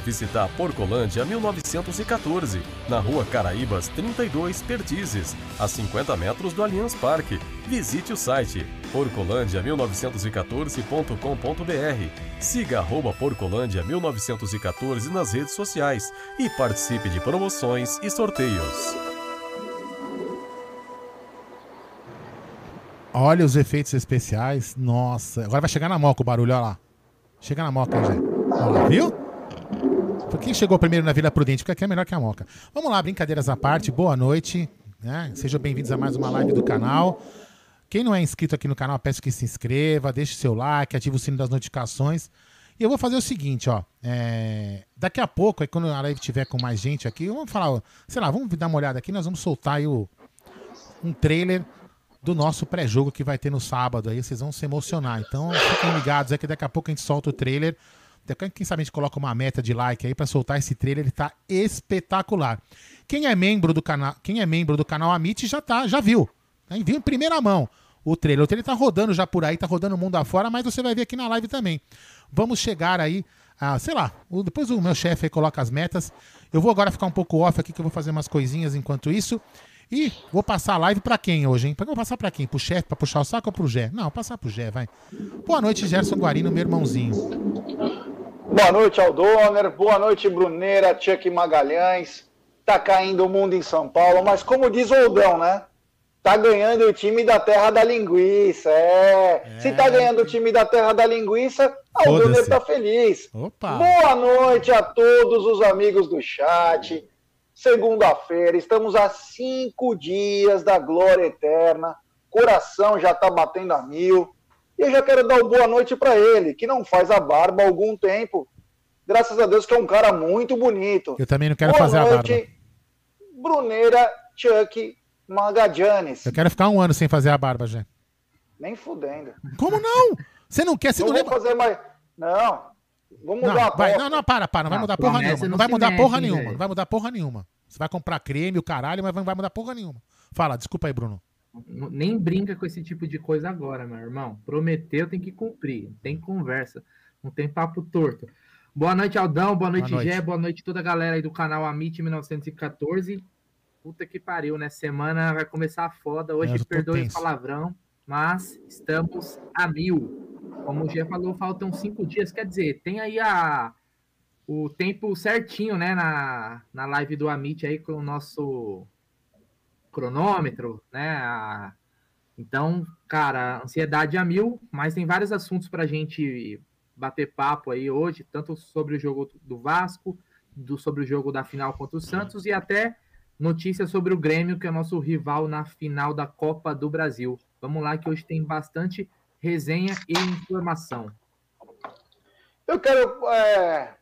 Visitar Porcolândia 1914, na rua Caraíbas 32, Pertizes, a 50 metros do Allianz Parque. Visite o site porcolândia1914.com.br. Siga arroba Porcolândia 1914 nas redes sociais e participe de promoções e sorteios. Olha os efeitos especiais. Nossa, agora vai chegar na moca o barulho, olha lá. Chega na moca. Olha lá, viu? Quem chegou primeiro na Vila Prudente? Porque aqui é melhor que a moca. Vamos lá, brincadeiras à parte. Boa noite. Né? Sejam bem-vindos a mais uma live do canal. Quem não é inscrito aqui no canal, peço que se inscreva, deixe seu like, ative o sino das notificações. E eu vou fazer o seguinte, ó. É... Daqui a pouco, aí quando a live tiver com mais gente aqui, vamos falar, sei lá, vamos dar uma olhada aqui, nós vamos soltar aí o... um trailer do nosso pré-jogo que vai ter no sábado. Aí vocês vão se emocionar. Então fiquem ligados aí que daqui a pouco a gente solta o trailer. Quem sabe a gente coloca uma meta de like aí para soltar esse trailer, ele tá espetacular. Quem é membro do canal, quem é membro do canal Amit já tá, já viu. Né? Viu em primeira mão o trailer. O trailer tá rodando já por aí, tá rodando o mundo afora, mas você vai ver aqui na live também. Vamos chegar aí a, sei lá, depois o meu chefe coloca as metas. Eu vou agora ficar um pouco off aqui que eu vou fazer umas coisinhas enquanto isso. E vou passar a live para quem hoje, hein? Vou passar para quem? Pro chefe, para puxar o saco ou pro Gé? Não, passar pro Gé, vai. Boa noite, Gerson Guarino, meu irmãozinho. Boa noite, Aldoner. Boa noite, Bruneira, Chuck Magalhães. Tá caindo o mundo em São Paulo, mas como diz o Oldão, né? Tá ganhando o time da terra da linguiça. É. é. Se tá ganhando o time da terra da linguiça, Aldoner tá feliz. Opa. Boa noite a todos os amigos do chat segunda-feira, estamos a cinco dias da glória eterna, coração já está batendo a mil, e eu já quero dar uma boa noite para ele, que não faz a barba há algum tempo, graças a Deus que é um cara muito bonito. Eu também não quero boa fazer noite, a barba. Bruneira Chuck Magadianes. Eu quero ficar um ano sem fazer a barba, já. Nem fudendo. Como não? Você não quer? Você não, não lembra? fazer mais... Não, Vamos mudar não, a vai, Não, não, para, para. Não, vai mudar porra nenhuma. Não, vai mudar porra nenhuma. Não vai mudar porra nenhuma. Você vai comprar creme, o caralho, mas não vai mudar porra nenhuma. Fala, desculpa aí, Bruno. Nem brinca com esse tipo de coisa agora, meu irmão. Prometeu, tem que cumprir. Tem conversa. Não tem papo torto. Boa noite, Aldão. Boa noite, boa noite. Gé. Boa noite, toda a galera aí do canal Amit 1914. Puta que pariu, né? Semana vai começar foda. Hoje, é, perdoe o palavrão, mas estamos a mil. Como o Gê falou, faltam cinco dias. Quer dizer, tem aí a, o tempo certinho, né, na, na live do Amit aí com o nosso cronômetro, né? A, então, cara, ansiedade a mil, mas tem vários assuntos para a gente bater papo aí hoje, tanto sobre o jogo do Vasco, do, sobre o jogo da final contra o Santos e até notícias sobre o Grêmio, que é nosso rival na final da Copa do Brasil. Vamos lá, que hoje tem bastante resenha e informação. Eu quero é,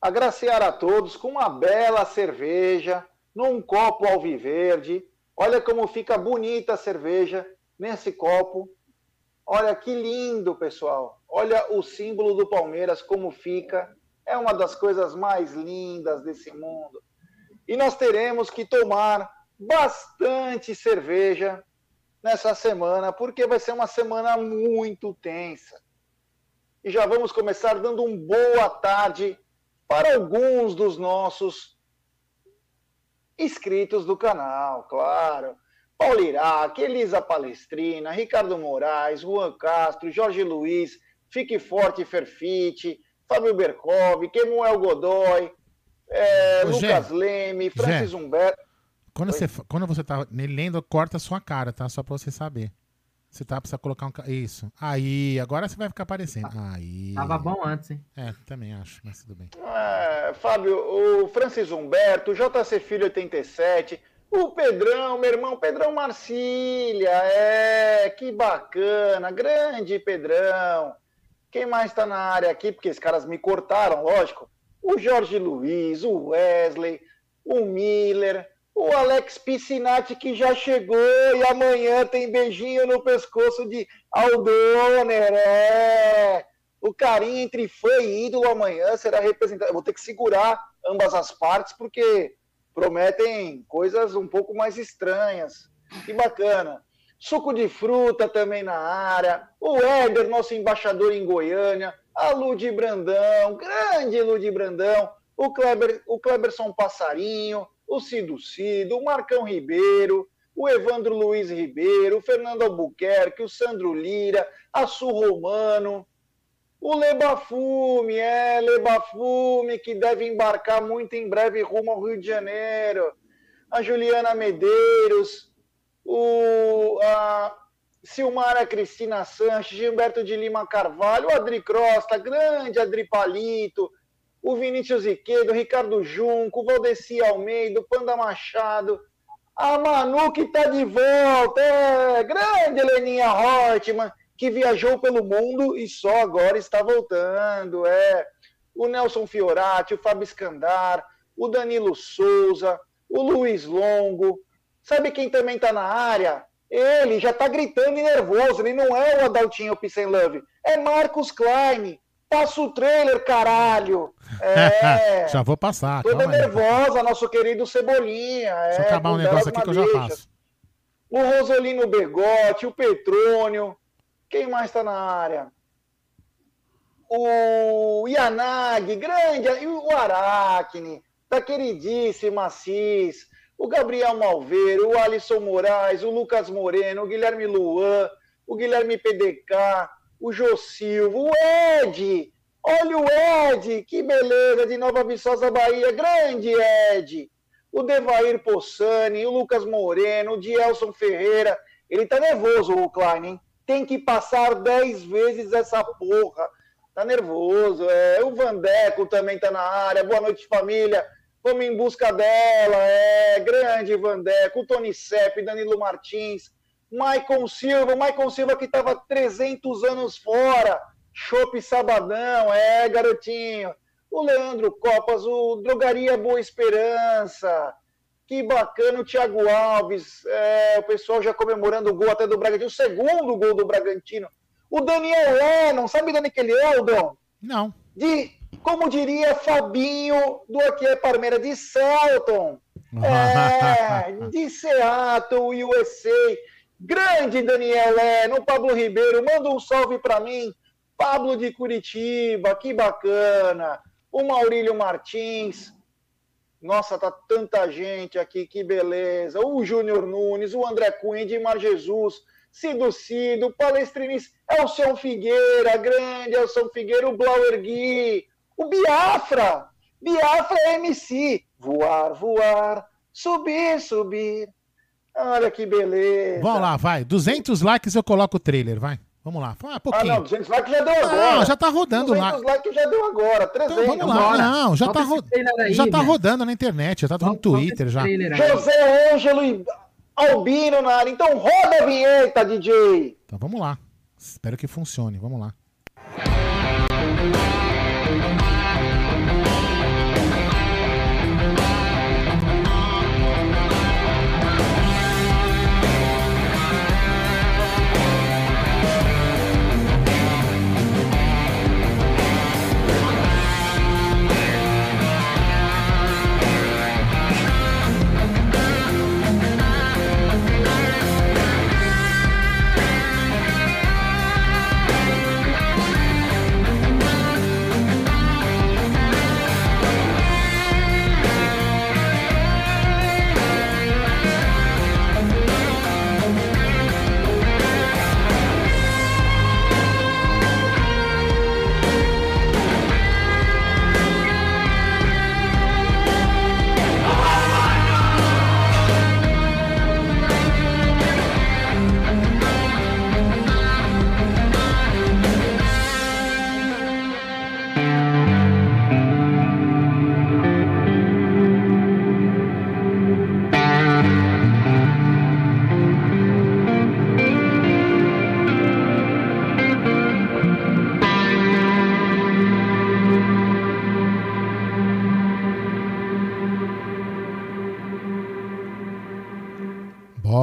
agraciar a todos com uma bela cerveja, num copo alviverde. Olha como fica bonita a cerveja nesse copo. Olha que lindo, pessoal. Olha o símbolo do Palmeiras como fica. É uma das coisas mais lindas desse mundo. E nós teremos que tomar bastante cerveja nessa semana, porque vai ser uma semana muito tensa. E já vamos começar dando um boa tarde para alguns dos nossos inscritos do canal, claro. Paulo Iraque, Elisa Palestrina, Ricardo Moraes, Juan Castro, Jorge Luiz, Fique Forte Ferfite, Fábio Berkov, Kemuel Godoy, é, Lucas Leme, Francis Humberto. Quando você, quando você tá lendo, corta a sua cara, tá? Só pra você saber. Você tá, precisa colocar um. Isso. Aí, agora você vai ficar aparecendo. Aí. Tava bom antes, hein? É, também acho, mas tudo bem. É, Fábio, o Francis Humberto, o JC Filho 87, o Pedrão, meu irmão, Pedrão Marcília, é, que bacana, grande Pedrão. Quem mais tá na área aqui? Porque esses caras me cortaram, lógico. O Jorge Luiz, o Wesley, o Miller, o Alex Piscinati que já chegou e amanhã tem beijinho no pescoço de Aldoner, é. O carinho entre fã e ídolo amanhã será representado. Vou ter que segurar ambas as partes porque prometem coisas um pouco mais estranhas. Que bacana. Suco de fruta também na área. O Éder, nosso embaixador em Goiânia. A Ludi Brandão, grande Ludi Brandão. O, Kleber, o Kleberson Passarinho. O Cido Cido. O Marcão Ribeiro. O Evandro Luiz Ribeiro. O Fernando Albuquerque. O Sandro Lira. A Su Romano. O Lebafume, é, Lebafume, que deve embarcar muito em breve rumo ao Rio de Janeiro. A Juliana Medeiros, o, a Silmara Cristina Sanches, Gilberto de Lima Carvalho, o Adri Crosta, grande Adri Palito, o Vinícius Iquedo, Ricardo Junco, o Valdeci Almeida, o Panda Machado, a Manu que está de volta, é, grande Leninha Reutemann, que viajou pelo mundo e só agora está voltando, é o Nelson Fiorati, o Fábio Escandar, o Danilo Souza, o Luiz Longo, Sabe quem também está na área? Ele já está gritando e nervoso. Ele não é o Adaltinho Pissen Love. É Marcos Klein. Passa o trailer, caralho. É. já vou passar. Toda nervosa, aí. nosso querido Cebolinha. Deixa é, eu acabar um negócio aqui que eu já passo. O Rosolino Begotti, o Petrônio. Quem mais está na área? O Yanagi, grande. E o Aracne. Da queridíssima Cis o Gabriel Malveiro, o Alisson Moraes, o Lucas Moreno, o Guilherme Luan, o Guilherme PDK, o Jô Silva, o Ed. Olha o Ed, que beleza, de Nova Viçosa, Bahia. Grande Ed. O Devair Possani, o Lucas Moreno, o Dielson Ferreira. Ele tá nervoso, o Klein, hein? Tem que passar dez vezes essa porra. Tá nervoso. É. O Vandeco também tá na área. Boa noite, família. Vamos em busca dela, é grande Vandeco, o Tony Sepp, Danilo Martins, Maicon Silva, Maicon Silva que estava 300 anos fora, Chopp Sabadão, é garotinho, o Leandro Copas, o Drogaria Boa Esperança, que bacana o Thiago Alves, é, o pessoal já comemorando o gol até do Bragantino, o segundo gol do Bragantino, o Daniel Lennon, sabe de que ele é, Aldão? Não. De como diria Fabinho do Aqui é Parmeira, de Celton, é, de Seattle, USA. Grande Daniel Leno, Pablo Ribeiro, manda um salve para mim. Pablo de Curitiba, que bacana. O Maurílio Martins. Nossa, tá tanta gente aqui, que beleza. O Júnior Nunes, o André Cunha, de Mar Jesus, Cido Cido, Palestrinis, Elson Figueira, grande Elson Figueira, o Blauer Gui, o Biafra. Biafra MC. Voar, voar, subir, subir. Olha que beleza. Vamos lá, vai. 200 likes eu coloco o trailer, vai. Vamos lá. Ah, pouquinho. Ah, não, 200 likes já deu agora. Não, já tá rodando 200 lá. 200 likes já deu agora, 300. Então, vamos lá. Não, já, tá, ro... aí, já tá rodando na internet, já tá no Twitter já. José Ângelo e Albino na área. Então roda a vinheta, DJ. Então vamos lá. Espero que funcione. Vamos lá.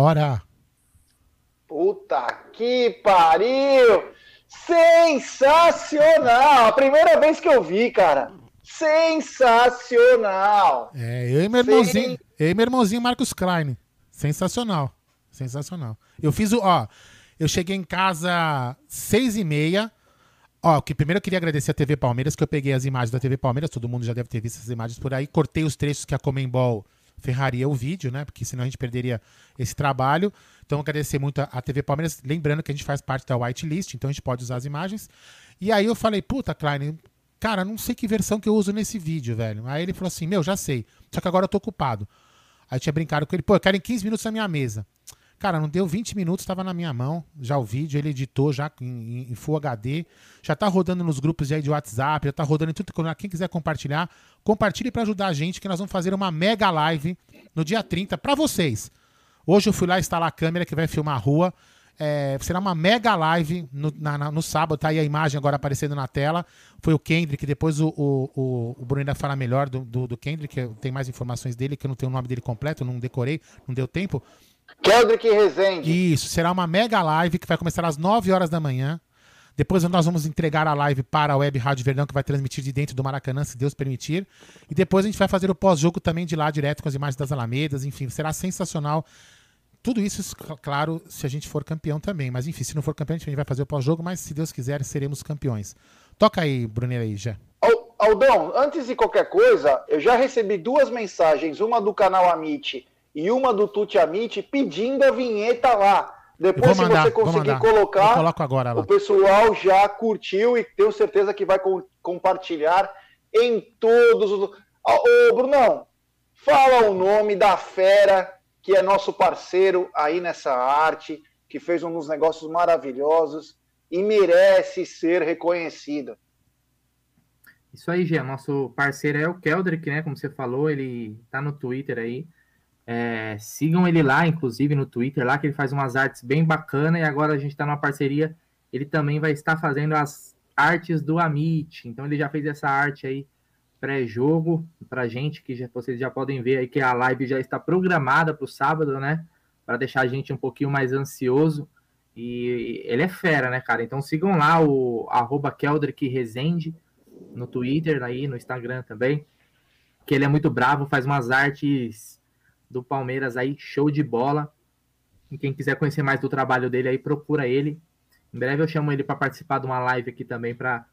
Hora. Puta que pariu! Sensacional! A primeira vez que eu vi, cara. Sensacional! É, eu e meu irmãozinho, eu e meu irmãozinho Marcos Klein. Sensacional. Sensacional. Eu fiz o, ó, eu cheguei em casa seis e meia. Ó, que primeiro eu queria agradecer a TV Palmeiras, que eu peguei as imagens da TV Palmeiras, todo mundo já deve ter visto essas imagens por aí, cortei os trechos que a Comembol ferraria o vídeo, né? Porque senão a gente perderia esse trabalho. Então, agradecer muito a TV Palmeiras. Lembrando que a gente faz parte da whitelist, então a gente pode usar as imagens. E aí eu falei, puta, Klein, cara, não sei que versão que eu uso nesse vídeo, velho. Aí ele falou assim, meu, já sei. Só que agora eu tô ocupado. Aí tinha brincado com ele, pô, eu quero em 15 minutos na minha mesa. Cara, não deu 20 minutos, estava na minha mão, já o vídeo, ele editou já em, em, Full HD, já tá rodando nos grupos aí de WhatsApp, já tá rodando em tudo. Quem quiser compartilhar, compartilhe para ajudar a gente, que nós vamos fazer uma mega live no dia 30 para vocês. Hoje eu fui lá instalar a câmera que vai filmar a rua. É, será uma mega live no, na, na, no, sábado, tá aí a imagem agora aparecendo na tela. Foi o Kendrick, depois o, o, o, o Bruno ainda fala melhor do, do, do Kendrick, tem mais informações dele, que eu não tenho o nome dele completo, não decorei, não deu tempo. Keldrick Rezende. Isso, será uma mega live que vai começar às 9 horas da manhã. Depois nós vamos entregar a live para a Web Rádio Verdão, que vai transmitir de dentro do Maracanã, se Deus permitir. E depois a gente vai fazer o pós-jogo também de lá, direto com as imagens das Alamedas. Enfim, será sensacional. Tudo isso, claro, se a gente for campeão também. Mas enfim, se não for campeão, a gente vai fazer o pós-jogo, mas se Deus quiser, seremos campeões. Toca aí, Brunner aí, já. Aldão, antes de qualquer coisa, eu já recebi duas mensagens, uma do canal Amit e uma do Tuti Amit pedindo a vinheta lá. Depois, mandar, se você conseguir colocar, agora, o pessoal já curtiu e tenho certeza que vai com, compartilhar em todos os. Ô, Brunão, fala o nome da fera que é nosso parceiro aí nessa arte, que fez uns negócios maravilhosos e merece ser reconhecido. Isso aí, Gê. Nosso parceiro é o Keldrick, né? Como você falou, ele tá no Twitter aí. É, sigam ele lá, inclusive no Twitter, lá que ele faz umas artes bem bacanas e agora a gente está numa parceria. Ele também vai estar fazendo as artes do Amit. Então ele já fez essa arte aí pré-jogo para gente, que já, vocês já podem ver aí que a live já está programada para o sábado, né? Para deixar a gente um pouquinho mais ansioso. E ele é fera, né, cara? Então sigam lá o arroba Keldrick no Twitter, aí, no Instagram também. Que ele é muito bravo, faz umas artes do Palmeiras aí, show de bola. E quem quiser conhecer mais do trabalho dele aí, procura ele. Em breve eu chamo ele para participar de uma live aqui também para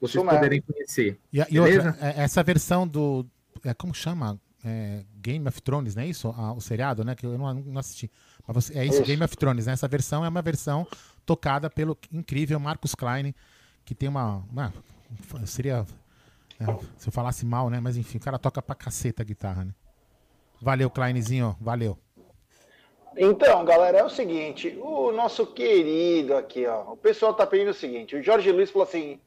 vocês Isso poderem conhecer. E, e outra, é, essa versão do. É, como chama? É, Game of Thrones, não é isso? Ah, o seriado, né? Que eu não, não assisti. Mas você, é isso, isso, Game of Thrones, né? Essa versão é uma versão tocada pelo incrível Marcus Klein, que tem uma. uma seria. É, se eu falasse mal, né? Mas enfim, o cara toca pra caceta a guitarra, né? Valeu, Kleinzinho. Valeu. Então, galera, é o seguinte, o nosso querido aqui, ó, o pessoal tá pedindo o seguinte, o Jorge Luiz falou assim,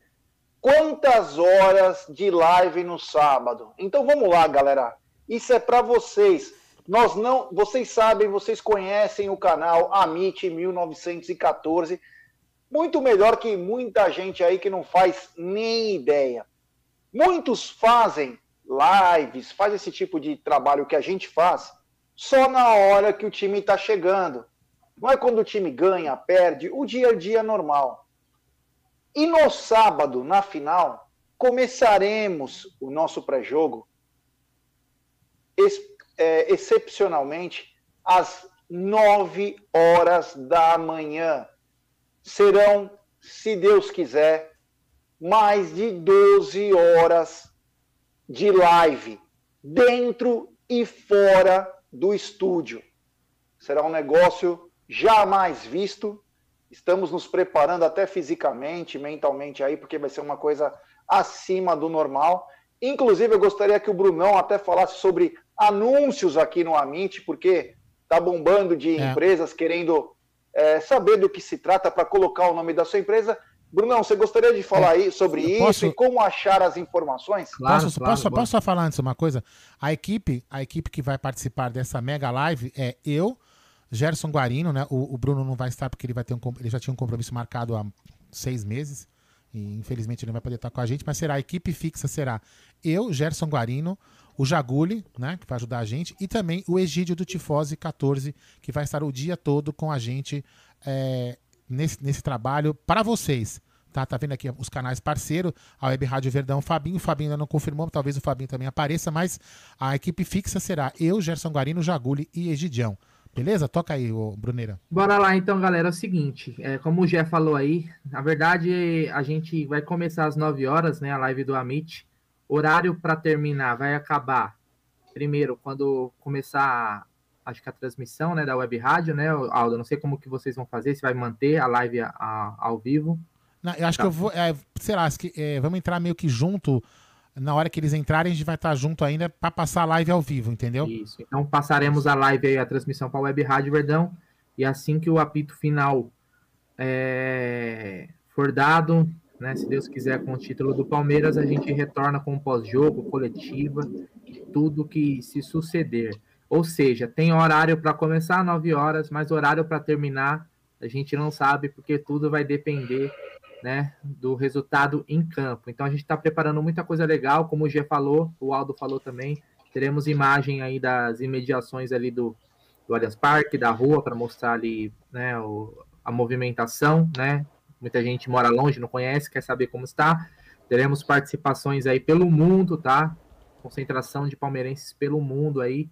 quantas horas de live no sábado? Então vamos lá, galera, isso é para vocês. Nós não, vocês sabem, vocês conhecem o canal Amit 1914, muito melhor que muita gente aí que não faz nem ideia. Muitos fazem lives, faz esse tipo de trabalho que a gente faz só na hora que o time está chegando. Não é quando o time ganha, perde, o dia a dia normal. E no sábado, na final, começaremos o nosso pré-jogo ex é, excepcionalmente às 9 horas da manhã. Serão, se Deus quiser, mais de 12 horas de live, dentro e fora do estúdio. Será um negócio jamais visto. Estamos nos preparando até fisicamente, mentalmente aí, porque vai ser uma coisa acima do normal. Inclusive, eu gostaria que o Brunão até falasse sobre anúncios aqui no Amit, porque tá bombando de é. empresas querendo é, saber do que se trata para colocar o nome da sua empresa. Brunão, você gostaria de falar é, aí sobre isso e como achar as informações? Claro, posso, claro, posso, posso só falar antes uma coisa? A equipe, a equipe que vai participar dessa mega live é eu, Gerson Guarino, né? O, o, Bruno não vai estar porque ele vai ter um, ele já tinha um compromisso marcado há seis meses. E infelizmente ele não vai poder estar com a gente, mas será a equipe fixa será eu, Gerson Guarino, o Jaguli, né, que vai ajudar a gente, e também o Egídio do Tifose 14, que vai estar o dia todo com a gente é, nesse, nesse trabalho para vocês. Tá, tá vendo aqui os canais parceiro, a Web Rádio Verdão, o Fabinho. O Fabinho ainda não confirmou, talvez o Fabinho também apareça, mas a equipe fixa será eu, Gerson Guarino, Jaguli e Egidião. Beleza? Toca aí, ô Bruneira. Bora lá então, galera. É o seguinte, é, como o Gé falou aí, na verdade a gente vai começar às 9 horas, né? A live do Amit. Horário para terminar vai acabar primeiro quando começar acho que a transmissão né, da web rádio, né, Aldo? Não sei como que vocês vão fazer, se vai manter a live a, a, ao vivo. Não, eu acho tá. que eu vou. É, sei lá, que, é, vamos entrar meio que junto. Na hora que eles entrarem, a gente vai estar junto ainda para passar a live ao vivo, entendeu? Isso. Então passaremos a live aí, a transmissão para a Web Rádio Verdão. E assim que o apito final é, for dado, né, se Deus quiser, com o título do Palmeiras, a gente retorna com o pós-jogo, coletiva tudo que se suceder. Ou seja, tem horário para começar às 9 horas, mas horário para terminar a gente não sabe, porque tudo vai depender né, do resultado em campo. Então a gente está preparando muita coisa legal, como o G falou, o Aldo falou também. Teremos imagem aí das imediações ali do, do Allianz Parque, da rua, para mostrar ali né, o, a movimentação, né? Muita gente mora longe, não conhece, quer saber como está. Teremos participações aí pelo mundo, tá? Concentração de palmeirenses pelo mundo aí,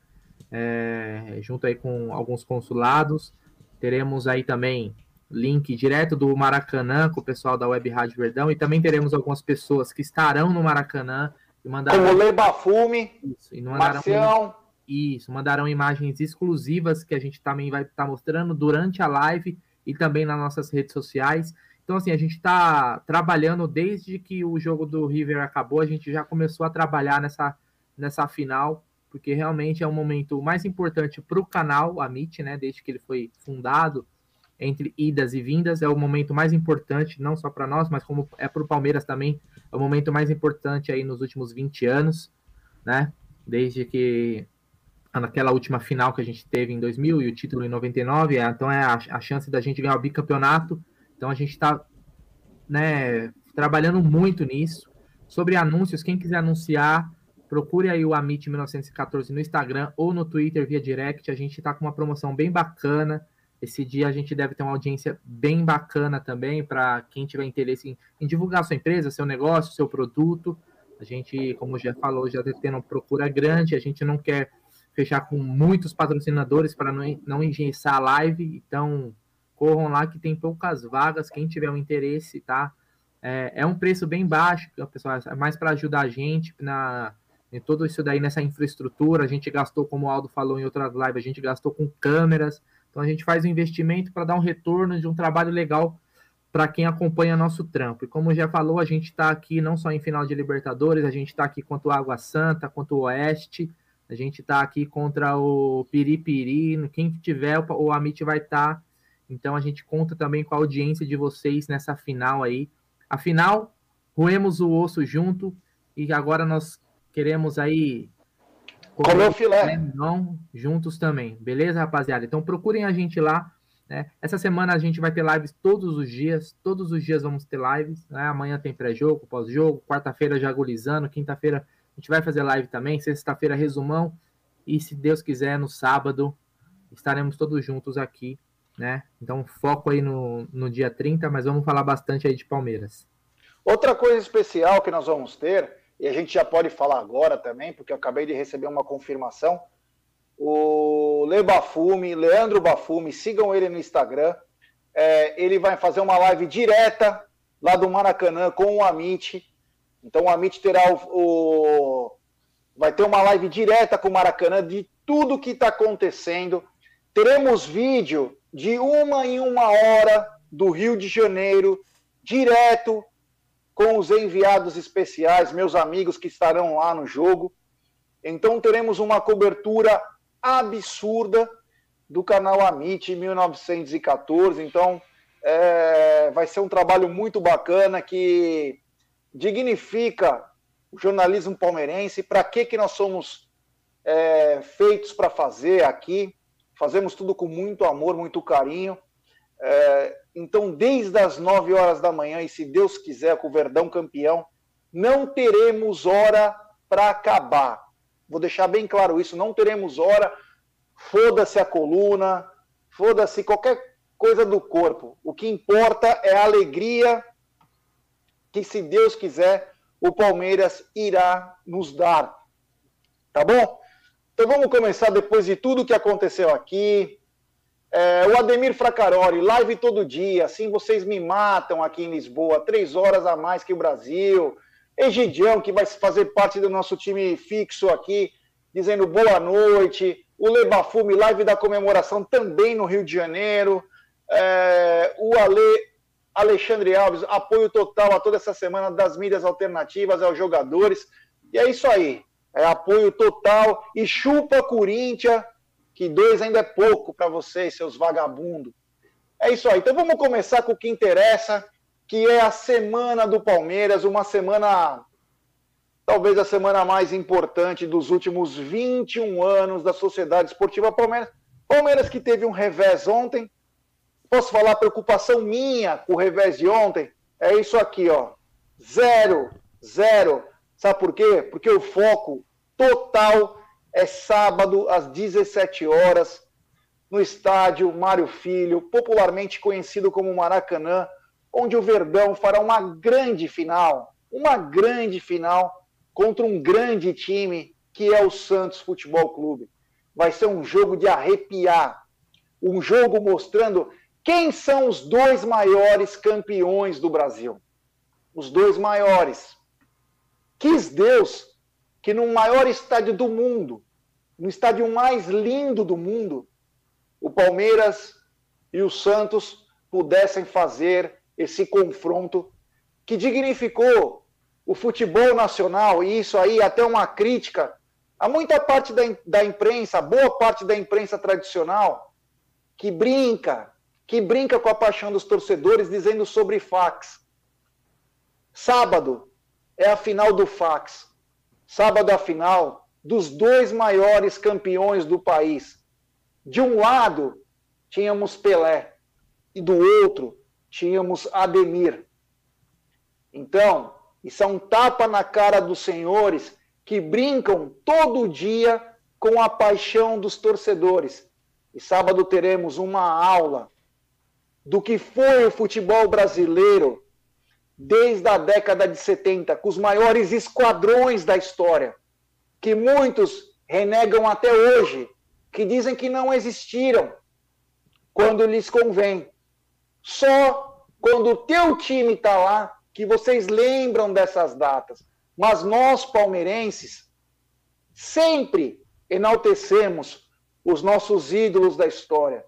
é, junto aí com alguns consulados. Teremos aí também link direto do Maracanã com o pessoal da Web Rádio Verdão e também teremos algumas pessoas que estarão no Maracanã e mandarão como Lebafume, isso, e mandaram Marcião. Isso, mandarão imagens exclusivas que a gente também vai estar tá mostrando durante a live e também nas nossas redes sociais. Então, assim, a gente está trabalhando desde que o jogo do River acabou, a gente já começou a trabalhar nessa, nessa final, porque realmente é um momento mais importante para o canal, a né? Desde que ele foi fundado, entre idas e vindas, é o momento mais importante, não só para nós, mas como é para o Palmeiras também, é o momento mais importante aí nos últimos 20 anos, né? Desde que naquela última final que a gente teve em 2000 e o título em 99, é, então é a, a chance da gente ganhar o bicampeonato. Então a gente está né, trabalhando muito nisso. Sobre anúncios, quem quiser anunciar, procure aí o Amit 1914 no Instagram ou no Twitter via direct. A gente está com uma promoção bem bacana. Esse dia a gente deve ter uma audiência bem bacana também para quem tiver interesse em, em, divulgar sua empresa, seu negócio, seu produto. A gente, como já falou, já está tendo uma procura grande, a gente não quer fechar com muitos patrocinadores para não, não engessar a live, então corram lá que tem poucas vagas, quem tiver um interesse, tá? É, é um preço bem baixo, pessoal, é mais para ajudar a gente na, em tudo isso daí, nessa infraestrutura, a gente gastou, como o Aldo falou em outras lives, a gente gastou com câmeras, então a gente faz um investimento para dar um retorno de um trabalho legal para quem acompanha nosso trampo. E como já falou, a gente está aqui não só em final de Libertadores, a gente está aqui contra o Água Santa, contra o Oeste, a gente está aqui contra o Piripiri, quem tiver, o Amit vai estar. Tá. Então a gente conta também com a audiência de vocês nessa final aí. Afinal, roemos o osso junto e agora nós queremos aí Comer o filé. Não, juntos também. Beleza, rapaziada? Então procurem a gente lá. Né? Essa semana a gente vai ter lives todos os dias. Todos os dias vamos ter lives. Né? Amanhã tem pré-jogo, pós-jogo. Quarta-feira já agulizando. Quinta-feira a gente vai fazer live também. Sexta-feira, resumão. E se Deus quiser, no sábado, estaremos todos juntos aqui. Né? Então, foco aí no, no dia 30, mas vamos falar bastante aí de Palmeiras. Outra coisa especial que nós vamos ter e a gente já pode falar agora também, porque eu acabei de receber uma confirmação. O Le Bafume, Leandro Bafume, sigam ele no Instagram. É, ele vai fazer uma live direta lá do Maracanã com o Amit. Então o Amit terá o, o, vai ter uma live direta com o Maracanã de tudo que está acontecendo. Teremos vídeo de uma em uma hora do Rio de Janeiro, direto com os enviados especiais, meus amigos que estarão lá no jogo. Então teremos uma cobertura absurda do canal Amit 1914. Então é, vai ser um trabalho muito bacana que dignifica o jornalismo palmeirense. Para que que nós somos é, feitos para fazer aqui? Fazemos tudo com muito amor, muito carinho. É, então, desde as 9 horas da manhã, e se Deus quiser, com o Verdão campeão, não teremos hora para acabar. Vou deixar bem claro isso: não teremos hora. Foda-se a coluna, foda-se qualquer coisa do corpo. O que importa é a alegria que, se Deus quiser, o Palmeiras irá nos dar. Tá bom? Então vamos começar depois de tudo que aconteceu aqui. É, o Ademir Fracaroli, live todo dia, assim vocês me matam aqui em Lisboa, três horas a mais que o Brasil. Egidião, que vai fazer parte do nosso time fixo aqui, dizendo boa noite. O Lebafume, live da comemoração também no Rio de Janeiro. É, o Ale, Alexandre Alves, apoio total a toda essa semana das mídias alternativas aos jogadores. E é isso aí. É apoio total. E chupa Corinthians, que dois ainda é pouco para vocês, seus vagabundos. É isso aí. Então vamos começar com o que interessa, que é a semana do Palmeiras, uma semana, talvez a semana mais importante dos últimos 21 anos da Sociedade Esportiva Palmeiras. Palmeiras que teve um revés ontem, Posso falar preocupação minha com o revés de ontem? É isso aqui, ó. Zero, zero. Sabe por quê? Porque o foco total é sábado às 17 horas no estádio Mário Filho, popularmente conhecido como Maracanã, onde o Verdão fará uma grande final, uma grande final contra um grande time que é o Santos Futebol Clube. Vai ser um jogo de arrepiar, um jogo mostrando quem são os dois maiores campeões do Brasil? Os dois maiores. Quis Deus que no maior estádio do mundo, no estádio mais lindo do mundo, o Palmeiras e o Santos pudessem fazer esse confronto que dignificou o futebol nacional, e isso aí até uma crítica a muita parte da, da imprensa, boa parte da imprensa tradicional, que brinca que brinca com a paixão dos torcedores dizendo sobre fax. Sábado é a final do fax. Sábado a final dos dois maiores campeões do país. De um lado, tínhamos Pelé e do outro, tínhamos Ademir. Então, isso é um tapa na cara dos senhores que brincam todo dia com a paixão dos torcedores. E sábado teremos uma aula do que foi o futebol brasileiro desde a década de 70, com os maiores esquadrões da história, que muitos renegam até hoje, que dizem que não existiram quando lhes convém. Só quando o teu time está lá que vocês lembram dessas datas. Mas nós, palmeirenses, sempre enaltecemos os nossos ídolos da história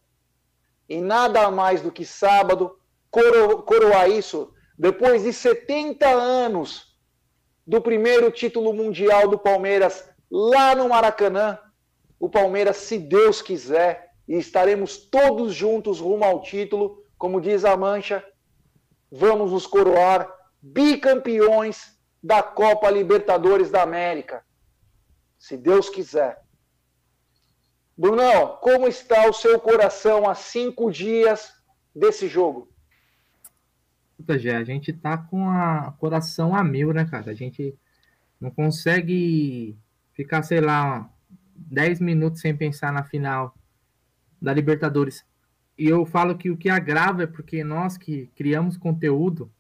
e nada mais do que sábado coro, coroar isso depois de 70 anos do primeiro título mundial do Palmeiras lá no Maracanã. O Palmeiras, se Deus quiser, e estaremos todos juntos rumo ao título, como diz a Mancha, vamos nos coroar bicampeões da Copa Libertadores da América. Se Deus quiser. Brunão, como está o seu coração há cinco dias desse jogo? Puta, Gé, a gente tá com o coração a mil, né, cara? A gente não consegue ficar, sei lá, dez minutos sem pensar na final da Libertadores. E eu falo que o que agrava é porque nós que criamos conteúdo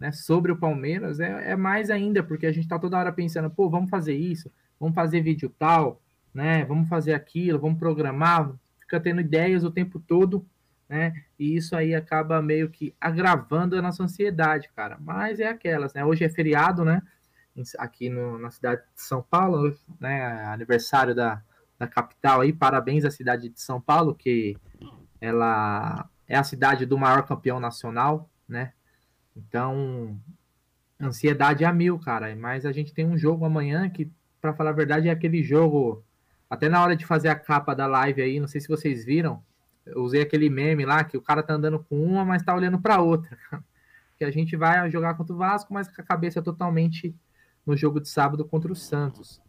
né, sobre o Palmeiras é, é mais ainda, porque a gente está toda hora pensando, pô, vamos fazer isso, vamos fazer vídeo tal, né? Vamos fazer aquilo, vamos programar, fica tendo ideias o tempo todo, né? E isso aí acaba meio que agravando a nossa ansiedade, cara. Mas é aquelas, né? Hoje é feriado, né? Aqui no, na cidade de São Paulo, né? Aniversário da, da capital aí. Parabéns à cidade de São Paulo, que ela é a cidade do maior campeão nacional, né? Então, ansiedade é a mil, cara. Mas a gente tem um jogo amanhã que, para falar a verdade, é aquele jogo até na hora de fazer a capa da live aí, não sei se vocês viram, eu usei aquele meme lá que o cara tá andando com uma, mas tá olhando para outra. que a gente vai jogar contra o Vasco, mas com a cabeça totalmente no jogo de sábado contra o Santos.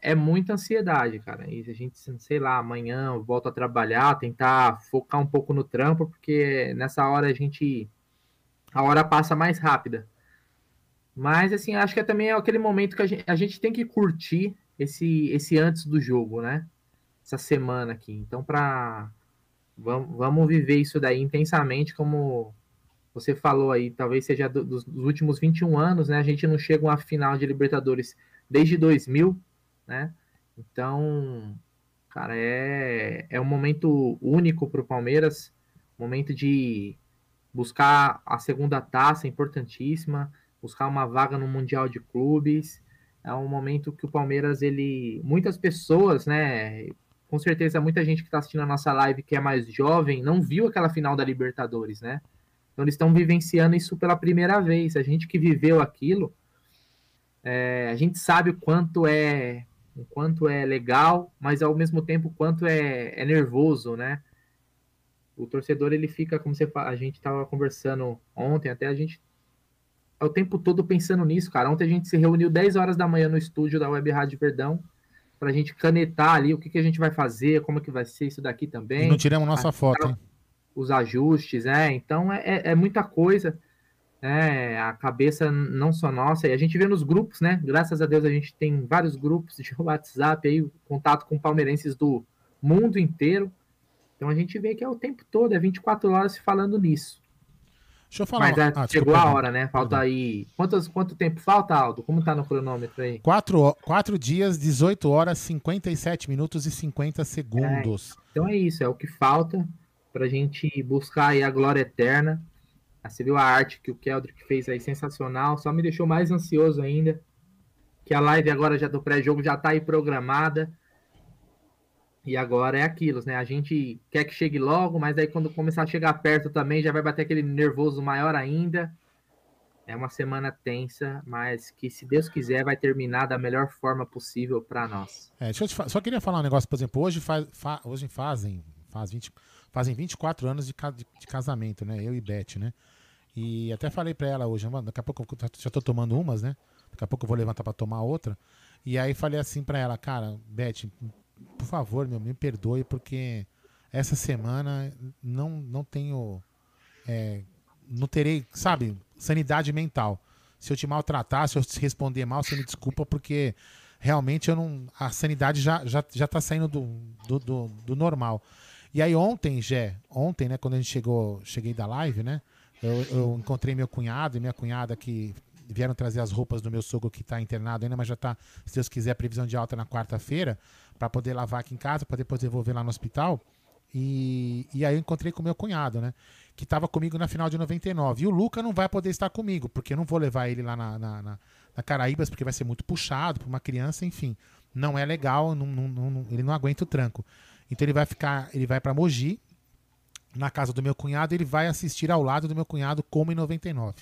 é muita ansiedade, cara. E a gente, sei lá, amanhã volta a trabalhar, tentar focar um pouco no trampo, porque nessa hora a gente. A hora passa mais rápida. Mas, assim, acho que é também aquele momento que a gente, a gente tem que curtir esse, esse antes do jogo, né? Essa semana aqui. Então, para vamos, vamos viver isso daí intensamente, como você falou aí, talvez seja do, dos, dos, últimos 21 anos, né? A gente não chega a uma final de Libertadores desde 2000, né? Então, cara, é, é um momento único para o Palmeiras, momento de buscar a segunda taça, importantíssima, buscar uma vaga no Mundial de Clubes. É um momento que o Palmeiras, ele. Muitas pessoas, né? Com certeza, muita gente que está assistindo a nossa live que é mais jovem não viu aquela final da Libertadores, né? Então eles estão vivenciando isso pela primeira vez. A gente que viveu aquilo, é, a gente sabe o quanto é o quanto é legal, mas ao mesmo tempo o quanto é, é nervoso, né? O torcedor ele fica, como você a gente estava conversando ontem, até a gente é o tempo todo pensando nisso, cara. Ontem a gente se reuniu 10 horas da manhã no estúdio da Web Rádio Verdão para a gente canetar ali o que, que a gente vai fazer, como que vai ser isso daqui também. Não tiramos nossa foto, hein? os ajustes, é. Então é, é, é muita coisa. É, a cabeça não só nossa, e a gente vê nos grupos, né? Graças a Deus a gente tem vários grupos de WhatsApp aí, contato com palmeirenses do mundo inteiro. Então a gente vê que é o tempo todo, é 24 horas falando nisso. Deixa eu falar. Mas é, ah, chegou a hora, né? Falta aí. Quantos, quanto tempo falta, Aldo? Como tá no cronômetro aí? 4, 4 dias, 18 horas, 57 minutos e 50 segundos. É, então é isso, é o que falta para a gente buscar aí a glória eterna. Ah, você viu a arte que o Keldrick fez aí, sensacional. Só me deixou mais ansioso ainda. Que a live agora já do pré-jogo já está aí programada. E agora é aquilo, né? A gente quer que chegue logo, mas aí quando começar a chegar perto também já vai bater aquele nervoso maior ainda. É uma semana tensa, mas que se Deus quiser vai terminar da melhor forma possível para nós. É, deixa eu te, só queria falar um negócio, por exemplo, hoje, faz, fa, hoje fazem, faz 20, fazem 24 anos de, de, de casamento, né? Eu e Beth, né? E até falei pra ela hoje, daqui a pouco eu já tô tomando umas, né? Daqui a pouco eu vou levantar pra tomar outra. E aí falei assim pra ela, cara, Beth, por favor, meu, me perdoe, porque essa semana não, não tenho. É, não terei, sabe, sanidade mental. Se eu te maltratar, se eu te responder mal, você me desculpa, porque realmente eu não. A sanidade já, já, já tá saindo do, do, do, do normal. E aí ontem, Jé, ontem, né, quando a gente chegou, cheguei da live, né, eu, eu encontrei meu cunhado e minha cunhada que vieram trazer as roupas do meu sogro que está internado ainda, mas já está, se Deus quiser, previsão de alta na quarta-feira, para poder lavar aqui em casa, para depois devolver lá no hospital. E, e aí eu encontrei com meu cunhado, né? Que estava comigo na final de 99. E o Luca não vai poder estar comigo, porque eu não vou levar ele lá na, na, na, na Caraíbas, porque vai ser muito puxado para uma criança, enfim. Não é legal, não, não, não, ele não aguenta o tranco. Então ele vai ficar, ele vai para Mogi, na casa do meu cunhado, ele vai assistir ao lado do meu cunhado como em 99.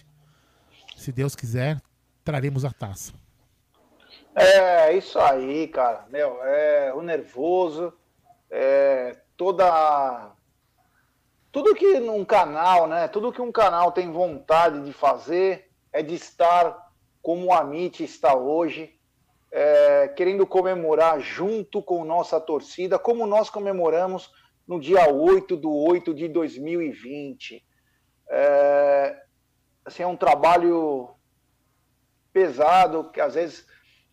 Se Deus quiser, traremos a taça. É, isso aí, cara. Meu, é o nervoso, é toda tudo que num canal, né? Tudo que um canal tem vontade de fazer é de estar como o Amit está hoje, é, querendo comemorar junto com nossa torcida, como nós comemoramos no dia 8 do 8 de 2020. É, assim, é um trabalho pesado, que às vezes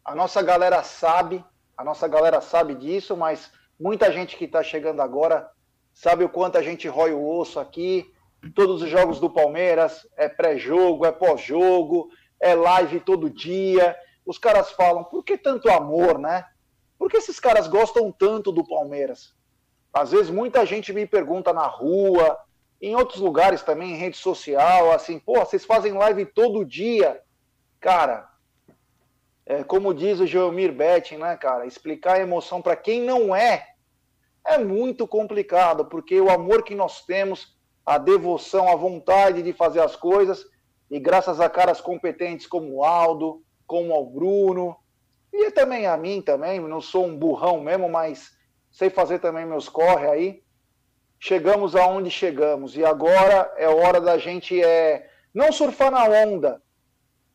a nossa galera sabe, a nossa galera sabe disso, mas muita gente que está chegando agora sabe o quanto a gente rói o osso aqui. Todos os jogos do Palmeiras é pré-jogo, é pós-jogo, é live todo dia os caras falam, por que tanto amor, né? Por que esses caras gostam tanto do Palmeiras? Às vezes muita gente me pergunta na rua, em outros lugares também, em rede social, assim, pô, vocês fazem live todo dia. Cara, é, como diz o Geomir Betting, né, cara, explicar a emoção para quem não é é muito complicado, porque o amor que nós temos, a devoção, a vontade de fazer as coisas, e graças a caras competentes como o Aldo, como ao Bruno, e também a mim também, não sou um burrão mesmo, mas sei fazer também meus corre aí. Chegamos aonde chegamos e agora é hora da gente é não surfar na onda,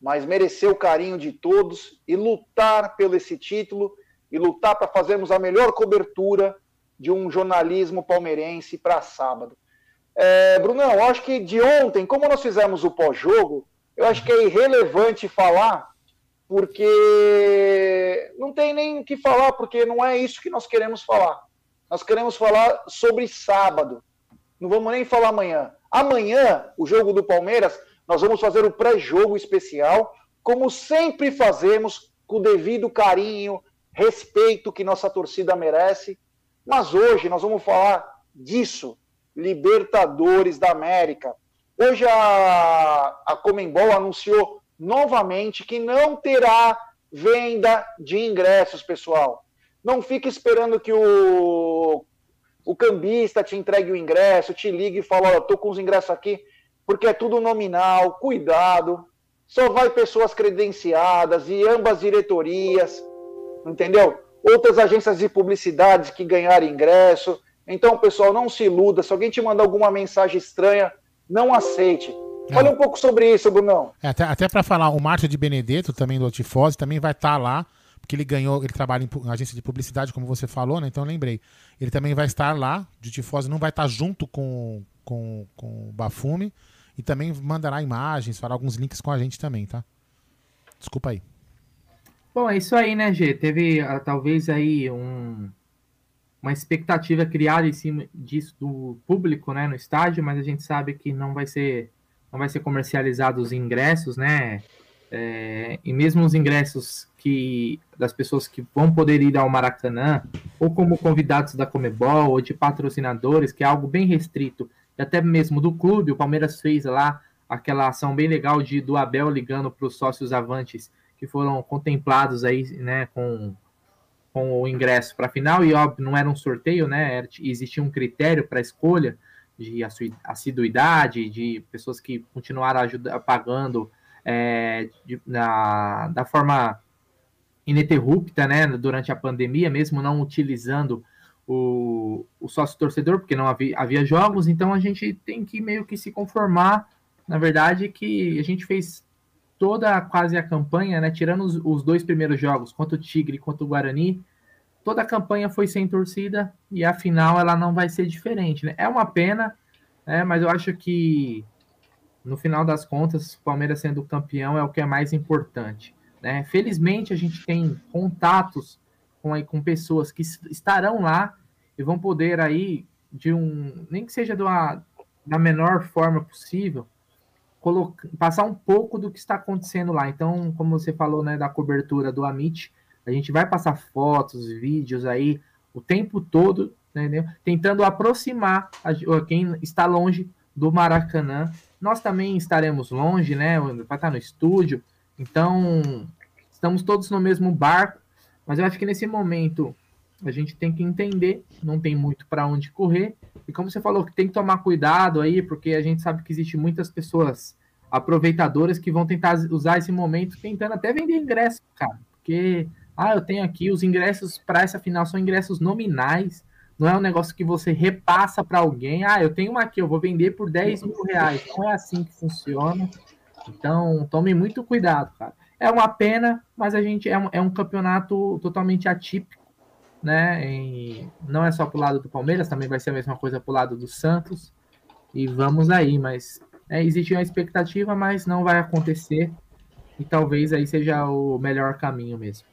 mas merecer o carinho de todos e lutar pelo esse título e lutar para fazermos a melhor cobertura de um jornalismo palmeirense para sábado. É, Brunão, eu acho que de ontem, como nós fizemos o pós-jogo, eu acho que é irrelevante falar, porque não tem nem o que falar, porque não é isso que nós queremos falar. Nós queremos falar sobre sábado. Não vamos nem falar amanhã. Amanhã, o jogo do Palmeiras, nós vamos fazer o pré-jogo especial, como sempre fazemos, com o devido carinho, respeito que nossa torcida merece. Mas hoje nós vamos falar disso, Libertadores da América. Hoje a, a Comembol anunciou novamente que não terá venda de ingressos, pessoal. Não fique esperando que o, o cambista te entregue o ingresso, te ligue e fale, olha, estou com os ingressos aqui, porque é tudo nominal, cuidado. Só vai pessoas credenciadas e ambas diretorias, entendeu? Outras agências de publicidade que ganharam ingresso. Então, pessoal, não se iluda. Se alguém te mandar alguma mensagem estranha, não aceite. Fale um pouco sobre isso, Brunão. É, até até para falar, o Márcio de Benedetto, também do Otifose, também vai estar tá lá, porque ele ganhou, ele trabalha em agência de publicidade, como você falou, né? Então eu lembrei. Ele também vai estar lá, de Tifose não vai estar junto com, com, com o Bafume, e também mandará imagens, fará alguns links com a gente também, tá? Desculpa aí. Bom, é isso aí, né, G? Teve uh, talvez aí um, uma expectativa criada em cima disso do público, né, no estádio, mas a gente sabe que não vai ser não vai ser comercializado os ingressos, né? É, e mesmo os ingressos que das pessoas que vão poder ir ao Maracanã, ou como convidados da Comebol, ou de patrocinadores, que é algo bem restrito, e até mesmo do clube, o Palmeiras fez lá aquela ação bem legal de do Abel ligando para os sócios avantes que foram contemplados aí, né, com, com o ingresso para a final, e óbvio, não era um sorteio, né, existia um critério para escolha de assiduidade, de pessoas que continuaram ajuda, pagando é, de, na, da forma ininterrupta, né, durante a pandemia, mesmo não utilizando o, o sócio torcedor, porque não havia, havia jogos, então a gente tem que meio que se conformar, na verdade, que a gente fez toda quase a campanha, né, tirando os, os dois primeiros jogos, contra o Tigre contra o Guarani, toda a campanha foi sem torcida e a final ela não vai ser diferente, né? É uma pena, né, mas eu acho que no final das contas, o Palmeiras sendo campeão é o que é mais importante. Né? Felizmente, a gente tem contatos com, aí, com pessoas que estarão lá e vão poder aí, de um, nem que seja de uma, da menor forma possível, colocar, passar um pouco do que está acontecendo lá. Então, como você falou, né, da cobertura do Amit, a gente vai passar fotos, vídeos aí o tempo todo, né, tentando aproximar a, quem está longe do Maracanã. Nós também estaremos longe, né? Vai estar no estúdio. Então, estamos todos no mesmo barco. Mas eu acho que nesse momento a gente tem que entender, não tem muito para onde correr. E como você falou, que tem que tomar cuidado aí, porque a gente sabe que existe muitas pessoas aproveitadoras que vão tentar usar esse momento tentando até vender ingresso, cara. Porque, ah, eu tenho aqui os ingressos para essa final são ingressos nominais. Não é um negócio que você repassa para alguém. Ah, eu tenho uma aqui, eu vou vender por 10 mil reais. Não é assim que funciona. Então, tome muito cuidado, cara. É uma pena, mas a gente é um, é um campeonato totalmente atípico, né? E não é só pro lado do Palmeiras, também vai ser a mesma coisa pro lado do Santos. E vamos aí, mas é, existe uma expectativa, mas não vai acontecer. E talvez aí seja o melhor caminho mesmo.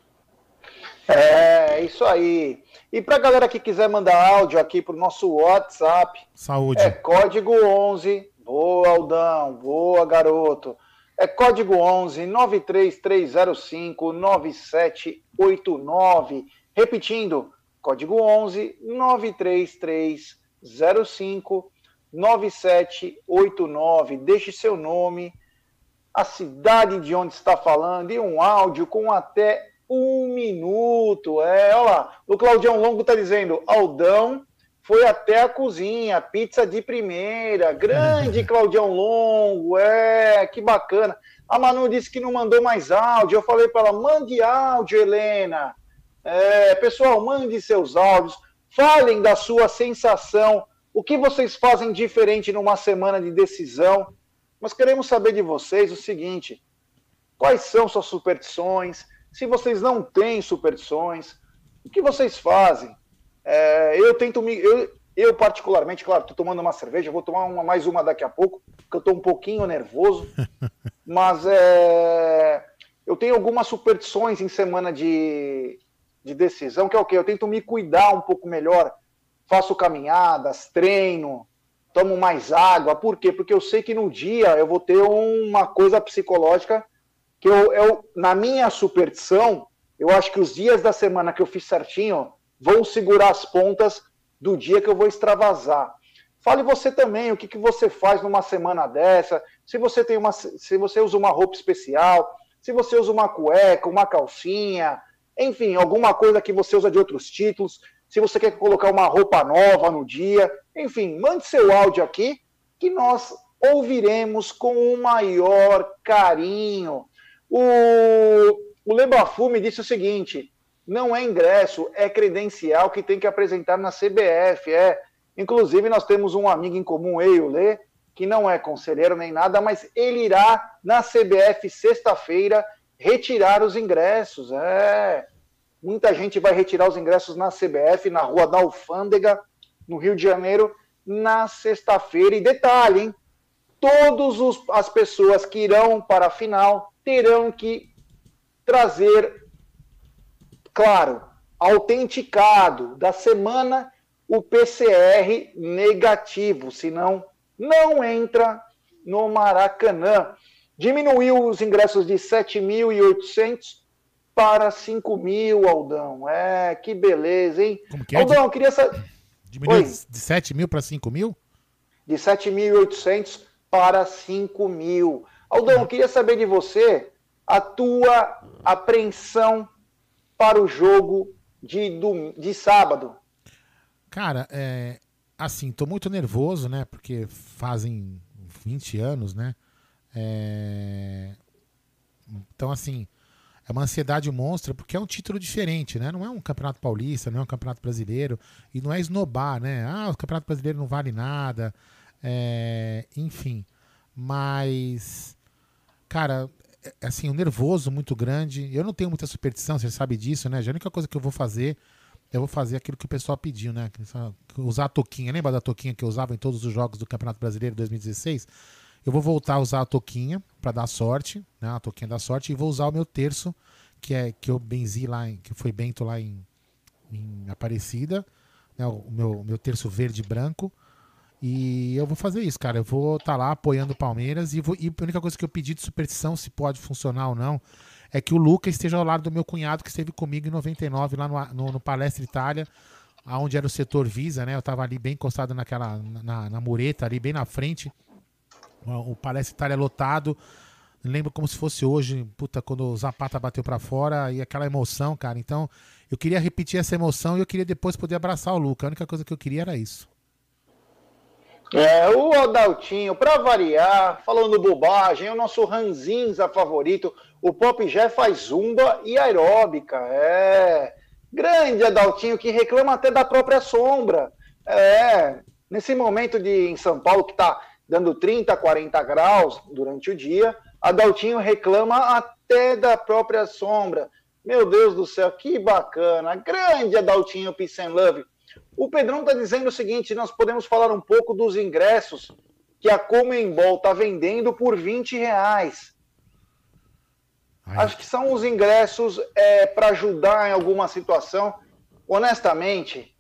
É, isso aí. E para a galera que quiser mandar áudio aqui para o nosso WhatsApp, Saúde. é código 11. Boa, Aldão. Boa, garoto. É código 11 93305 9789. Repetindo, código 11 93305 9789. Deixe seu nome, a cidade de onde está falando e um áudio com até um minuto. É, olha lá. O Claudião Longo está dizendo: Aldão foi até a cozinha, pizza de primeira. Grande Claudião Longo, é, que bacana. A Manu disse que não mandou mais áudio. Eu falei para ela: mande áudio, Helena. É, pessoal, mande seus áudios. Falem da sua sensação. O que vocês fazem diferente numa semana de decisão? Nós queremos saber de vocês o seguinte: quais são suas superstições? Se vocês não têm superstições, O que vocês fazem? É, eu tento me. Eu, eu, particularmente, claro, estou tomando uma cerveja, vou tomar uma, mais uma daqui a pouco, porque eu estou um pouquinho nervoso. mas é, eu tenho algumas superstições em semana de, de decisão, que é o quê? Eu tento me cuidar um pouco melhor. Faço caminhadas, treino, tomo mais água. Por quê? Porque eu sei que no dia eu vou ter uma coisa psicológica que eu, eu na minha superstição, eu acho que os dias da semana que eu fiz certinho vão segurar as pontas do dia que eu vou extravasar. Fale você também o que, que você faz numa semana dessa, se você tem uma, se você usa uma roupa especial, se você usa uma cueca, uma calcinha, enfim, alguma coisa que você usa de outros títulos, se você quer colocar uma roupa nova no dia, enfim, mande seu áudio aqui que nós ouviremos com o maior carinho. O, o Lebafu me disse o seguinte: não é ingresso, é credencial que tem que apresentar na CBF. É. Inclusive, nós temos um amigo em comum, eu Lê, que não é conselheiro nem nada, mas ele irá na CBF sexta-feira retirar os ingressos. É. Muita gente vai retirar os ingressos na CBF, na Rua da Alfândega, no Rio de Janeiro, na sexta-feira. E detalhe, hein? Todas as pessoas que irão para a final terão que trazer, claro, autenticado da semana o PCR negativo, senão não entra no Maracanã. Diminuiu os ingressos de 7.800 para 5 mil, Aldão. É, que beleza, hein? Como que é? Aldão, eu queria saber. Diminuiu Oi. de 7 mil para 5 mil? De 7.800 para 5 mil. Aldão, queria saber de você a tua apreensão para o jogo de, de sábado. Cara, é, assim, tô muito nervoso, né? Porque fazem 20 anos, né? É... Então, assim, é uma ansiedade monstra, porque é um título diferente, né? Não é um campeonato paulista, não é um campeonato brasileiro, e não é esnobar, né? Ah, o campeonato brasileiro não vale nada, é... enfim. Mas, cara, é, assim, um nervoso muito grande. Eu não tenho muita superstição, você sabe disso, né? A única coisa que eu vou fazer eu vou fazer aquilo que o pessoal pediu, né? Usar a toquinha. Lembra da toquinha que eu usava em todos os jogos do Campeonato Brasileiro 2016? Eu vou voltar a usar a toquinha para dar sorte, né? A toquinha da sorte, e vou usar o meu terço, que é que eu benzi lá, em, que foi bento lá em, em Aparecida, né? O meu, meu terço verde branco. E eu vou fazer isso, cara. Eu vou estar tá lá apoiando o Palmeiras e, vou, e a única coisa que eu pedi de superstição, se pode funcionar ou não, é que o Luca esteja ao lado do meu cunhado que esteve comigo em 99 lá no, no, no Palestra Itália, onde era o setor Visa, né? Eu tava ali bem encostado naquela na, na mureta ali bem na frente. O, o Palestra Itália lotado. Lembro como se fosse hoje, puta, quando o Zapata bateu para fora e aquela emoção, cara. Então, eu queria repetir essa emoção e eu queria depois poder abraçar o Luca. A única coisa que eu queria era isso. É, o Adaltinho, para variar, falando bobagem, é o nosso Ranzinza favorito. O Pop já faz zumba e aeróbica. É. Grande Adaltinho, que reclama até da própria sombra. É. Nesse momento de em São Paulo, que está dando 30, 40 graus durante o dia, Adaltinho reclama até da própria sombra. Meu Deus do céu, que bacana. Grande Adaltinho Peace and Love. O Pedrão está dizendo o seguinte: nós podemos falar um pouco dos ingressos que a Comembol está vendendo por 20 reais. Ai. Acho que são os ingressos é, para ajudar em alguma situação. Honestamente,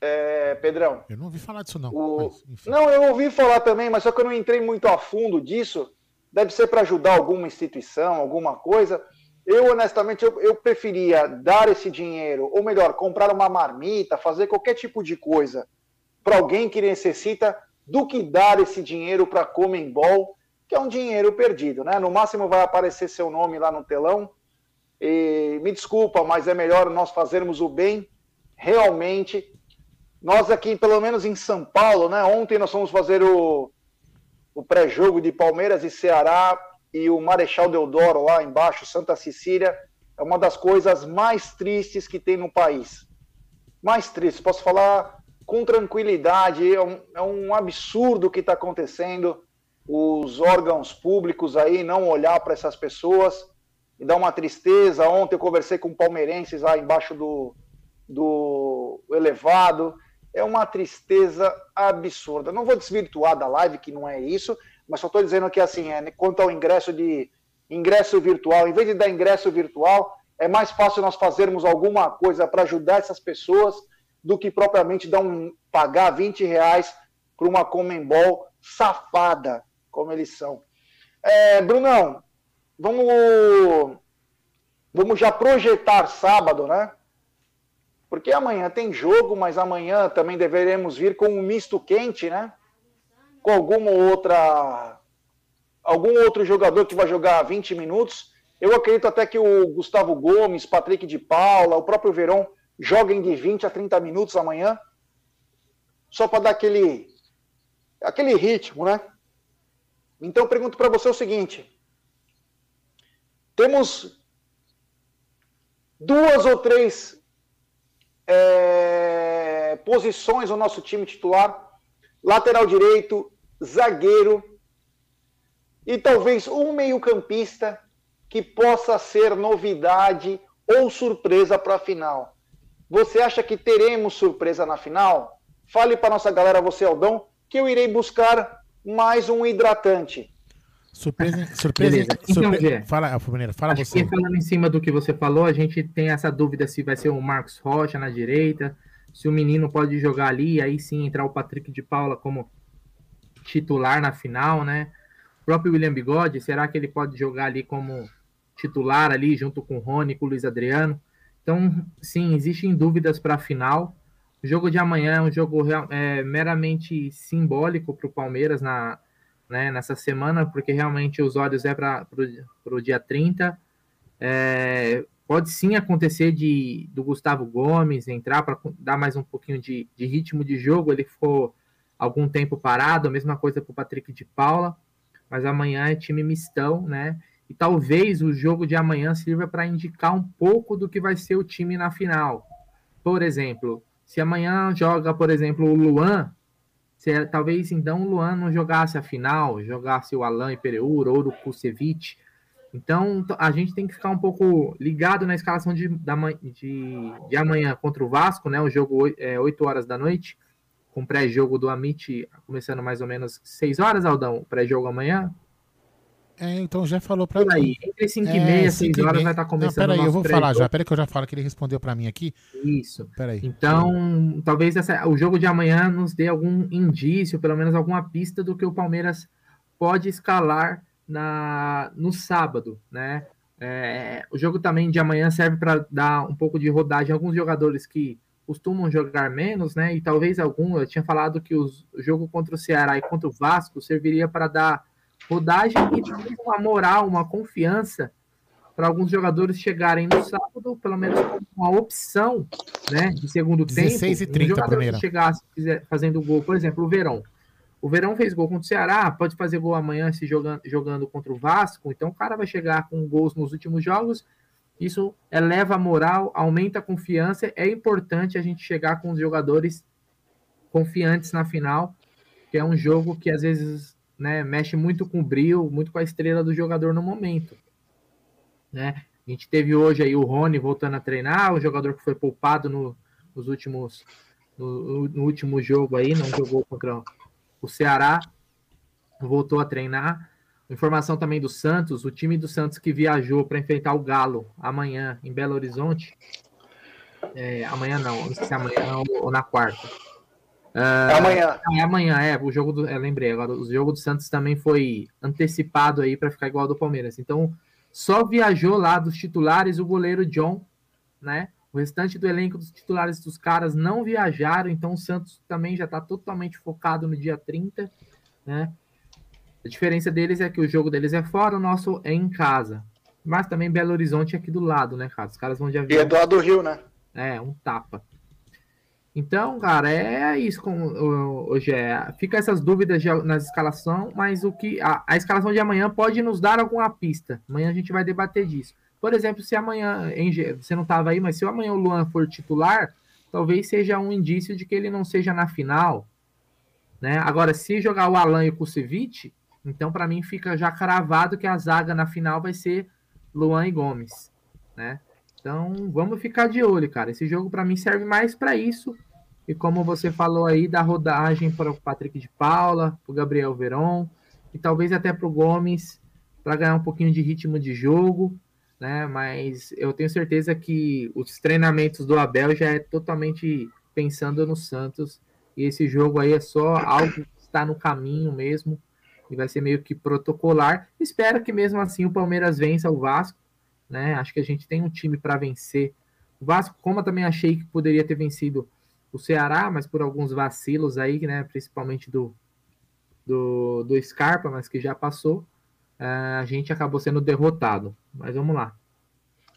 é, Pedrão. Eu não ouvi falar disso, não. O... Mas, não, eu ouvi falar também, mas só que eu não entrei muito a fundo disso. Deve ser para ajudar alguma instituição, alguma coisa. Eu, honestamente, eu, eu, preferia dar esse dinheiro, ou melhor, comprar uma marmita, fazer qualquer tipo de coisa para alguém que necessita, do que dar esse dinheiro para Comembol, que é um dinheiro perdido, né? No máximo vai aparecer seu nome lá no telão. E me desculpa, mas é melhor nós fazermos o bem realmente. Nós aqui, pelo menos em São Paulo, né? Ontem nós fomos fazer o, o pré-jogo de Palmeiras e Ceará e o Marechal Deodoro lá embaixo, Santa Cecília, é uma das coisas mais tristes que tem no país. Mais triste, posso falar com tranquilidade, é um, é um absurdo o que está acontecendo, os órgãos públicos aí não olhar para essas pessoas, e dá uma tristeza. Ontem eu conversei com palmeirenses lá embaixo do, do elevado. É uma tristeza absurda. Não vou desvirtuar da live, que não é isso, mas só estou dizendo que, assim, é, quanto ao ingresso de ingresso virtual, em vez de dar ingresso virtual, é mais fácil nós fazermos alguma coisa para ajudar essas pessoas do que propriamente dar um, pagar 20 reais para uma Comembol safada, como eles são. É, Brunão, vamos, vamos já projetar sábado, né? Porque amanhã tem jogo, mas amanhã também deveremos vir com um misto quente, né? Com alguma outra. Algum outro jogador que vai jogar 20 minutos. Eu acredito até que o Gustavo Gomes, Patrick de Paula, o próprio Verão joguem de 20 a 30 minutos amanhã. Só para dar aquele, aquele ritmo, né? Então eu pergunto para você o seguinte: temos duas ou três é, posições no nosso time titular: lateral direito, zagueiro e talvez um meio-campista que possa ser novidade ou surpresa para a final. Você acha que teremos surpresa na final? Fale para nossa galera, você Aldão, que eu irei buscar mais um hidratante. Surpresa, surpresa. Então, Gê, fala, Fala, fala você. Que falando em cima do que você falou, a gente tem essa dúvida se vai ser o Marcos Rocha na direita, se o menino pode jogar ali, aí sim entrar o Patrick de Paula como titular na final, né? O próprio William Bigode, será que ele pode jogar ali como titular ali junto com o Rony, com o Luiz Adriano? Então, sim, existem dúvidas para a final. O jogo de amanhã é um jogo é, meramente simbólico para o Palmeiras na, né, nessa semana, porque realmente os olhos é para o dia 30. É, pode sim acontecer de do Gustavo Gomes entrar para dar mais um pouquinho de, de, ritmo de jogo. Ele ficou algum tempo parado, a mesma coisa para o Patrick de Paula, mas amanhã é time mistão, né? E talvez o jogo de amanhã sirva para indicar um pouco do que vai ser o time na final. Por exemplo, se amanhã joga, por exemplo, o Luan, se, talvez então o Luan não jogasse a final, jogasse o Alan Pereur ou o Kusevich. Então a gente tem que ficar um pouco ligado na escalação de, da, de, de amanhã contra o Vasco, né? O jogo é 8 horas da noite, com pré-jogo do Amit começando mais ou menos 6 horas, Aldão, pré-jogo amanhã. É, então já falou pra Por aí, entre 5 é, e meia, 6 horas vai estar tá começando Não, peraí, eu vou falar já. Peraí que eu já falo que ele respondeu pra mim aqui. Isso. Peraí. Então, talvez essa, o jogo de amanhã nos dê algum indício, pelo menos alguma pista do que o Palmeiras pode escalar na, no sábado, né? É, o jogo também de amanhã serve para dar um pouco de rodagem a alguns jogadores que costumam jogar menos, né? E talvez algum, eu tinha falado que os, o jogo contra o Ceará e contra o Vasco serviria para dar rodagem e uma moral, uma confiança para alguns jogadores chegarem no sábado, pelo menos uma opção, né, de segundo 16 tempo. E 30 um jogador primeira. que chegasse fazendo gol, por exemplo, o Verão. O Verão fez gol contra o Ceará, pode fazer gol amanhã se jogando, jogando contra o Vasco, então o cara vai chegar com gols nos últimos jogos. Isso eleva a moral, aumenta a confiança. É importante a gente chegar com os jogadores confiantes na final, que é um jogo que às vezes né, mexe muito com o brilho, muito com a estrela do jogador no momento. Né? A gente teve hoje aí o Rony voltando a treinar, o jogador que foi poupado no, nos últimos no, no, último jogo aí, não jogou contra o Ceará, voltou a treinar. Informação também do Santos, o time do Santos que viajou para enfrentar o Galo amanhã em Belo Horizonte. É, amanhã não, não sei se é amanhã ou, ou na quarta é amanhã. É amanhã, é. O jogo do. É, lembrei agora. O jogo do Santos também foi antecipado aí para ficar igual ao do Palmeiras. Então, só viajou lá dos titulares o goleiro John, né? O restante do elenco dos titulares dos caras não viajaram, então o Santos também já está totalmente focado no dia 30, né? A diferença deles é que o jogo deles é fora, o nosso é em casa. Mas também Belo Horizonte é aqui do lado, né, cara? Os caras vão de avião. E é do lado do Rio, né? É, um tapa. Então, cara, é isso com hoje é. Fica essas dúvidas de, na escalação, mas o que a, a, escalação de amanhã pode nos dar alguma pista. Amanhã a gente vai debater disso. Por exemplo, se amanhã, em, você não estava aí, mas se amanhã o Luan for titular, talvez seja um indício de que ele não seja na final, né? Agora, se jogar o Alan e o Kusevich, então para mim fica já cravado que a zaga na final vai ser Luan e Gomes, né? Então, vamos ficar de olho, cara. Esse jogo para mim serve mais para isso. E como você falou aí, da rodagem para o Patrick de Paula, para o Gabriel Veron, e talvez até para o Gomes, para ganhar um pouquinho de ritmo de jogo, né? Mas eu tenho certeza que os treinamentos do Abel já é totalmente pensando no Santos. E esse jogo aí é só algo que está no caminho mesmo. E vai ser meio que protocolar. Espero que mesmo assim o Palmeiras vença o Vasco né? Acho que a gente tem um time para vencer. O Vasco, como eu também achei que poderia ter vencido o Ceará, mas por alguns vacilos aí, né? Principalmente do, do, do Scarpa, mas que já passou, é, a gente acabou sendo derrotado. Mas vamos lá.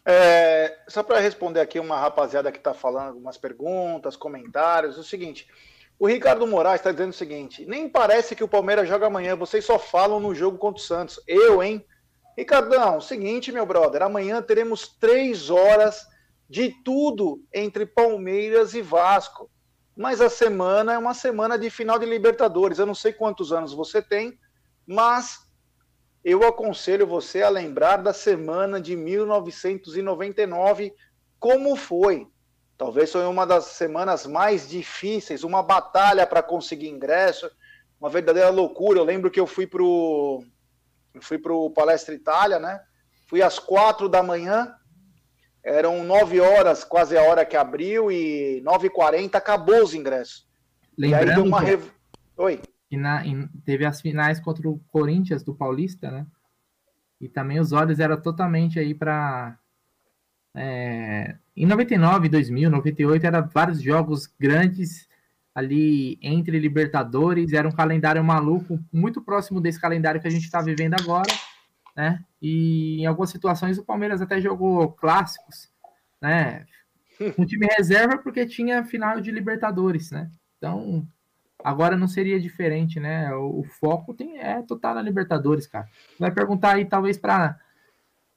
É, só para responder aqui uma rapaziada que está falando algumas perguntas, comentários, o seguinte. O Ricardo Moraes está dizendo o seguinte: nem parece que o Palmeiras joga amanhã, vocês só falam no jogo contra o Santos. Eu, hein? Ricardão, seguinte, meu brother, amanhã teremos três horas de tudo entre Palmeiras e Vasco. Mas a semana é uma semana de final de Libertadores. Eu não sei quantos anos você tem, mas eu aconselho você a lembrar da semana de 1999, como foi. Talvez foi uma das semanas mais difíceis, uma batalha para conseguir ingresso, uma verdadeira loucura. Eu lembro que eu fui para o eu fui para o Palestra Itália, né? Fui às quatro da manhã, eram nove horas, quase a hora que abriu, e nove e quarenta acabou os ingressos. Lembrando e aí deu uma... Que... Oi? E na, em, teve as finais contra o Corinthians do Paulista, né? E também os olhos eram totalmente aí para é, em 99, 2000, 98, eram vários jogos grandes ali entre Libertadores, era um calendário maluco, muito próximo desse calendário que a gente está vivendo agora, né? E em algumas situações o Palmeiras até jogou clássicos, né? Um time reserva porque tinha final de Libertadores, né? Então, agora não seria diferente, né? O, o foco tem é total na Libertadores, cara. Vai perguntar aí talvez para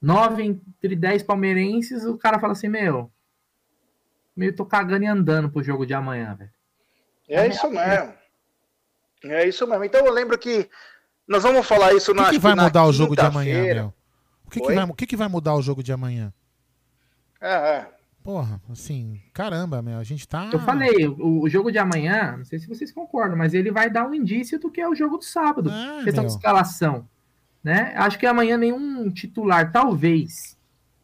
nove entre dez palmeirenses, o cara fala assim, meu, meio tô cagando e andando pro jogo de amanhã, velho. É isso mesmo. É isso mesmo. Então eu lembro que nós vamos falar isso na. O que, que vai mudar o jogo de amanhã, Meu? O que, que, vai, o que, que vai mudar o jogo de amanhã? É, é. Porra, assim, caramba, meu, a gente tá. Eu falei, o, o, jogo de amanhã, não sei se vocês concordam, mas ele vai dar um indício do que é o jogo do sábado. É, questão meu. de escalação. Né? Acho que amanhã nenhum titular, talvez.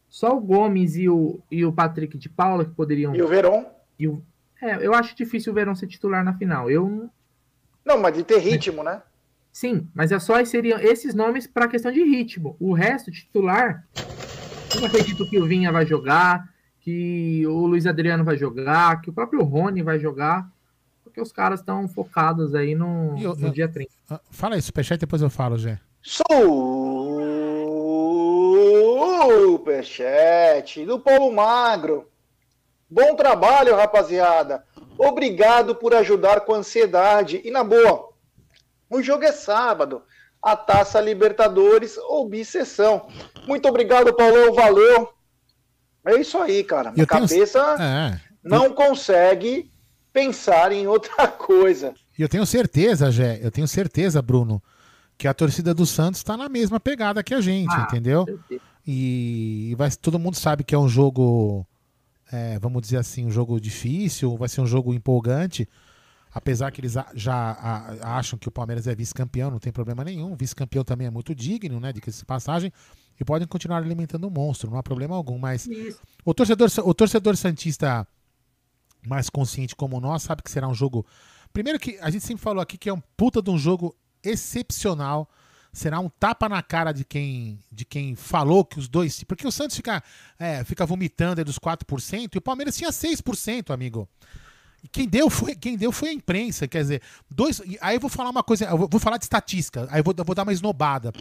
Só o Gomes e o, e o Patrick de Paula que poderiam. E o Verón. E o, é, eu acho difícil o Verão ser titular na final. Eu não, mas de ter ritmo, né? Sim, mas é só seriam esses nomes para questão de ritmo. O resto titular, eu acredito que o Vinha vai jogar, que o Luiz Adriano vai jogar, que o próprio Rony vai jogar, porque os caras estão focados aí no, eu, no eu, dia 30. Ah, fala aí, superchat, depois eu falo, Zé. Superchat do Paulo Magro. Bom trabalho, rapaziada. Obrigado por ajudar com a ansiedade. E na boa, o jogo é sábado. A Taça Libertadores ou Bicessão. Muito obrigado, Paulo. Valeu. É isso aí, cara. Minha cabeça é. não eu... consegue pensar em outra coisa. E eu tenho certeza, Jé, eu tenho certeza, Bruno, que a torcida do Santos está na mesma pegada que a gente, ah, entendeu? E vai, todo mundo sabe que é um jogo é, vamos dizer assim, um jogo difícil, vai ser um jogo empolgante. Apesar que eles já acham que o Palmeiras é vice-campeão, não tem problema nenhum. Vice-campeão também é muito digno, né? De que passagem. E podem continuar alimentando o monstro, não há problema algum. Mas o torcedor, o torcedor Santista mais consciente como nós sabe que será um jogo. Primeiro que a gente sempre falou aqui que é um puta de um jogo excepcional será um tapa na cara de quem de quem falou que os dois. Porque o Santos fica, é, fica vomitando dos 4% e o Palmeiras tinha 6%, amigo. E quem deu foi quem deu foi a imprensa, quer dizer, dois. Aí eu vou falar uma coisa, eu vou falar de estatística, aí eu vou, eu vou dar uma esnobada.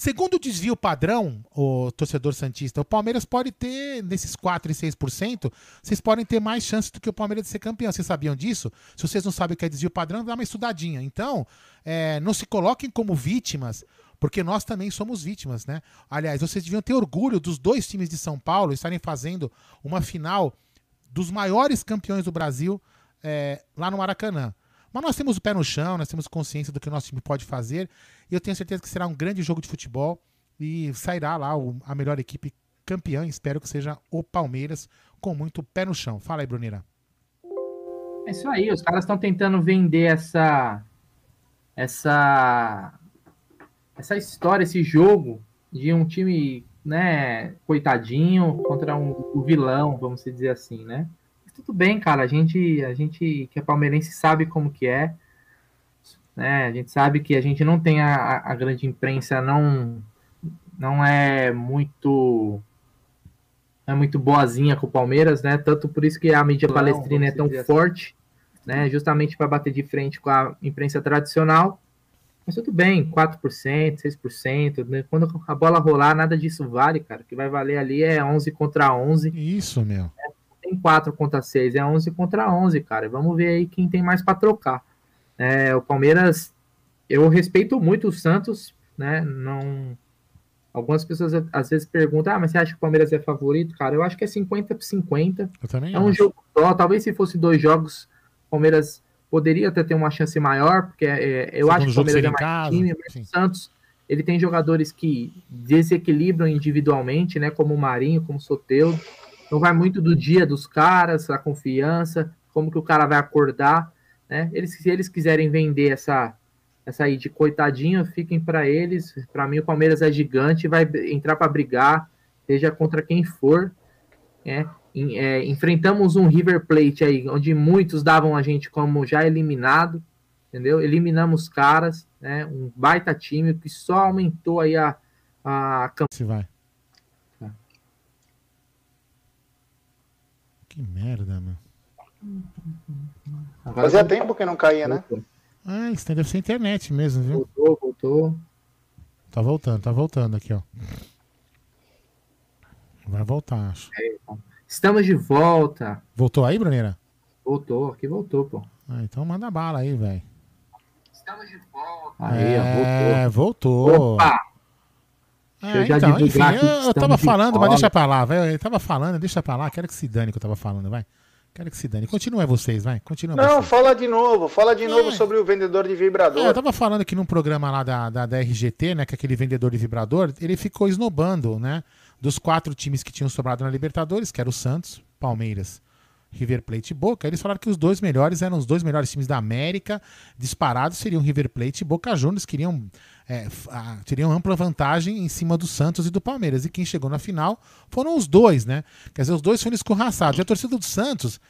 Segundo o desvio padrão, o torcedor Santista, o Palmeiras pode ter, nesses 4% e 6%, vocês podem ter mais chances do que o Palmeiras de ser campeão. Vocês sabiam disso? Se vocês não sabem o que é desvio padrão, dá uma estudadinha. Então, é, não se coloquem como vítimas, porque nós também somos vítimas, né? Aliás, vocês deviam ter orgulho dos dois times de São Paulo estarem fazendo uma final dos maiores campeões do Brasil é, lá no Maracanã. Mas nós temos o pé no chão, nós temos consciência do que o nosso time pode fazer. E eu tenho certeza que será um grande jogo de futebol e sairá lá a melhor equipe campeão. Espero que seja o Palmeiras com muito pé no chão. Fala aí, Brunira. É isso aí, os caras estão tentando vender essa essa essa história, esse jogo de um time, né, coitadinho contra um, um vilão, vamos dizer assim, né? Tudo bem, cara, a gente a gente que é palmeirense sabe como que é. Né? A gente sabe que a gente não tem a, a grande imprensa não não é muito é muito boazinha com o Palmeiras, né? Tanto por isso que a mídia não, palestrina é tão assim. forte, né? Justamente para bater de frente com a imprensa tradicional. Mas tudo bem, 4%, 6%, né? quando a bola rolar, nada disso vale, cara. O que vai valer ali é 11 contra 11. Isso, meu. Tem 4 contra 6, é 11 contra 11, cara. Vamos ver aí quem tem mais para trocar. É, o Palmeiras, eu respeito muito o Santos, né? Não Algumas pessoas às vezes perguntam: ah, mas você acha que o Palmeiras é favorito? Cara, eu acho que é 50 por 50. Eu também é um jogo só. Talvez se fosse dois jogos, o Palmeiras poderia até ter uma chance maior, porque é, eu acho que o Palmeiras é mais casa, time, mas o Santos ele tem jogadores que desequilibram individualmente, né? Como o Marinho, como o Soteudo. Então vai muito do dia dos caras, a confiança, como que o cara vai acordar, né? Eles, se eles quiserem vender essa essa aí de coitadinho, fiquem para eles. Para mim, o Palmeiras é gigante, vai entrar para brigar, seja contra quem for. É, é, enfrentamos um River Plate aí, onde muitos davam a gente como já eliminado, entendeu? Eliminamos caras, né? Um baita time que só aumentou aí a, a Se vai. Tá. Que merda, meu. Fazia tempo que não caía, né? Ah, isso deve ser internet mesmo, viu? Voltou, voltou. Tá voltando, tá voltando aqui, ó. Vai voltar, acho. É, estamos de volta. Voltou aí, Bruneira? Voltou, aqui voltou, pô. Ah, então manda bala aí, velho. Estamos de volta. Aí, é, voltou. voltou. Opa! É, então, enfim, eu, eu tava falando, mas deixa pra lá, velho. Eu tava falando, deixa pra lá, quero que se dane que eu tava falando, vai. Quero que se dane. Continua vocês, vai. Continua Não, vocês. fala de novo. Fala de é. novo sobre o vendedor de vibrador. É, eu tava falando aqui num programa lá da, da, da, RGT, né? Que aquele vendedor de vibrador, ele ficou esnobando, né? Dos quatro times que tinham sobrado na Libertadores, que era o Santos, Palmeiras, River Plate e Boca. Eles falaram que os dois melhores eram os dois melhores times da América. Disparados seriam River Plate e Boca Juniors, queriam é, teriam ampla vantagem em cima do Santos e do Palmeiras. E quem chegou na final foram os dois, né? Quer dizer, os dois foram escorraçados. E a torcida do Santos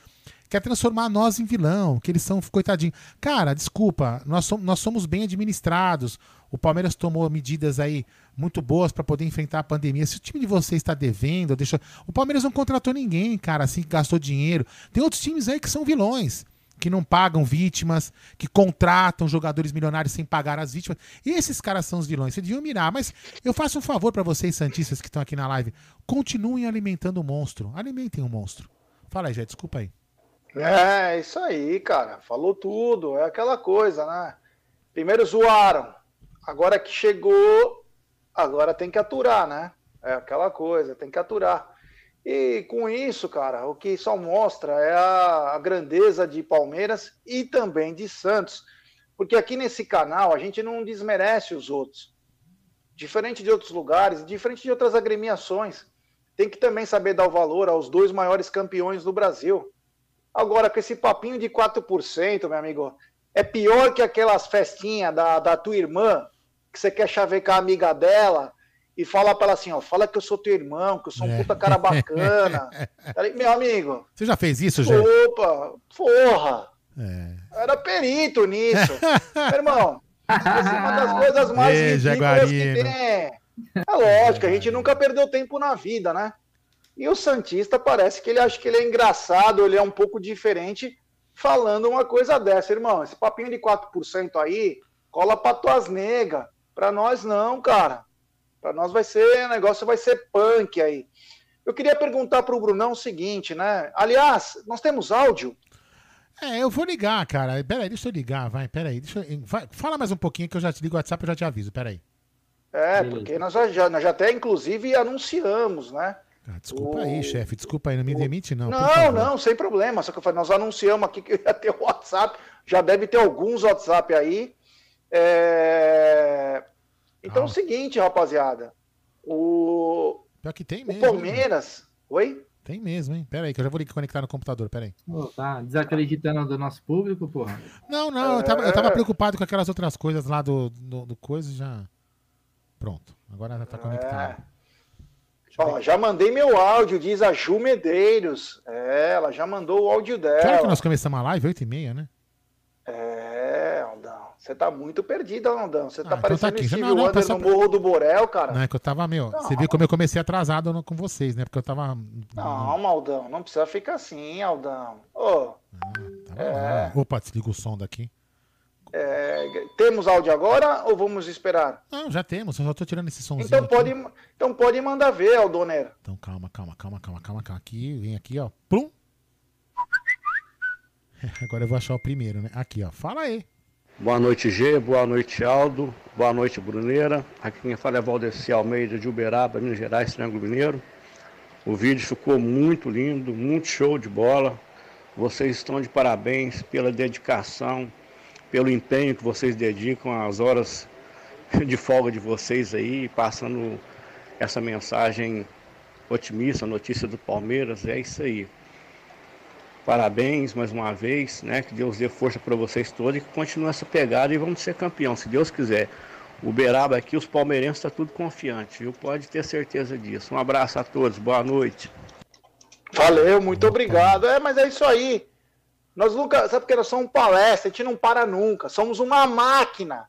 quer transformar nós em vilão, que eles são coitadinhos. Cara, desculpa, nós somos, nós somos bem administrados. O Palmeiras tomou medidas aí muito boas para poder enfrentar a pandemia. Se o time de vocês está devendo, deixa. O Palmeiras não contratou ninguém, cara, assim, que gastou dinheiro. Tem outros times aí que são vilões que não pagam vítimas, que contratam jogadores milionários sem pagar as vítimas. Esses caras são os vilões. Vocês deviam mirar. Mas eu faço um favor para vocês, Santistas, que estão aqui na live. Continuem alimentando o monstro. Alimentem o monstro. Fala aí, Jé, desculpa aí. É, isso aí, cara. Falou tudo. É aquela coisa, né? Primeiro zoaram. Agora que chegou, agora tem que aturar, né? É aquela coisa, tem que aturar. E com isso, cara, o que só mostra é a, a, grandeza de Palmeiras e também de Santos. Porque aqui nesse canal a gente não desmerece os outros. Diferente de outros lugares, diferente de outras agremiações. Tem que também saber dar o valor aos dois maiores campeões do Brasil. Agora, com esse papinho de 4%, meu amigo, é pior que aquelas festinhas da, da tua irmã, que você quer chavecar a amiga dela e fala pra ela assim, ó, fala que eu sou teu irmão, que eu sou um é. puta cara bacana. Meu amigo. Você já fez isso, já? Opa, porra. É. Era perito nisso. Meu irmão, essa é uma das coisas mais Ei, ridículas que tem. É lógico, a gente nunca perdeu tempo na vida, né? E o Santista parece que ele acha que ele é engraçado, ele é um pouco diferente falando uma coisa dessa, irmão. Esse papinho de 4% aí, cola pra tuas negas. Pra nós não, cara. Para nós vai ser, o negócio vai ser punk aí. Eu queria perguntar para o Brunão o seguinte, né? Aliás, nós temos áudio? É, eu vou ligar, cara. Peraí, deixa eu ligar, vai, peraí. Deixa eu... vai, fala mais um pouquinho que eu já te ligo o WhatsApp e já te aviso, peraí. É, porque nós já, nós já até, inclusive, anunciamos, né? Ah, desculpa o... aí, chefe, desculpa aí, não me demite, não. Não, não, sem problema. Só que eu falei, nós anunciamos aqui que ia ter o WhatsApp, já deve ter alguns WhatsApp aí. É... Então ah. é o seguinte, rapaziada. O... Pior que tem mesmo. O Palmeiras. Oi? Tem mesmo, hein? Pera aí, que eu já vou conectar no computador, pera aí. Oh, tá desacreditando do nosso público, porra? Não, não, eu tava, eu tava preocupado com aquelas outras coisas lá do, do, do coisa já. Pronto, agora já tá conectado. É. Ó, já mandei meu áudio, diz a Ju Medeiros. É, ela já mandou o áudio dela. Claro que nós começamos a live, 8 e meia, né? É, Aldão. Você tá muito perdido, Aldão. Você tá ah, então parecendo tá Steve não, não, Wonder no Morro do Borel, cara. Não, é que eu tava, meu... Não. Você viu como eu comecei atrasado com vocês, né? Porque eu tava... Não, Aldão. Não precisa ficar assim, Aldão. Ô... Oh, ah, tá é... Opa, desliga o som daqui. É, temos áudio agora ou vamos esperar? Não, já temos, eu só tô tirando esse somzinho. Então pode, então pode mandar ver, Aldonera. Então calma, calma, calma, calma, calma, calma. Aqui, vem aqui, ó. Plum. Agora eu vou achar o primeiro, né? Aqui, ó. Fala aí. Boa noite, G. Boa noite, Aldo. Boa noite, Bruneira. Aqui quem fala é Valdeci Almeida de Uberaba, Minas Gerais, Triângulo Mineiro. O vídeo ficou muito lindo, muito show de bola. Vocês estão de parabéns pela dedicação, pelo empenho que vocês dedicam às horas de folga de vocês aí, passando essa mensagem otimista, notícia do Palmeiras, é isso aí. Parabéns mais uma vez, né? Que Deus dê força para vocês todos e que continue essa pegada e vamos ser campeão, se Deus quiser. O Beraba aqui, os palmeirenses está tudo confiante, viu? Pode ter certeza disso. Um abraço a todos, boa noite. Valeu, muito obrigado. É, mas é isso aí. Nós nunca, sabe porque nós somos palestra, a gente não para nunca. Somos uma máquina.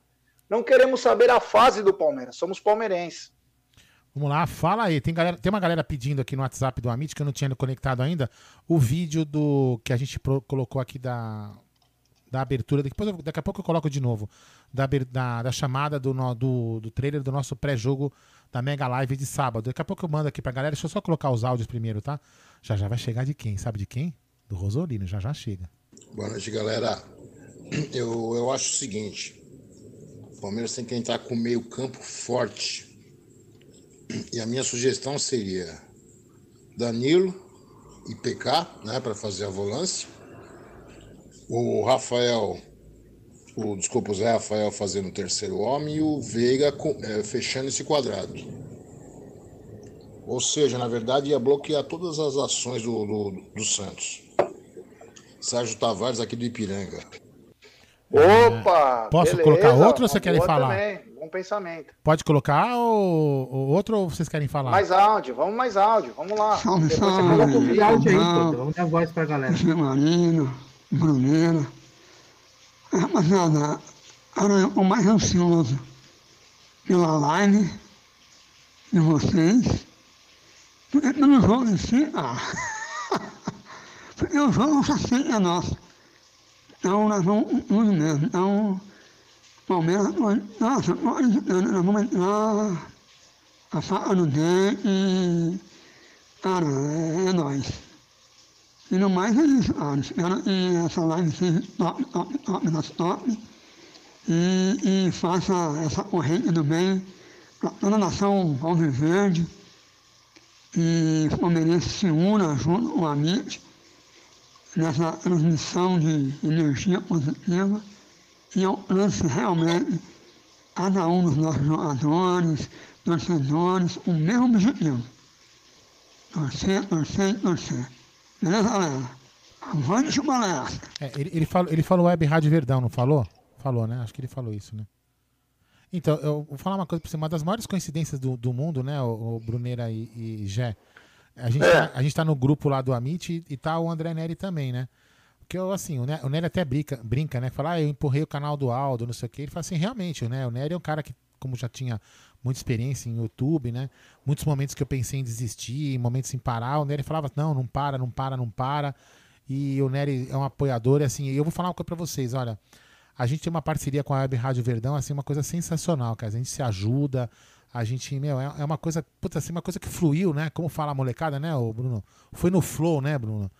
Não queremos saber a fase do Palmeiras, somos palmeirenses. Vamos lá, fala aí. Tem, galera, tem uma galera pedindo aqui no WhatsApp do Amit, que eu não tinha conectado ainda, o vídeo do que a gente pro, colocou aqui da, da abertura. Depois daqui a pouco eu coloco de novo. Da, da, da chamada do, do, do trailer do nosso pré-jogo da Mega Live de sábado. Daqui a pouco eu mando aqui pra galera. Deixa eu só colocar os áudios primeiro, tá? Já já vai chegar de quem? Sabe de quem? do Rosolino, já já chega. Boa noite, galera. Eu, eu acho o seguinte: o Palmeiras tem que entrar com meio campo forte. E a minha sugestão seria Danilo e PK, né, para fazer a volância. O Rafael, o, desculpa, o Zé Rafael fazendo o terceiro homem e o Veiga é, fechando esse quadrado. Ou seja, na verdade, ia bloquear todas as ações do, do, do Santos. Sérgio Tavares aqui do Ipiranga. Opa! Posso beleza, colocar outro ou vocês querem falar? Também. Bom pensamento. Pode colocar ou, ou, outro ou vocês querem falar? Mais áudio, vamos mais áudio, vamos lá. Salve, Depois salve, você coloca o áudio aí. Vamos dar voz pra galera. Marino, Bruneira. Rapaziada, era o mais ansioso pela live de vocês. Porque pelo jogo em si, ah. Porque o jogo já sei é nosso. Então nós vamos mesmo. Então, Palmeiras, nossa, nós vamos entrar a faca no dente e. Cara, é, é nóis. E no mais é isso, cara. Espero que essa live seja top, top, top das top. E, e faça essa corrente do bem para toda a nação alviverde. E Palmeirense se una junto com a MIT nessa transmissão de energia positiva e alcance realmente cada um dos nossos jogadores, torcedores, o mesmo objetivo. Torcer, torcer torcer. Beleza, galera? Avante o palestra. É, ele, ele, falou, ele falou Web Rádio Verdão, não falou? Falou, né? Acho que ele falou isso, né? Então, eu vou falar uma coisa pra você. Uma das maiores coincidências do, do mundo, né, o, o Bruneira e, e Gé, a gente, é. tá, a gente tá no grupo lá do Amit e, e tá o André Neri também, né? Porque eu, assim, o, o Nery até brinca, brinca, né? Fala, ah, eu empurrei o canal do Aldo, não sei o quê. Ele fala assim, realmente, né? O Nery é um cara que, como já tinha muita experiência em YouTube, né? Muitos momentos que eu pensei em desistir, momentos em parar, o Nery falava, não, não para, não para, não para. E o Nery é um apoiador, assim, e eu vou falar uma coisa pra vocês, olha. A gente tem uma parceria com a Web Rádio Verdão, assim, uma coisa sensacional, cara. A gente se ajuda, a gente, meu, é, é uma coisa, puta, assim, uma coisa que fluiu, né? Como fala a molecada, né, o Bruno? Foi no flow, né, Bruno?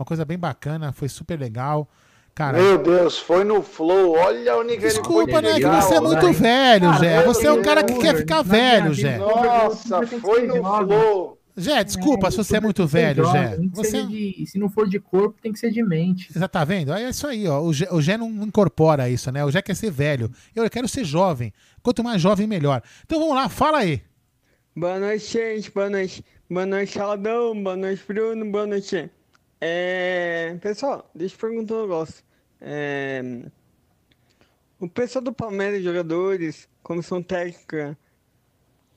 Uma coisa bem bacana, foi super legal. Cara, Meu Deus, foi no flow. Olha o nível Desculpa, né? Que você é muito né? velho, Zé. Você é um cara que quer ficar velho, Zé. Nossa, foi no flow. Jé, desculpa é, se você é muito velho, Jé. Você... De, se não for de corpo, tem que ser de mente. Você tá vendo? É isso aí, ó. O Jé, o Jé não incorpora isso, né? O Jé quer ser velho. Eu quero ser jovem. Quanto mais jovem, melhor. Então vamos lá, fala aí. Boa noite, gente. Boa noite. Boa noite, Aldão. Boa noite, Bruno. Boa noite. É... Pessoal, deixa eu perguntar um negócio. É... O pessoal do Palmeiras, jogadores, comissão técnica,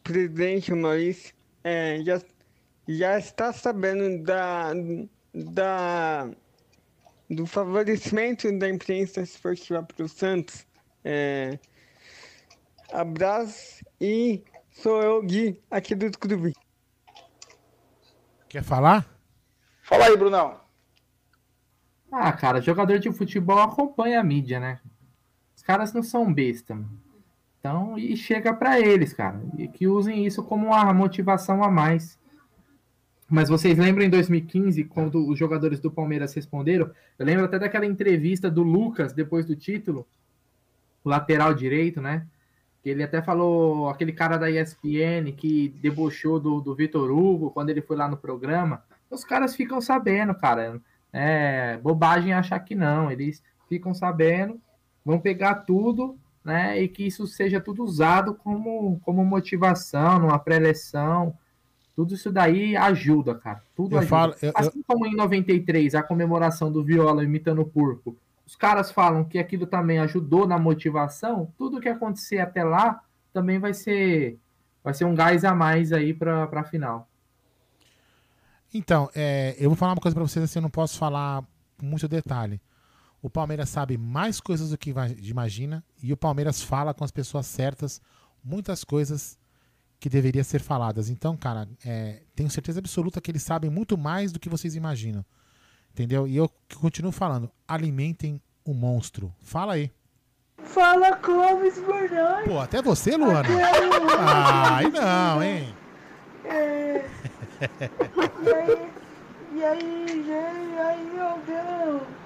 presidente Maurício, é, já, já está sabendo da, da, do favorecimento da imprensa esportiva para o Santos. É, abraço e sou eu, Gui, aqui do clube. Quer falar? Fala aí, Brunão. Ah, cara, jogador de futebol acompanha a mídia, né? Os caras não são besta. Então, e chega para eles, cara. E que usem isso como uma motivação a mais. Mas vocês lembram em 2015, quando os jogadores do Palmeiras responderam? Eu lembro até daquela entrevista do Lucas depois do título, lateral direito, né? Que ele até falou, aquele cara da ESPN que debochou do, do Vitor Hugo quando ele foi lá no programa. Os caras ficam sabendo, cara. É bobagem achar que não. Eles ficam sabendo vão pegar tudo, né, e que isso seja tudo usado como, como motivação, numa pré-eleição. Tudo isso daí ajuda, cara. Tudo eu ajuda. Falo, eu, assim eu... como em 93, a comemoração do Viola imitando o porco, os caras falam que aquilo também ajudou na motivação, tudo que acontecer até lá também vai ser vai ser um gás a mais aí para a final. Então, é, eu vou falar uma coisa para vocês assim, eu não posso falar com muito detalhe. O Palmeiras sabe mais coisas do que imagina e o Palmeiras fala com as pessoas certas muitas coisas que deveriam ser faladas. Então, cara, é, tenho certeza absoluta que eles sabem muito mais do que vocês imaginam. Entendeu? E eu continuo falando, alimentem o monstro. Fala aí. Fala, Clóvis Bernardo. Pô, até você, Luana? Ai, não, hein? É... e aí, e aí, gente, e aí, meu Deus?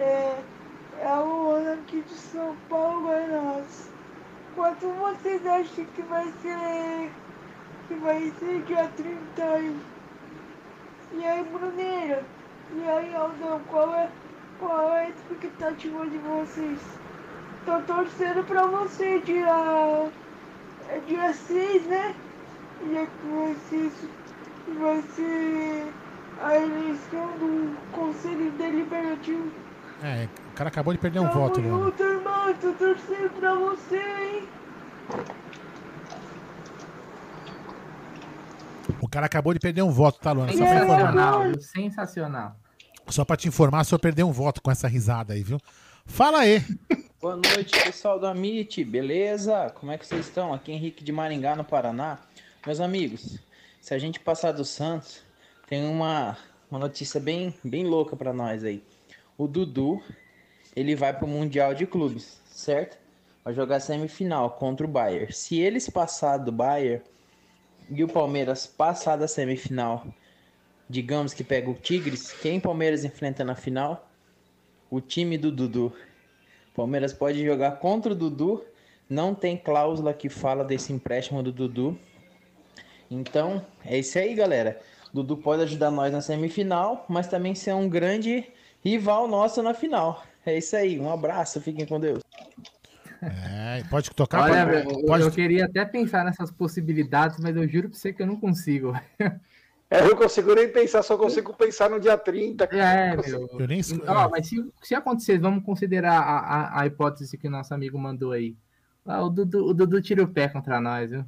é, é o ano aqui de São Paulo, Goiás. Quanto vocês acham que vai ser que vai ser dia 30 aí? E aí, Bruneira? E aí, Aldão, qual é, qual é a expectativa de vocês? Tô torcendo pra você dia. É dia 6, né? E é que vai ser, vai ser a eleição do Conselho Deliberativo é, o cara acabou de perder um Tamo voto, mano. Junto, irmão, tô torcendo pra você, hein? O cara acabou de perder um voto, tá, Luana? Só sensacional, pra sensacional. Só pra te informar, só perdeu um voto com essa risada aí, viu? Fala aí. Boa noite, pessoal do Amit, beleza? Como é que vocês estão? Aqui é Henrique de Maringá, no Paraná. Meus amigos, se a gente passar do Santos, tem uma, uma notícia bem, bem louca para nós aí o Dudu ele vai para o Mundial de Clubes, certo? Vai jogar semifinal contra o Bayern. Se eles passar do Bayern e o Palmeiras passar da semifinal, digamos que pega o Tigres, quem Palmeiras enfrenta na final? O time do Dudu. Palmeiras pode jogar contra o Dudu, não tem cláusula que fala desse empréstimo do Dudu. Então, é isso aí, galera. Dudu pode ajudar nós na semifinal, mas também ser um grande rival nosso na final. É isso aí, um abraço, fiquem com Deus. É, pode tocar? Olha, pode, eu, pode... eu queria até pensar nessas possibilidades, mas eu juro pra você que eu não consigo. É, eu consigo nem pensar, só consigo pensar no dia 30. É, meu. Eu nem... Ó, mas se, se acontecer, vamos considerar a, a, a hipótese que o nosso amigo mandou aí. Ah, o, Dudu, o Dudu tira o pé contra nós, viu?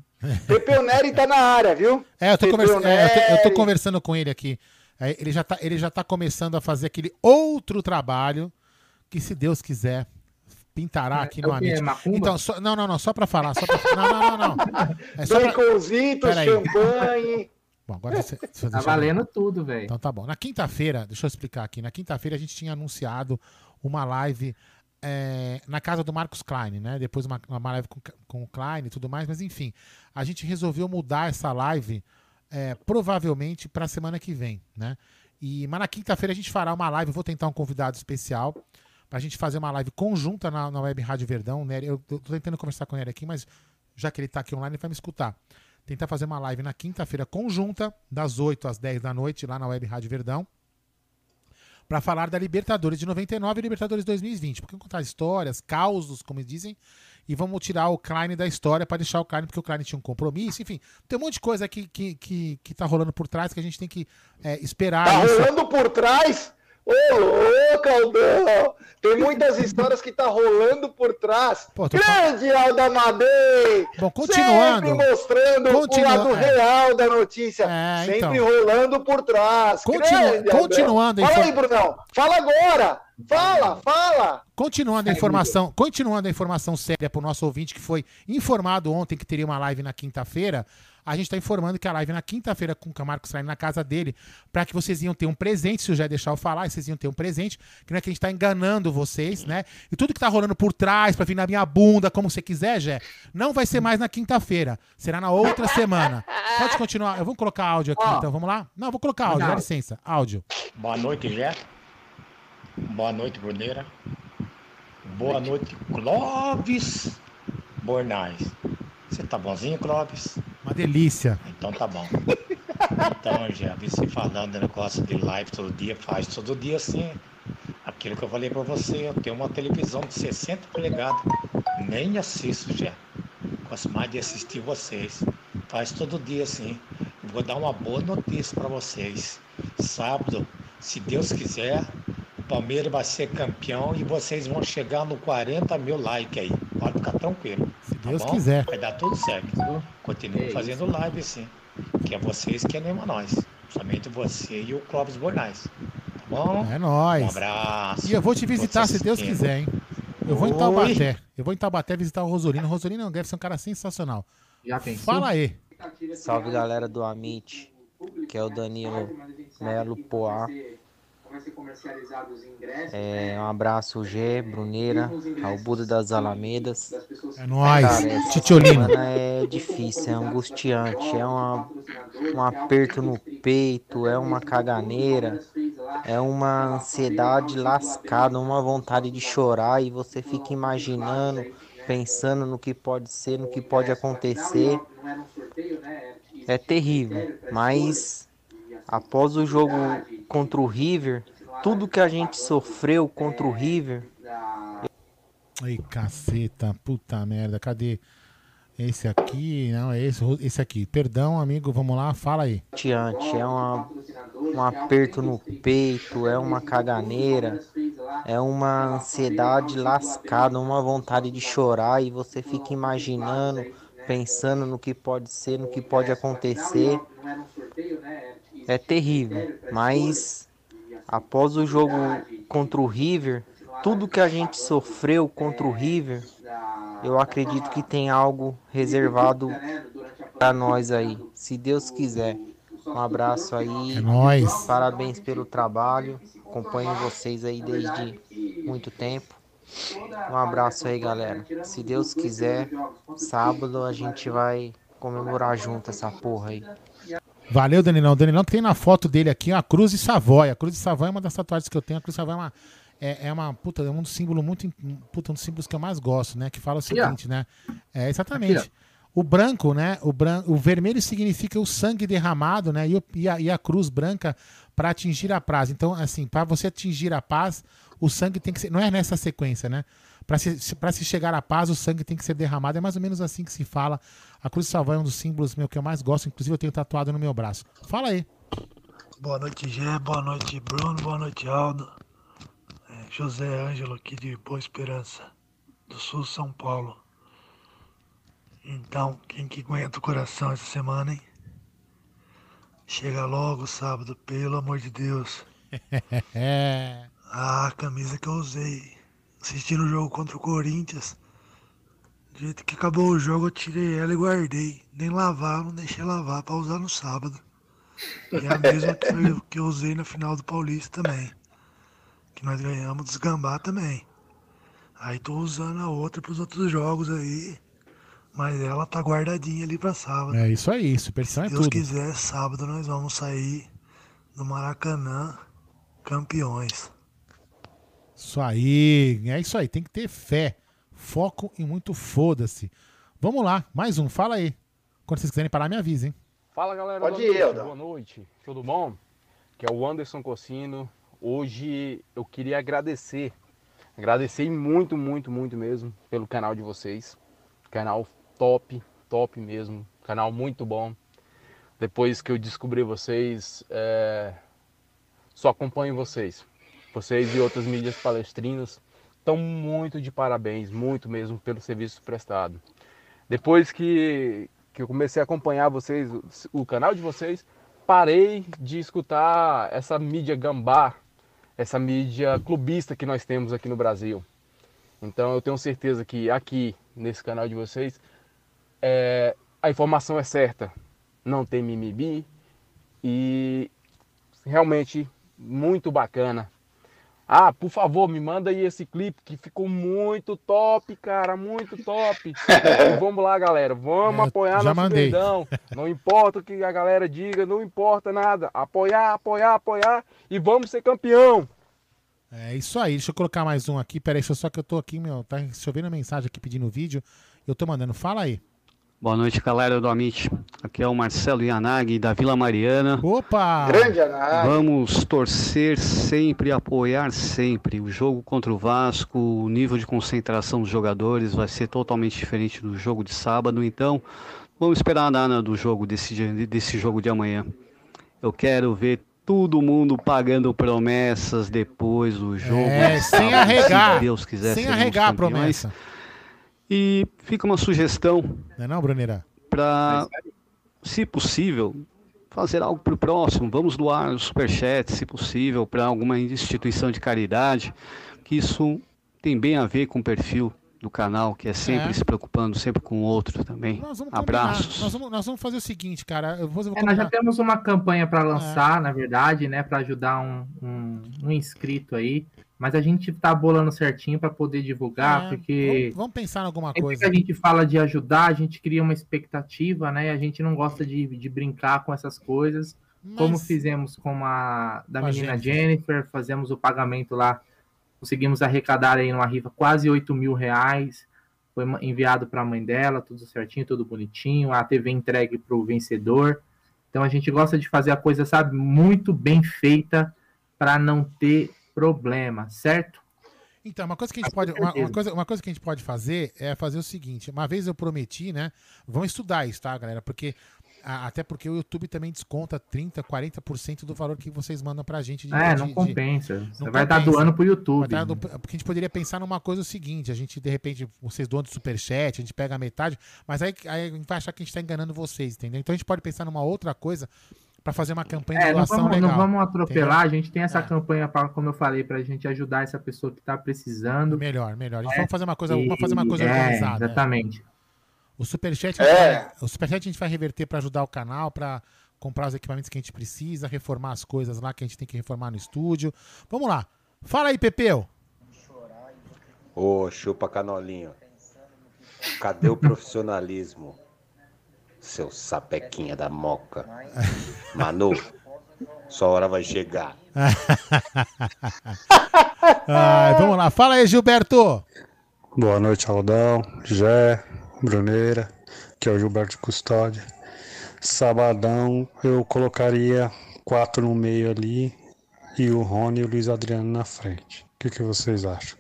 Pepeu Neri tá na área, viu? É, eu tô, conversa... é, eu tô, eu tô conversando com ele aqui. É, ele, já está ele já tá começando a fazer aquele outro trabalho que, se Deus quiser, pintará é, aqui é, no Amit. É então, só, não, não, não, só para falar. Só pra, não, não, não, não. É só Baconzitos, champanhe. Bom, agora você, você tá valendo tudo, velho. Então tá bom. Na quinta-feira, deixa eu explicar aqui. Na quinta-feira a gente tinha anunciado uma live é, na casa do Marcos Klein, né? Depois uma, uma live com, com o Klein e tudo mais, mas enfim, a gente resolveu mudar essa live é, provavelmente para a semana que vem, né? E, mas na quinta-feira a gente fará uma live, vou tentar um convidado especial para a gente fazer uma live conjunta na, na Web Rádio Verdão. Né? Eu, estou tentando conversar com ele aqui, mas já que ele está aqui online, ele vai me escutar. Tentar fazer uma live na quinta-feira conjunta, das 8 às 10 da noite, lá na Web Rádio Verdão para falar da Libertadores de 99 e Libertadores 2020. Porque contar histórias, causos, como dizem, e vamos tirar o Klein da história para deixar o Klein, porque o Klein tinha um compromisso, enfim. Tem um monte de coisa aqui que, que, que tá rolando por trás que a gente tem que é, esperar. Tá isso. rolando por trás? Ô, louco, Aldão! Tem muitas histórias que tá rolando por trás. Pô, tô Grande Alda Madei! Bom, continuando. Sempre mostrando Continua- o lado é. real da notícia. É, sempre então. rolando por trás. Continua- Grande, continuando a Fala aí, Brunão. Fala agora. Fala, fala. Continuando a informação, continuando a informação séria para o nosso ouvinte que foi informado ontem que teria uma live na quinta-feira, a gente está informando que a live na quinta-feira com o Marcos Klein na casa dele, para que vocês iam ter um presente, se o Jé deixar eu falar, vocês iam ter um presente, que não é que a gente está enganando vocês, né? E tudo que tá rolando por trás, para vir na minha bunda, como você quiser, Jé, não vai ser mais na quinta-feira, será na outra semana. Pode continuar, eu vou colocar áudio aqui, Ó. então, vamos lá? Não, eu vou colocar áudio, dá licença, áudio. Boa noite, Jé. Boa noite, Bruneira. Boa noite, Clóvis Bornais. Você tá bonzinho, Clóvis? Uma delícia. Então tá bom. Então, já vi você falando do negócio de live todo dia, faz todo dia sim. Aquilo que eu falei pra você, eu tenho uma televisão de 60 polegadas, nem assisto já. Gosto mais de assistir vocês. Faz todo dia sim. Vou dar uma boa notícia pra vocês. Sábado, se Deus quiser, o Palmeiras vai ser campeão e vocês vão chegar no 40 mil likes aí. Pode ficar tranquilo. Se Deus quiser. Vai dar tudo certo. Continue É fazendo live sim. Que é vocês que animam nós. Somente você e o Clóvis Bornais. Tá bom? É nóis. Um abraço. E eu vou te visitar, se Deus quiser, hein? Eu vou em Oi. Taubaté. Eu vou em Taubaté visitar o Rosolino. O Rosolino deve ser um cara sensacional. Já pensou? Fala aí. Salve galera do Amit, que é o Danilo Melo Poá. É, um abraço G, Bruneira, ao Buda das Alamedas. É nóis. Titiolino. semana É difícil, é angustiante, é uma, um aperto no peito, é uma caganeira, é uma ansiedade lascada, uma vontade de chorar e você fica imaginando, pensando no que pode ser, no que pode acontecer. É terrível, mas após o jogo contra o River, tudo que a gente sofreu contra o River, Ai, caceta. Puta merda. Cadê? Esse aqui, não, é esse, esse aqui. Perdão, amigo, vamos lá, fala aí. angustiante, é uma, um aperto no peito, é uma caganeira, é uma ansiedade lascada, uma vontade de chorar e você fica imaginando, pensando no que pode ser, no que pode acontecer. É terrível, mas após o jogo contra o River, tudo que a gente sofreu contra o River, eu acredito que tem algo reservado para nós aí, se Deus quiser. Um abraço aí. É nóis. Parabéns pelo trabalho. Acompanho vocês aí desde muito tempo. Um abraço aí, galera. Se Deus quiser, sábado a gente vai comemorar junto essa porra aí. Valeu, Danilão. Danilão que tem na foto dele aqui a Cruz de Savoy. A Cruz de Savoy é uma das tatuagens que eu tenho. A Cruz de Savoy é uma. É, é uma puta, é um símbolo muito. Puta, um dos símbolos que eu mais gosto, né? Que fala o seguinte, né? É, exatamente. Aqui, o branco, né? O, bran... o vermelho significa o sangue derramado, né? E, o- e a, e a cruz branca para atingir a paz. Então, assim, para você atingir a paz, o sangue tem que ser. Não é nessa sequência, né? Para se, pra se chegar à paz, o sangue tem que ser derramado. É mais ou menos assim que se fala. A Cruz de Savoy é um dos símbolos meu que eu mais gosto. Inclusive, eu tenho tatuado no meu braço. Fala aí. Boa noite, Gé. Boa noite, Bruno. Boa noite, Aldo. É, José Ângelo aqui de Boa Esperança, do Sul São Paulo. Então, quem que aguenta o coração essa semana, hein? Chega logo sábado, pelo amor de Deus. Ah, a camisa que eu usei assistindo o jogo contra o Corinthians. Do jeito que acabou o jogo, eu tirei ela e guardei. Nem lavar, não deixei lavar pra usar no sábado. E é a mesma que eu, que eu usei na final do Paulista também. Que nós ganhamos dos Gambá também. Aí tô usando a outra pros outros jogos aí. Mas ela tá guardadinha ali pra sábado. É isso aí, superstição é Se Deus tudo. quiser, sábado nós vamos sair do Maracanã campeões. Isso aí, é isso aí, tem que ter fé, foco e muito foda-se. Vamos lá, mais um, fala aí. Quando vocês quiserem parar, me avisa, hein? Fala galera, Pode boa ir, noite, Elda. boa noite, tudo bom? Que é o Anderson Cocino, Hoje eu queria agradecer, agradecer muito, muito, muito mesmo pelo canal de vocês. Canal top, top mesmo, canal muito bom. Depois que eu descobri vocês, é... só acompanho vocês. Vocês e outras mídias palestrinas estão muito de parabéns, muito mesmo pelo serviço prestado. Depois que, que eu comecei a acompanhar vocês, o canal de vocês, parei de escutar essa mídia gambá, essa mídia clubista que nós temos aqui no Brasil. Então eu tenho certeza que aqui nesse canal de vocês é, a informação é certa, não tem mimimi e realmente muito bacana ah, por favor, me manda aí esse clipe que ficou muito top, cara, muito top. e vamos lá, galera, vamos é, apoiar nosso mandei. verdão. Não importa o que a galera diga, não importa nada. Apoiar, apoiar, apoiar e vamos ser campeão. É isso aí, deixa eu colocar mais um aqui. Peraí, só que eu tô aqui, meu, tá chovendo mensagem aqui pedindo vídeo. Eu tô mandando, fala aí. Boa noite, galera do Amit. Aqui é o Marcelo Yanagi, da Vila Mariana. Opa! Grande Yanagi! Vamos torcer sempre, apoiar sempre. O jogo contra o Vasco, o nível de concentração dos jogadores vai ser totalmente diferente do jogo de sábado. Então, vamos esperar nada do jogo, desse, desse jogo de amanhã. Eu quero ver todo mundo pagando promessas depois do jogo. É, sem arregar. Se Deus quiser, sem arregar a promessa. E fica uma sugestão. Não é não, Bruneira? Para, se possível, fazer algo para o próximo. Vamos doar o superchat, se possível, para alguma instituição de caridade, que isso tem bem a ver com o perfil do canal, que é sempre é. se preocupando sempre com o outro também. Abraços. Nós vamos, nós vamos, fazer o seguinte, cara. Eu vou, vou é, nós já temos uma campanha para lançar, é. na verdade, né, para ajudar um, um, um, inscrito aí. Mas a gente tá bolando certinho para poder divulgar, é. porque. Vamos, pensar em alguma coisa. que a gente fala de ajudar, a gente cria uma expectativa, né? A gente não gosta de, de brincar com essas coisas. Mas... Como fizemos com a da menina Jennifer, fazemos o pagamento lá Conseguimos arrecadar aí numa rifa quase 8 mil reais. Foi enviado para a mãe dela, tudo certinho, tudo bonitinho. A TV entregue para o vencedor. Então a gente gosta de fazer a coisa, sabe, muito bem feita para não ter problema, certo? Então, uma coisa que a gente pode, uma, uma, coisa, uma coisa que a gente pode fazer é fazer o seguinte. Uma vez eu prometi, né? Vamos estudar isso, tá, galera? Porque até porque o YouTube também desconta 30%, 40% do valor que vocês mandam pra gente. De, é, não de, compensa. De, Você não vai estar tá doando pro YouTube. Tá porque a gente poderia pensar numa coisa o seguinte: a gente, de repente, vocês doam do superchat, a gente pega a metade, mas aí, aí a gente vai achar que a gente tá enganando vocês, entendeu? Então a gente pode pensar numa outra coisa para fazer uma campanha é, de doação não vamos, legal. Não vamos atropelar, entendeu? a gente tem essa é. campanha, pra, como eu falei, para a gente ajudar essa pessoa que está precisando. Melhor, melhor. A gente é, vamos fazer uma coisa, e, vamos fazer uma coisa é, organizada. Exatamente. O superchat, é. vai, o superchat a gente vai reverter para ajudar o canal, para comprar os equipamentos que a gente precisa, reformar as coisas lá que a gente tem que reformar no estúdio. Vamos lá. Fala aí, Pepeu. Ô, oh, chupa canolinho. Cadê o profissionalismo? Seu sapequinha da moca. Manu, sua hora vai chegar. Ai, vamos lá. Fala aí, Gilberto. Boa noite, Aldão, Jé, Bruneira, que é o Gilberto Custódio. Sabadão eu colocaria quatro no meio ali e o Rony e o Luiz Adriano na frente. O que, que vocês acham?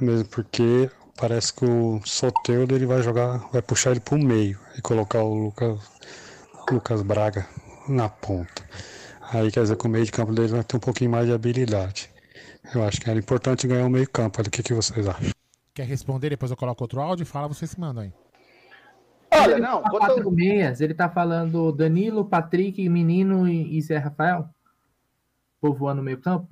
Mesmo porque parece que o Soteudo ele vai jogar, vai puxar ele para o meio e colocar o Lucas, Lucas Braga na ponta. Aí quer dizer que o meio de campo dele vai ter um pouquinho mais de habilidade. Eu acho que era importante ganhar o meio campo. O que, que vocês acham? Quer responder? Depois eu coloco outro áudio e fala, vocês se mandam aí. Olha, não. Tá quatro meias, ele tá falando Danilo, Patrick, Menino e, Zé Rafael? Povoando no meio campo?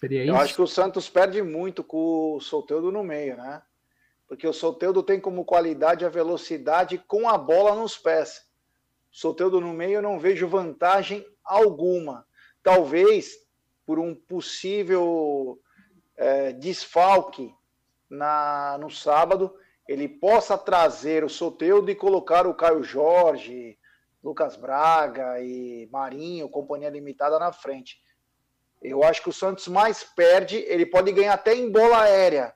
Seria isso? Eu acho que o Santos perde muito com o Solteudo no meio, né? Porque o Solteudo tem como qualidade a velocidade com a bola nos pés. O Solteudo no meio eu não vejo vantagem alguma. Talvez por um possível é, desfalque na, no sábado, ele possa trazer o Soteudo e colocar o Caio Jorge, Lucas Braga e Marinho, companhia limitada na frente. Eu acho que o Santos mais perde, ele pode ganhar até em bola aérea,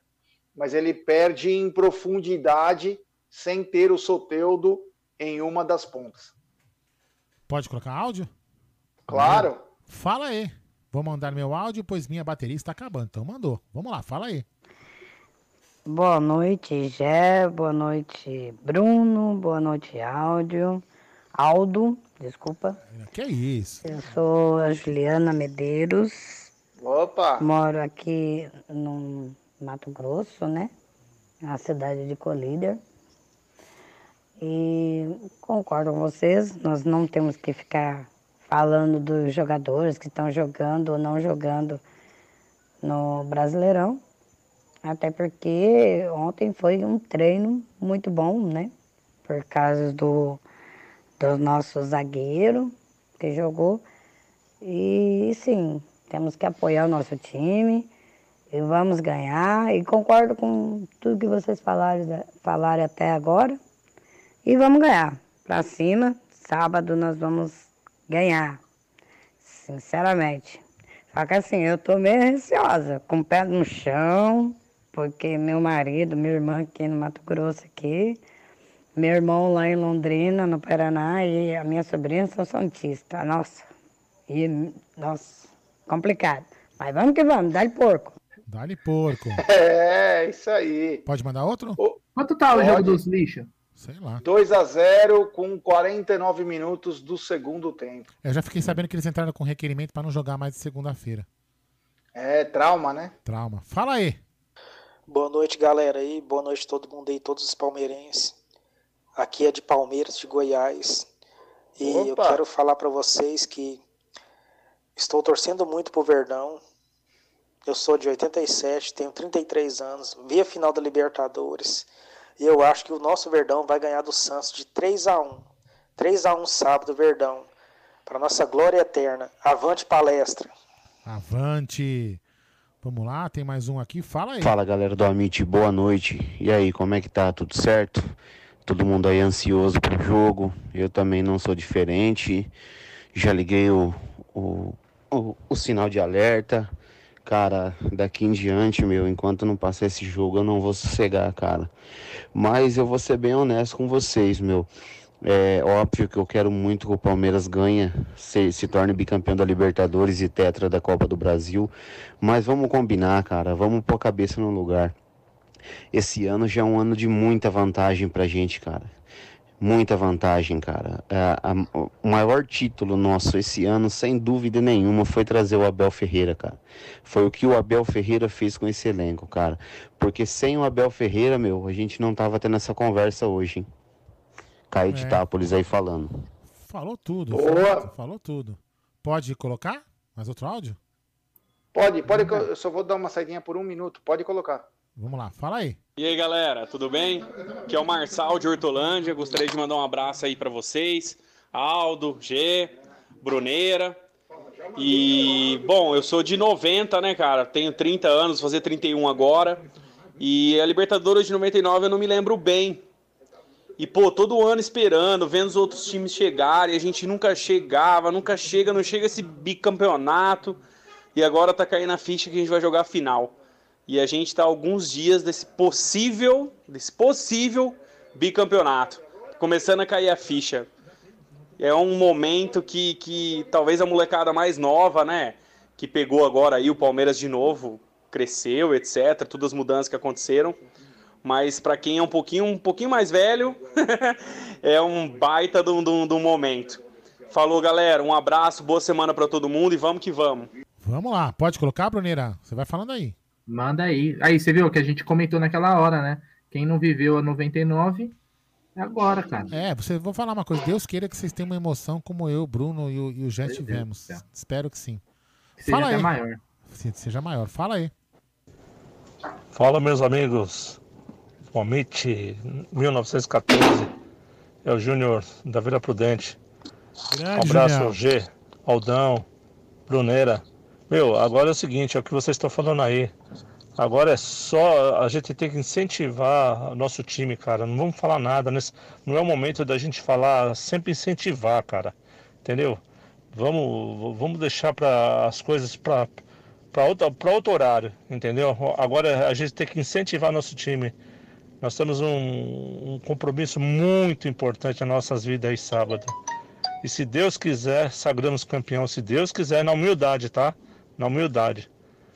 mas ele perde em profundidade sem ter o Soteudo em uma das pontas. Pode colocar áudio? Claro. Fala aí. Vou mandar meu áudio, pois minha bateria está acabando. Então mandou. Vamos lá, fala aí. Boa noite, Gé. Boa noite, Bruno. Boa noite, áudio. Aldo, desculpa. Que é isso? Eu sou a Juliana Medeiros. Opa! Moro aqui no Mato Grosso, né? Na cidade de Colíder. E concordo com vocês, nós não temos que ficar falando dos jogadores que estão jogando ou não jogando no Brasileirão. Até porque ontem foi um treino muito bom, né? Por causa do, do nosso zagueiro que jogou. E sim, temos que apoiar o nosso time e vamos ganhar. E concordo com tudo que vocês falaram, falaram até agora. E vamos ganhar. Pra cima, sábado nós vamos ganhar. Sinceramente. Só que assim, eu tô meio receosa, com o pé no chão, porque meu marido, minha irmã aqui no Mato Grosso aqui, meu irmão lá em Londrina, no Paraná, e a minha sobrinha são santistas. Nossa. E, nossa, complicado. Mas vamos que vamos, dá-lhe porco. Dá-lhe porco. É, isso aí. Pode mandar outro? Quanto tá o jogo dos lixos? Sei lá. 2 a 0 com 49 minutos do segundo tempo. Eu já fiquei sabendo que eles entraram com requerimento para não jogar mais de segunda-feira. É, trauma, né? Trauma. Fala aí. Boa noite, galera aí. Boa noite todo mundo aí, todos os palmeirenses. Aqui é de Palmeiras, de Goiás. E eu Opa! quero falar pra vocês que estou torcendo muito pro Verdão. Eu sou de 87, tenho 33 anos, vi a final da Libertadores. E eu acho que o nosso Verdão vai ganhar do Santos de 3 a 1. 3 a 1 sábado, Verdão. Para nossa glória eterna. Avante palestra. Avante. Vamos lá, tem mais um aqui. Fala aí. Fala galera do Amit, boa noite. E aí, como é que tá? Tudo certo? Todo mundo aí ansioso pro jogo. Eu também não sou diferente. Já liguei o, o, o, o sinal de alerta. Cara, daqui em diante, meu, enquanto não passar esse jogo, eu não vou sossegar, cara. Mas eu vou ser bem honesto com vocês, meu. É óbvio que eu quero muito que o Palmeiras ganhe, se, se torne bicampeão da Libertadores e tetra da Copa do Brasil. Mas vamos combinar, cara. Vamos pôr a cabeça no lugar. Esse ano já é um ano de muita vantagem pra gente, cara. Muita vantagem, cara. É, a- o maior título nosso esse ano, sem dúvida nenhuma, foi trazer o Abel Ferreira, cara. Foi o que o Abel Ferreira fez com esse elenco, cara. Porque sem o Abel Ferreira, meu, a gente não tava tendo essa conversa hoje, hein? Caí de É. Tápolis aí falando. Falou tudo. Boa. Falou, falou tudo. Pode colocar? Mais outro áudio? Pode, pode, eu só vou dar uma saidinha por um minuto. Pode colocar. Vamos lá, fala aí. E aí galera, tudo bem? Aqui é o Marçal de Hortolândia. Gostaria de mandar um abraço aí pra vocês, Aldo, G, Bruneira. E bom, eu sou de 90, né, cara? Tenho 30 anos, fazer 31 agora. E a Libertadores de 99 eu não me lembro bem. E pô, todo ano esperando, vendo os outros times chegarem, a gente nunca chegava, nunca chega, não chega esse bicampeonato. E agora tá caindo a ficha que a gente vai jogar a final. E a gente está alguns dias desse possível, desse possível bicampeonato. Começando a cair a ficha. É um momento que, que talvez a molecada mais nova, né? Que pegou agora aí o Palmeiras de novo, cresceu, etc. Todas as mudanças que aconteceram. Mas para quem é um pouquinho, um pouquinho mais velho, é um baita um- de um momento. Falou, galera. Um abraço, boa semana para todo mundo e vamos que vamos. Vamos lá, pode colocar, Bruneira? Você vai falando aí. Manda aí. Aí, você viu que a gente comentou naquela hora, né? Quem não viveu a 99 é agora, cara. É, você, vou falar uma coisa. Deus queira que vocês tenham uma emoção como eu, o Bruno e o, e o Jé tivemos. Espero que sim. Que seja Fala até aí. maior. Sim, seja maior. Fala aí. Fala, meus amigos. Palmite 1914. É o Júnior da Vila Prudente. Grande, um abraço Júnior. ao G, Aldão, Bruneira. Meu, agora é o seguinte, é o que vocês estão falando aí. Agora é só a gente tem que incentivar nosso time, cara. Não vamos falar nada. Nesse, não é o momento da gente falar, sempre incentivar, cara. Entendeu? Vamos, vamos deixar para as coisas para para outro, outro horário, entendeu? Agora a gente tem que incentivar nosso time. Nós temos um, um compromisso muito importante nas nossas vidas aí sábado. E se Deus quiser, sagramos campeão. Se Deus quiser, na humildade, tá? Na humildade.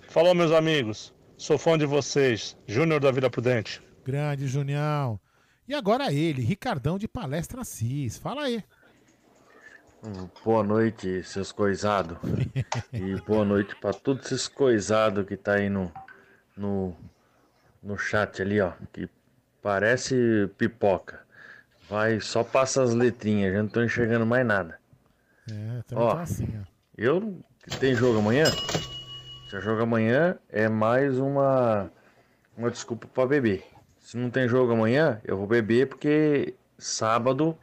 Falou, meus amigos. Sou fã de vocês. Júnior da Vila Prudente. Grande, Junião. E agora ele, Ricardão de Palestra Cis. Fala aí. Boa noite, seus coisados. e boa noite para todos esses coisados que tá aí no, no, no chat ali, ó. Que parece pipoca. Vai, só passa as letrinhas, já não tô enxergando mais nada. É, também Ó, tá assim, ó. Eu. Tem jogo amanhã? Se é jogo amanhã, é mais uma. Uma desculpa pra beber. Se não tem jogo amanhã, eu vou beber porque sábado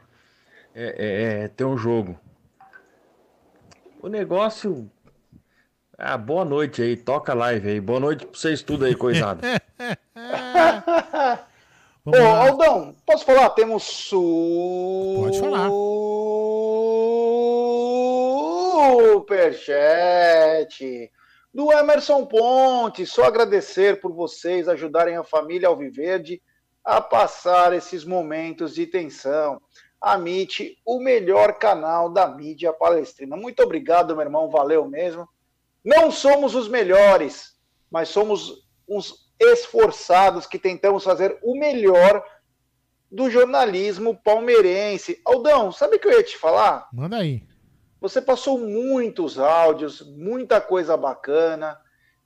é, é, é ter um jogo. O negócio. Ah, boa noite aí, toca a live aí. Boa noite pra vocês tudo aí, coisado. Ô, Aldão, posso falar? Temos su... Pode falar. Superchat do Emerson Ponte. Só agradecer por vocês ajudarem a família Alviverde a passar esses momentos de tensão. A MIT, o melhor canal da mídia palestrina. Muito obrigado, meu irmão. Valeu mesmo. Não somos os melhores, mas somos uns esforçados que tentamos fazer o melhor do jornalismo palmeirense. Aldão, sabe o que eu ia te falar? Manda aí. Você passou muitos áudios, muita coisa bacana.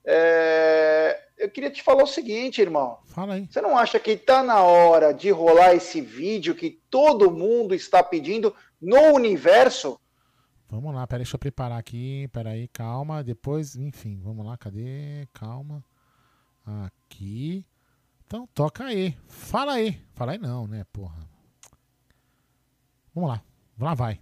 É, Eu queria te falar o seguinte, irmão. Fala aí. Você não acha que está na hora de rolar esse vídeo que todo mundo está pedindo no universo? Vamos lá, peraí, deixa eu preparar aqui. Peraí, calma. Depois, enfim, vamos lá, cadê? Calma. Aqui. Então, toca aí. Fala aí. Fala aí não, né, porra. Vamos lá. Lá vai.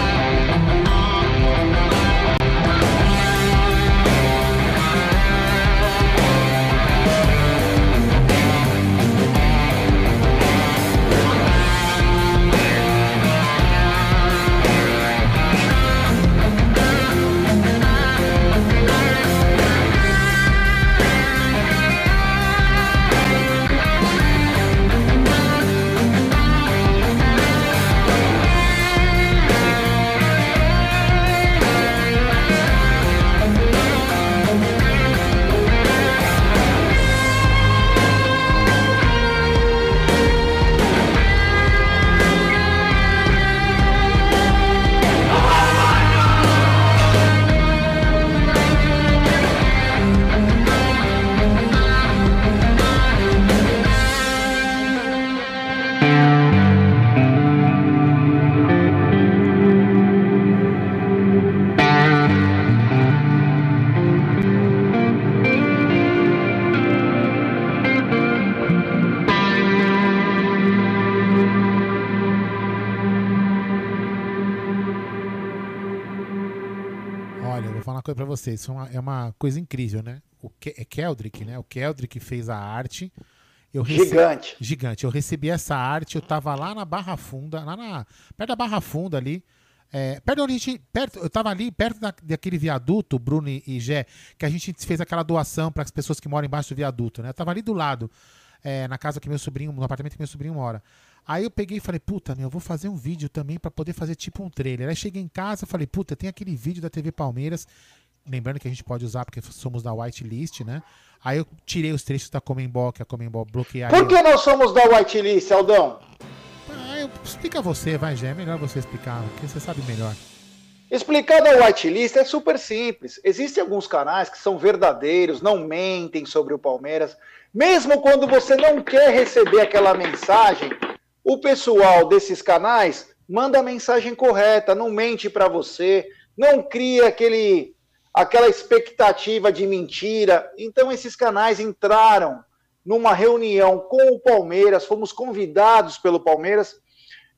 uma coisa pra vocês. É uma, é uma coisa incrível, né? O Ke é Keldrick, né? O Keldrick fez a arte. Eu rece- Gigante. Gigante. Eu recebi essa arte, eu tava lá na Barra Funda, lá na. Perto da Barra Funda ali. É, perto de onde a gente. Perto, eu tava ali, perto da- daquele viaduto, Bruno e e Gé, que a gente fez aquela doação para as pessoas que moram embaixo do viaduto, né? Eu tava ali do lado, é, na casa que meu sobrinho, no apartamento que meu sobrinho mora. Aí eu peguei e falei, puta, meu, eu vou fazer um vídeo também para poder fazer tipo um trailer. Aí cheguei em casa e falei, puta, tem aquele vídeo da TV Palmeiras. Lembrando que a gente pode usar porque somos da whitelist, né? Aí eu tirei os trechos da Comembol, que a Comembol bloquearia. Por que nós somos da Whitelist, Aldão? Ah, eu- explica você, vai, Gé. É melhor você explicar, porque você sabe melhor. Explicar da whitelist é super simples. Existem alguns canais que são verdadeiros, não mentem sobre o Palmeiras. Mesmo quando você não quer receber aquela mensagem, o pessoal desses canais manda a mensagem correta, não mente para você, não cria aquele, aquela expectativa de mentira. Então esses canais entraram numa reunião com o Palmeiras, fomos convidados pelo Palmeiras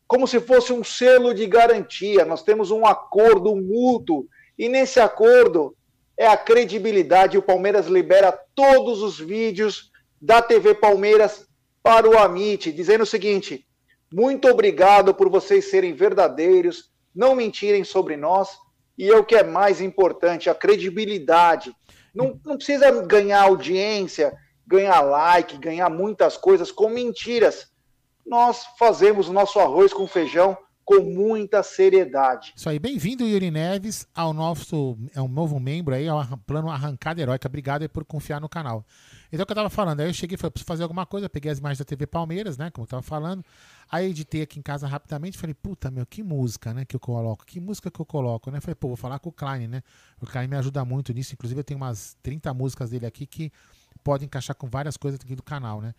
como se fosse um selo de garantia. Nós temos um acordo mútuo e nesse acordo é a credibilidade. O Palmeiras libera todos os vídeos da TV Palmeiras para o Amit, dizendo o seguinte: muito obrigado por vocês serem verdadeiros, não mentirem sobre nós e é o que é mais importante, a credibilidade. Não, não precisa ganhar audiência ganhar like, ganhar muitas coisas com mentiras. Nós fazemos o nosso arroz com feijão com muita seriedade. Isso aí, bem-vindo, Yuri Neves, ao nosso é um novo membro aí, ao plano Arrancada Heróica. Obrigado por confiar no canal. Então, o que eu tava falando, aí eu cheguei falei, preciso fazer alguma coisa, peguei as imagens da TV Palmeiras, né, como eu tava falando, aí editei aqui em casa rapidamente, falei, puta, meu, que música, né, que eu coloco, que música que eu coloco, né, falei, pô, vou falar com o Klein, né, o Klein me ajuda muito nisso, inclusive eu tenho umas 30 músicas dele aqui que podem encaixar com várias coisas aqui do canal, né,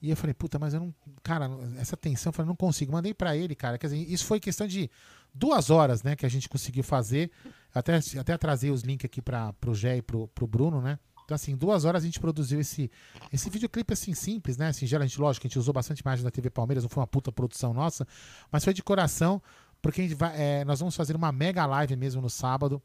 e eu falei, puta, mas eu não. Cara, essa tensão, eu falei, não consigo. Mandei para ele, cara. Quer dizer, isso foi questão de duas horas, né, que a gente conseguiu fazer. Até, até trazer os links aqui para pro Gé e pro, pro Bruno, né? Então, assim, duas horas a gente produziu esse, esse videoclipe, assim, simples, né? Singelo, a gente, lógico, a gente usou bastante imagem da TV Palmeiras, não foi uma puta produção nossa, mas foi de coração, porque a gente vai, é, nós vamos fazer uma mega live mesmo no sábado,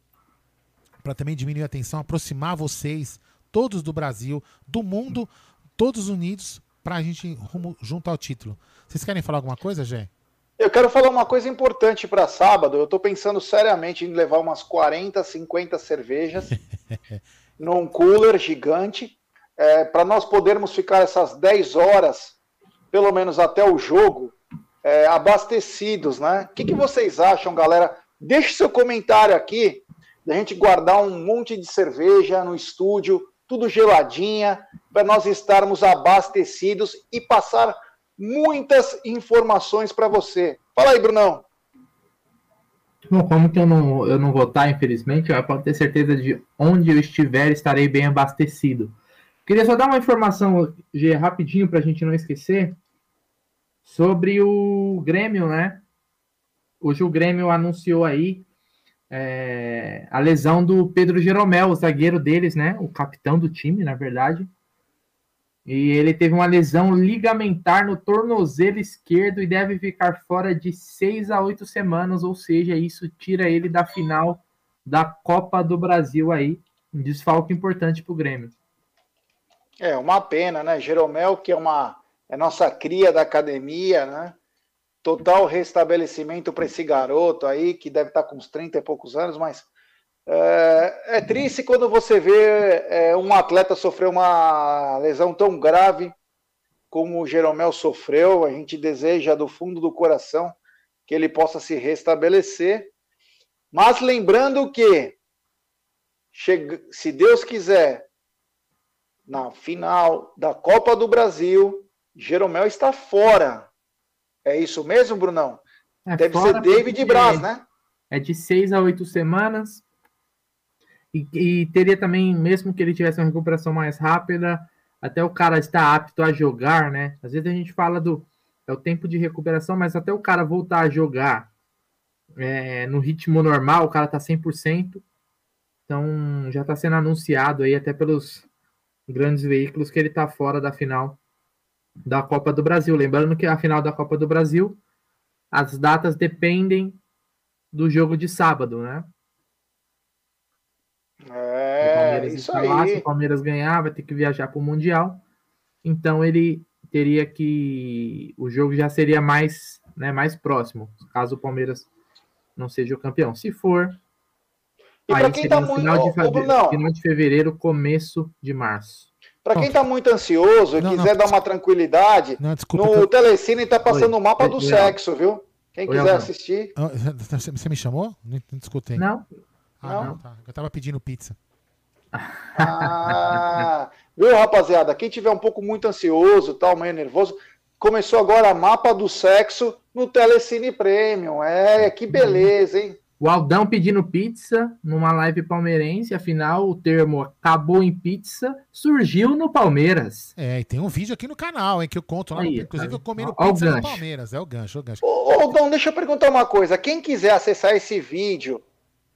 para também diminuir a tensão, aproximar vocês, todos do Brasil, do mundo, todos unidos, pra gente rumo junto ao título. Vocês querem falar alguma coisa, Gé? Eu quero falar uma coisa importante para sábado. Eu estou pensando seriamente em levar umas 40, 50 cervejas num cooler gigante é, para nós podermos ficar essas 10 horas, pelo menos até o jogo, é, abastecidos, né? O que, que vocês acham, galera? Deixe seu comentário aqui, da gente guardar um monte de cerveja no estúdio, tudo geladinha, para nós estarmos abastecidos e passar muitas informações para você. Fala aí, Brunão. Bom, como que eu não, eu não vou estar, infelizmente, eu posso ter certeza de onde eu estiver, estarei bem abastecido. Queria só dar uma informação G, rapidinho para a gente não esquecer sobre o Grêmio, né? Hoje o Grêmio anunciou aí é, a lesão do Pedro Jeromel, o zagueiro deles, né? O capitão do time, na verdade. E ele teve uma lesão ligamentar no tornozelo esquerdo e deve ficar fora de seis a oito semanas, ou seja, isso tira ele da final da Copa do Brasil aí. Um desfalque importante para o Grêmio. É uma pena, né? Jeromel, que é uma é nossa cria da academia, né? total restabelecimento para esse garoto aí, que deve estar tá com uns 30 e poucos anos, mas é, é triste quando você vê é, um atleta sofrer uma lesão tão grave como o Jeromel sofreu. A gente deseja do fundo do coração que ele possa se restabelecer. Mas lembrando que, se Deus quiser, na final da Copa do Brasil, Jeromel está fora é isso mesmo, Brunão? É, Deve ser David Braz, né? É de seis a oito semanas. E, e, teria também, mesmo que ele tivesse uma recuperação mais rápida, até o cara estar apto a jogar, né? Às vezes a gente fala do é o tempo de recuperação, mas até o cara voltar a jogar é, no ritmo normal, o cara tá 100%. Então já está sendo anunciado aí até pelos grandes veículos que ele está fora da final da Copa do Brasil. Lembrando que a final da Copa do Brasil, as datas dependem do jogo de sábado, né? É, isso aí. Se o Palmeiras ganhar, vai ter que viajar para o Mundial. Então ele teria que. O jogo já seria mais, né, mais próximo, caso o Palmeiras não seja o campeão. Se for. E para quem está muito. Final de, final de fevereiro, começo de março. Para quem está muito ansioso e não, quiser não, dar uma tranquilidade, não, desculpa, no eu... Telecine está passando o mapa do sexo, viu? Quem Oi, quiser assistir. Ah, você me chamou? Não, não escutei. Não. Ah, não. Tá. Eu tava pedindo pizza. Ah, viu, rapaziada? Quem tiver um pouco muito ansioso, tal, meio nervoso, começou agora mapa do sexo no Telecine Premium. É, que beleza, hein? O Aldão pedindo pizza numa live palmeirense, afinal o termo acabou em pizza surgiu no Palmeiras. É, e tem um vídeo aqui no canal, hein, que eu conto lá. Aí, inclusive, tá. eu comendo pizza no Palmeiras. É o gancho, é o gancho. Ô, Aldão, deixa eu perguntar uma coisa. Quem quiser acessar esse vídeo,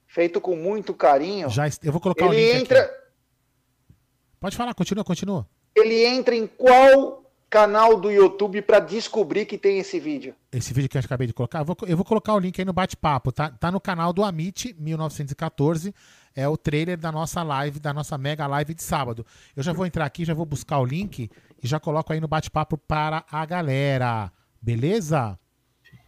feito com muito carinho. Já, eu vou colocar ele o link. Entra... Aqui. Pode falar, continua, continua. Ele entra em qual canal do YouTube para descobrir que tem esse vídeo? Esse vídeo que eu acabei de colocar, eu vou, eu vou colocar o link aí no bate-papo, tá? Tá no canal do Amit 1914, é o trailer da nossa live, da nossa mega live de sábado. Eu já vou entrar aqui, já vou buscar o link e já coloco aí no bate-papo para a galera. Beleza?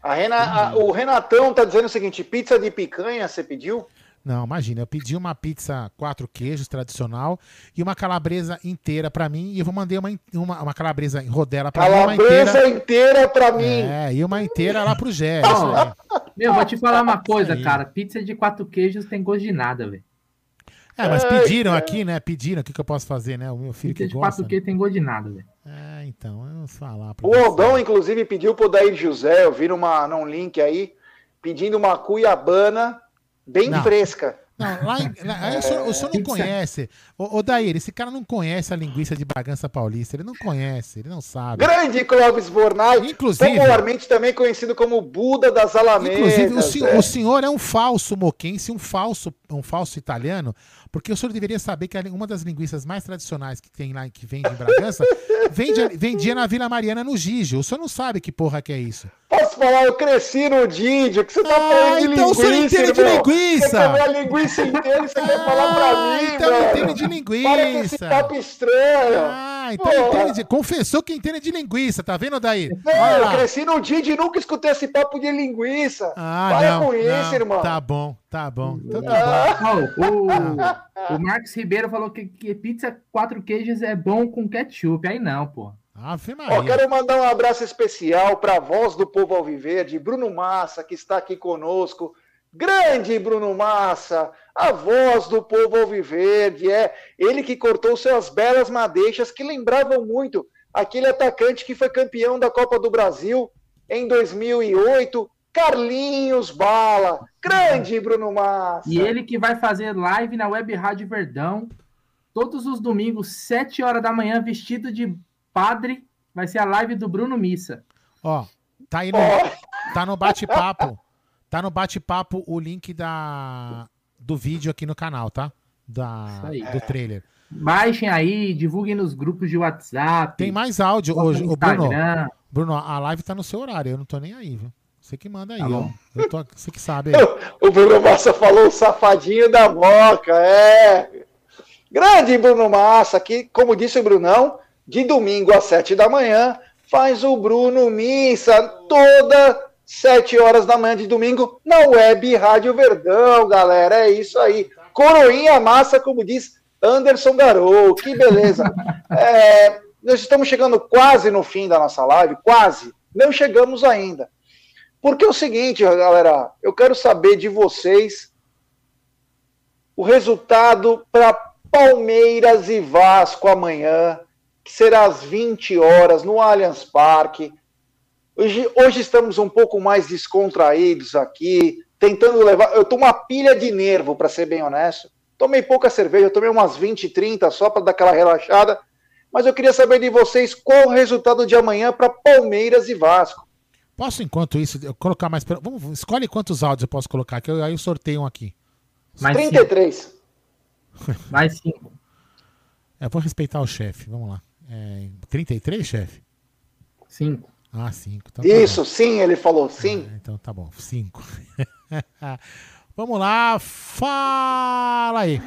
A Rena, a, o Renatão tá dizendo o seguinte: pizza de picanha você pediu? Não, imagina, eu pedi uma pizza quatro queijos tradicional e uma calabresa inteira pra mim e eu vou mandar uma, uma, uma calabresa em rodela pra Calabresa mim. Uma inteira, inteira pra mim. É, e uma inteira lá pro Gé. Meu, vou te falar uma coisa, cara. Pizza de quatro queijos tem gosto de nada, velho. É, mas pediram aqui, né? Pediram, o que, que eu posso fazer, né? O meu filho que de gosta. quatro queijos tem gosto de nada, velho. É, então, eu vou falar pra O você. Aldão, inclusive, pediu pro Daí José, eu vi numa, num link aí, pedindo uma cuiabana bem Não. fresca. Não, lá em, lá- aí o, senhor, o senhor não Pizza. conhece. Ô, ô Daír, esse cara não conhece a linguiça de Bragança Paulista. Ele não conhece, ele não sabe. Grande Clóvis Bornai, Inclusive- popularmente também conhecido como Buda das Alamedas. Inclusive, o, sen- é. o senhor é um falso moquense, um falso, um falso italiano, porque o senhor deveria saber que uma das linguiças mais tradicionais que tem lá, que vende em Bragança, vende, vendia na Vila Mariana no Gigio. O senhor não sabe que porra que é isso. Posso falar, eu cresci no Didio, que você tá falando de então o senhor linguiça, entende de linguiça. Você comeu a linguiça inteira e você quer falar pra mim, então velho. entende de linguiça. Para com esse papo estranho. Ah, então Porra. entende de, confessou que entende de linguiça, tá vendo, Daí? Olha eu cresci no Didio e nunca escutei esse papo de linguiça. Ah, Para não, com isso, não, irmão. Tá bom, tá bom. Então tá bom. Ó, o, o Marcos Ribeiro falou que, que pizza quatro queijos é bom com ketchup. Aí não, pô. Ave Ó, quero mandar um abraço especial para a voz do povo alviverde, Bruno Massa, que está aqui conosco. Grande Bruno Massa, a voz do povo alviverde, é ele que cortou suas belas madeixas que lembravam muito aquele atacante que foi campeão da Copa do Brasil em 2008, Carlinhos Bala. Grande Bruno Massa. E ele que vai fazer live na Web Rádio Verdão todos os domingos, 7 horas da manhã, vestido de padre. Vai ser a live do Bruno Missa. Ó, tá aí no, tá no bate-papo. Tá no bate-papo o link da, do vídeo aqui no canal, tá? Da, Isso aí. do trailer. Baixem aí, divulguem nos grupos de WhatsApp. Tem mais áudio hoje. Ô, Bruno. Bruno, a live tá no seu horário. Eu não tô nem aí, viu? Você que manda aí, Tá ó. Eu tô, você que sabe aí. O Bruno Massa falou o safadinho da Moca, é. Grande Bruno Massa, que, como disse o Brunão, de domingo às sete da manhã, faz o Bruno Missa toda sete horas da manhã de domingo na web Rádio Verdão, galera. É isso aí. Coroinha massa, como diz Anderson Garou. Que beleza. É, nós estamos chegando quase no fim da nossa live, quase. Não chegamos ainda. Porque é o seguinte, galera, eu quero saber de vocês o resultado para Palmeiras e Vasco amanhã, que será às 20 horas no Allianz Parque. Hoje, hoje estamos um pouco mais descontraídos aqui, tentando levar. Eu tô uma pilha de nervo, para ser bem honesto. Tomei pouca cerveja, tomei umas 20, 30 só para dar aquela relaxada. Mas eu queria saber de vocês qual o resultado de amanhã para Palmeiras e Vasco. Posso, enquanto isso, eu colocar mais. Vamos, escolhe quantos áudios eu posso colocar, que eu, aí eu sorteio um aqui. Mais 33. Mais cinco. Eu É, vou respeitar o chefe. Vamos lá. É, 33, chefe? Cinco. Ah, 5. Então tá Isso, bom. sim, ele falou sim. Então tá bom, 5. Vamos lá, fala aí.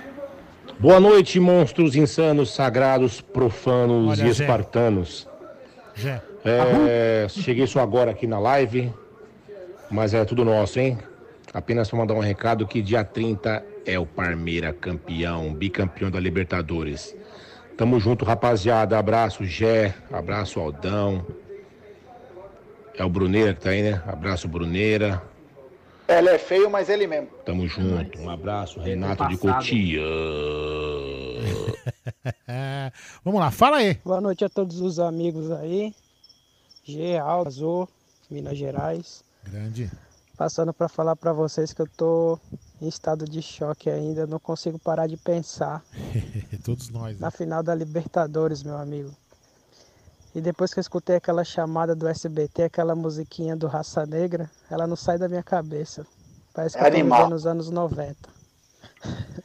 Boa noite, monstros insanos, sagrados, profanos Olha, e Zé. espartanos. Zé. É, cheguei só agora aqui na live, mas é tudo nosso, hein? Apenas para mandar um recado que dia 30 é o Parmeira campeão, bicampeão da Libertadores. Tamo junto, rapaziada. Abraço, Gé. Abraço, Aldão. É o Bruneira que tá aí, né? Abraço, Bruneira. Ele é feio, mas ele mesmo. Tamo junto. Um abraço, Renato de. Cotia. É, vamos lá, fala aí. Boa noite a todos os amigos aí. Geal, Azul, Minas Gerais. Grande. Passando para falar para vocês que eu tô em estado de choque ainda, não consigo parar de pensar Todos nós. né? na final da Libertadores, meu amigo. E depois que eu escutei aquela chamada do SBT, aquela musiquinha do Raça Negra, ela não sai da minha cabeça. Parece que eu tô vivendo nos anos 90.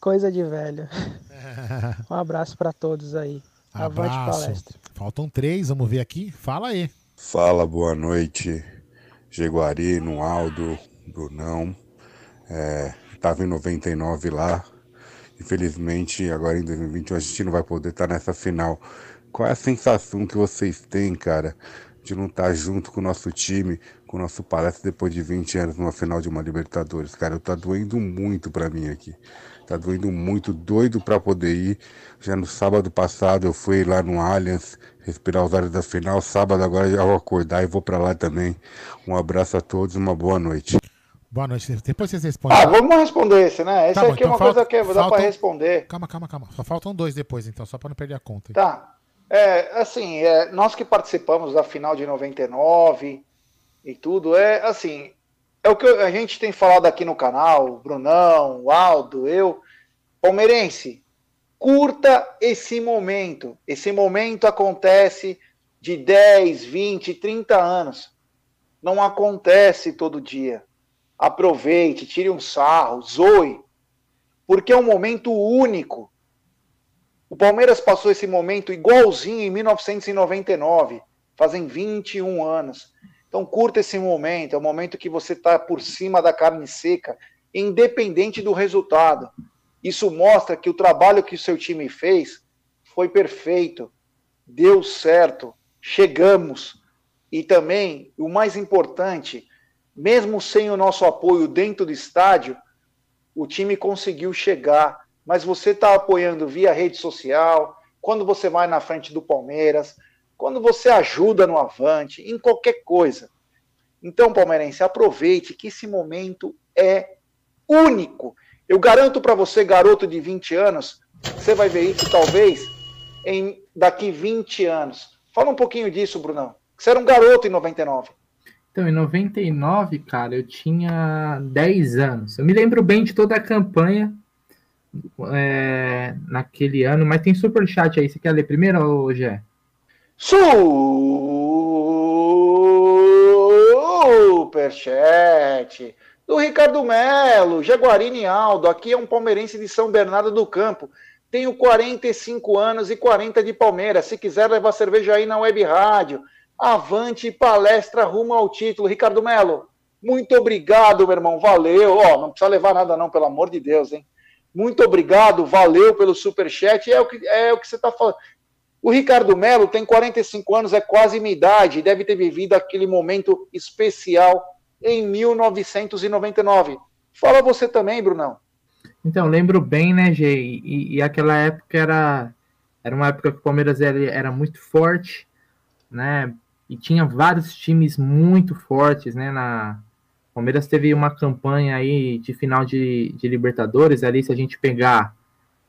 Coisa de velho. Um abraço para todos aí. Avante Abraço. palestra. Faltam três, vamos ver aqui. Fala aí. Fala, boa noite. Jaguari, no Aldo, Brunão. É, tava em 99 lá. Infelizmente, agora em 2021 a gente não vai poder estar nessa final. Qual é a sensação que vocês têm, cara, de não estar junto com o nosso time, com o nosso palestra depois de 20 anos numa final de uma Libertadores. Cara, tá doendo muito para mim aqui. Tá doendo muito, doido para poder ir. Já no sábado passado eu fui lá no Allianz respirar os ares da final. Sábado agora já vou acordar e vou para lá também. Um abraço a todos, uma boa noite. Boa noite. Depois vocês respondem. Ah, vamos responder esse, né? Esse Tá bom, aqui é então uma falta- coisa que dá faltam- para responder. Calma, calma, calma. Só faltam dois depois, então, só para não perder a conta. Tá. É, assim, é, nós que participamos da final de 99 e tudo, é assim, é o que a gente tem falado aqui no canal, o Brunão, o Aldo, eu, palmeirense, curta esse momento. Esse momento acontece de 10, 20, 30 anos. Não acontece todo dia. Aproveite, tire um sarro, zoe, porque é um momento único. O Palmeiras passou esse momento igualzinho em 1999, fazem 21 anos. Então curta esse momento, é o momento que você está por cima da carne seca, independente do resultado. Isso mostra que o trabalho que o seu time fez foi perfeito, deu certo, chegamos. E também, o mais importante, mesmo sem o nosso apoio dentro do estádio, o time conseguiu chegar. Mas você está apoiando via rede social, quando você vai na frente do Palmeiras, quando você ajuda no Avante, em qualquer coisa. Então, palmeirense, aproveite que esse momento é único. Eu garanto para você, garoto de 20 anos, você vai ver isso talvez em daqui 20 anos. Fala um pouquinho disso, Brunão. Você era um garoto em 99. Então, em 99, cara, eu tinha 10 anos. Eu me lembro bem de toda a campanha é, naquele ano, mas tem superchat aí. Você quer ler primeiro, ou Gé? Superchat do Ricardo Melo, Jaguarine Aldo. Aqui é um palmeirense de São Bernardo do Campo. Tenho 45 anos e 40 de Palmeiras. Se quiser levar cerveja aí na web rádio, avante palestra rumo ao título. Ricardo Melo, muito obrigado, meu irmão. Valeu. Ó, não precisa levar nada, não, pelo amor de Deus, hein? Muito obrigado, valeu pelo superchat. É o que, é o que você está falando. O Ricardo Melo tem 45 anos, é quase minha idade, deve ter vivido aquele momento especial em 1999. Fala você também, Brunão. Então, lembro bem, né, Gê? E, e aquela época era, era uma época que o Palmeiras era, era muito forte, né? E tinha vários times muito fortes, né? Na, Palmeiras teve uma campanha aí de final de, de Libertadores, ali se a gente pegar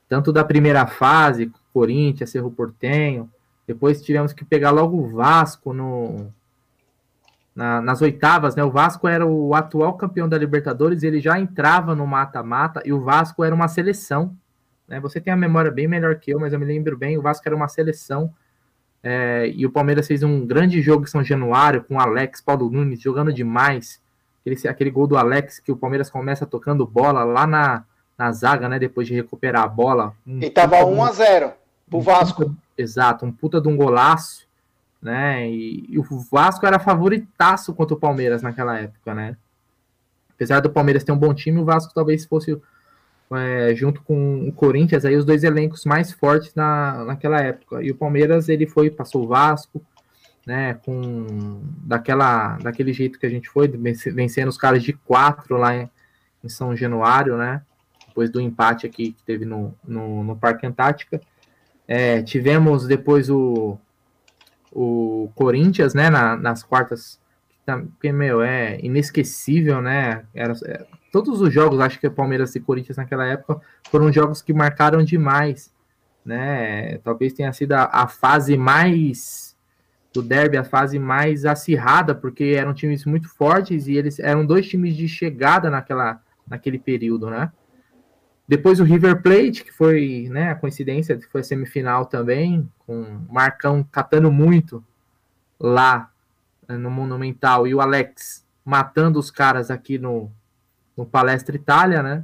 tanto da primeira fase, Corinthians, Cerro Portenho, depois tivemos que pegar logo o Vasco no, na, nas oitavas, né? O Vasco era o atual campeão da Libertadores, ele já entrava no mata-mata e o Vasco era uma seleção. Né? Você tem a memória bem melhor que eu, mas eu me lembro bem, o Vasco era uma seleção. É, e o Palmeiras fez um grande jogo em São Januário com Alex, Paulo Nunes jogando demais. Aquele, aquele gol do Alex que o Palmeiras começa tocando bola lá na, na zaga, né? Depois de recuperar a bola. Um E tava puta 1 de um- a 0 pro Vasco. puta- exato, um puta de um golaço, né? E, e o Vasco era favoritaço contra o Palmeiras naquela época, né? Apesar do Palmeiras ter um bom time, o Vasco talvez fosse, é, junto com o Corinthians, aí os dois elencos mais fortes na, naquela época. E o Palmeiras, ele foi, passou o Vasco, né? Com daquela, daquele jeito que a gente foi, venc- vencendo os caras de quatro lá em, em São Januário, né? Depois do empate aqui que teve no, no, no Parque Antártica. É, tivemos depois o, o Corinthians, né, na- nas quartas, que, meu, é inesquecível, né, era, é, todos os jogos, acho que Palmeiras e Corinthians naquela época, foram jogos que marcaram demais, né, talvez tenha sido a, a fase mais, do derby, a fase mais acirrada, porque eram times muito fortes e eles eram dois times de chegada naquela, naquele período, né, depois o River Plate, que foi né, a coincidência, foi a semifinal também, com o Marcão catando muito lá eh, no Monumental e o Alex matando os caras aqui no, no Palestra Itália, né?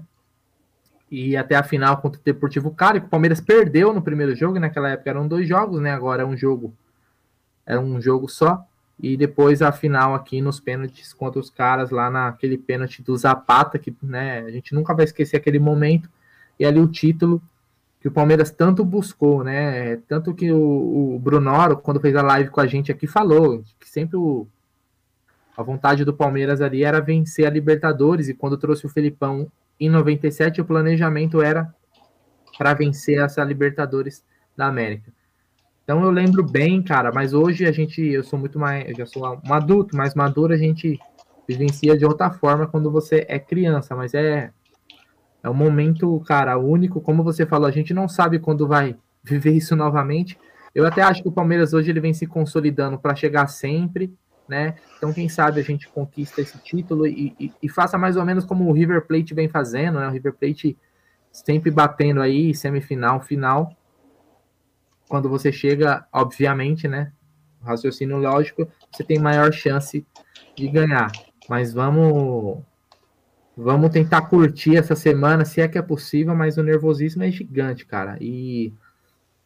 E até a final contra o Deportivo Cali, que o Palmeiras perdeu no primeiro jogo, e naquela época eram dois jogos, né? Agora é um jogo, era um jogo só. E depois a final aqui nos pênaltis contra os caras lá naquele pênalti do Zapata, que né, a gente nunca vai esquecer aquele momento. E ali o título que o Palmeiras tanto buscou, né? Tanto que o, o Brunoro, quando fez a live com a gente aqui, falou que sempre o, a vontade do Palmeiras ali era vencer a Libertadores, e quando trouxe o Felipão em 97, o planejamento era para vencer essa Libertadores da América. Então eu lembro bem, cara, mas hoje a gente, eu sou muito mais, eu já sou um adulto, mais maduro, a gente vivencia de outra forma quando você é criança, mas é é um momento, cara, único. Como você falou, a gente não sabe quando vai viver isso novamente. Eu até acho que o Palmeiras hoje ele vem se consolidando para chegar sempre, né? Então, quem sabe a gente conquista esse título e, e, e, faça mais ou menos como o River Plate vem fazendo, né? O River Plate sempre batendo aí, semifinal, final. Quando você chega, obviamente, né? Raciocínio lógico, você tem maior chance de ganhar. Mas vamos Vamos tentar curtir essa semana, se é que é possível, mas o nervosismo é gigante, cara. E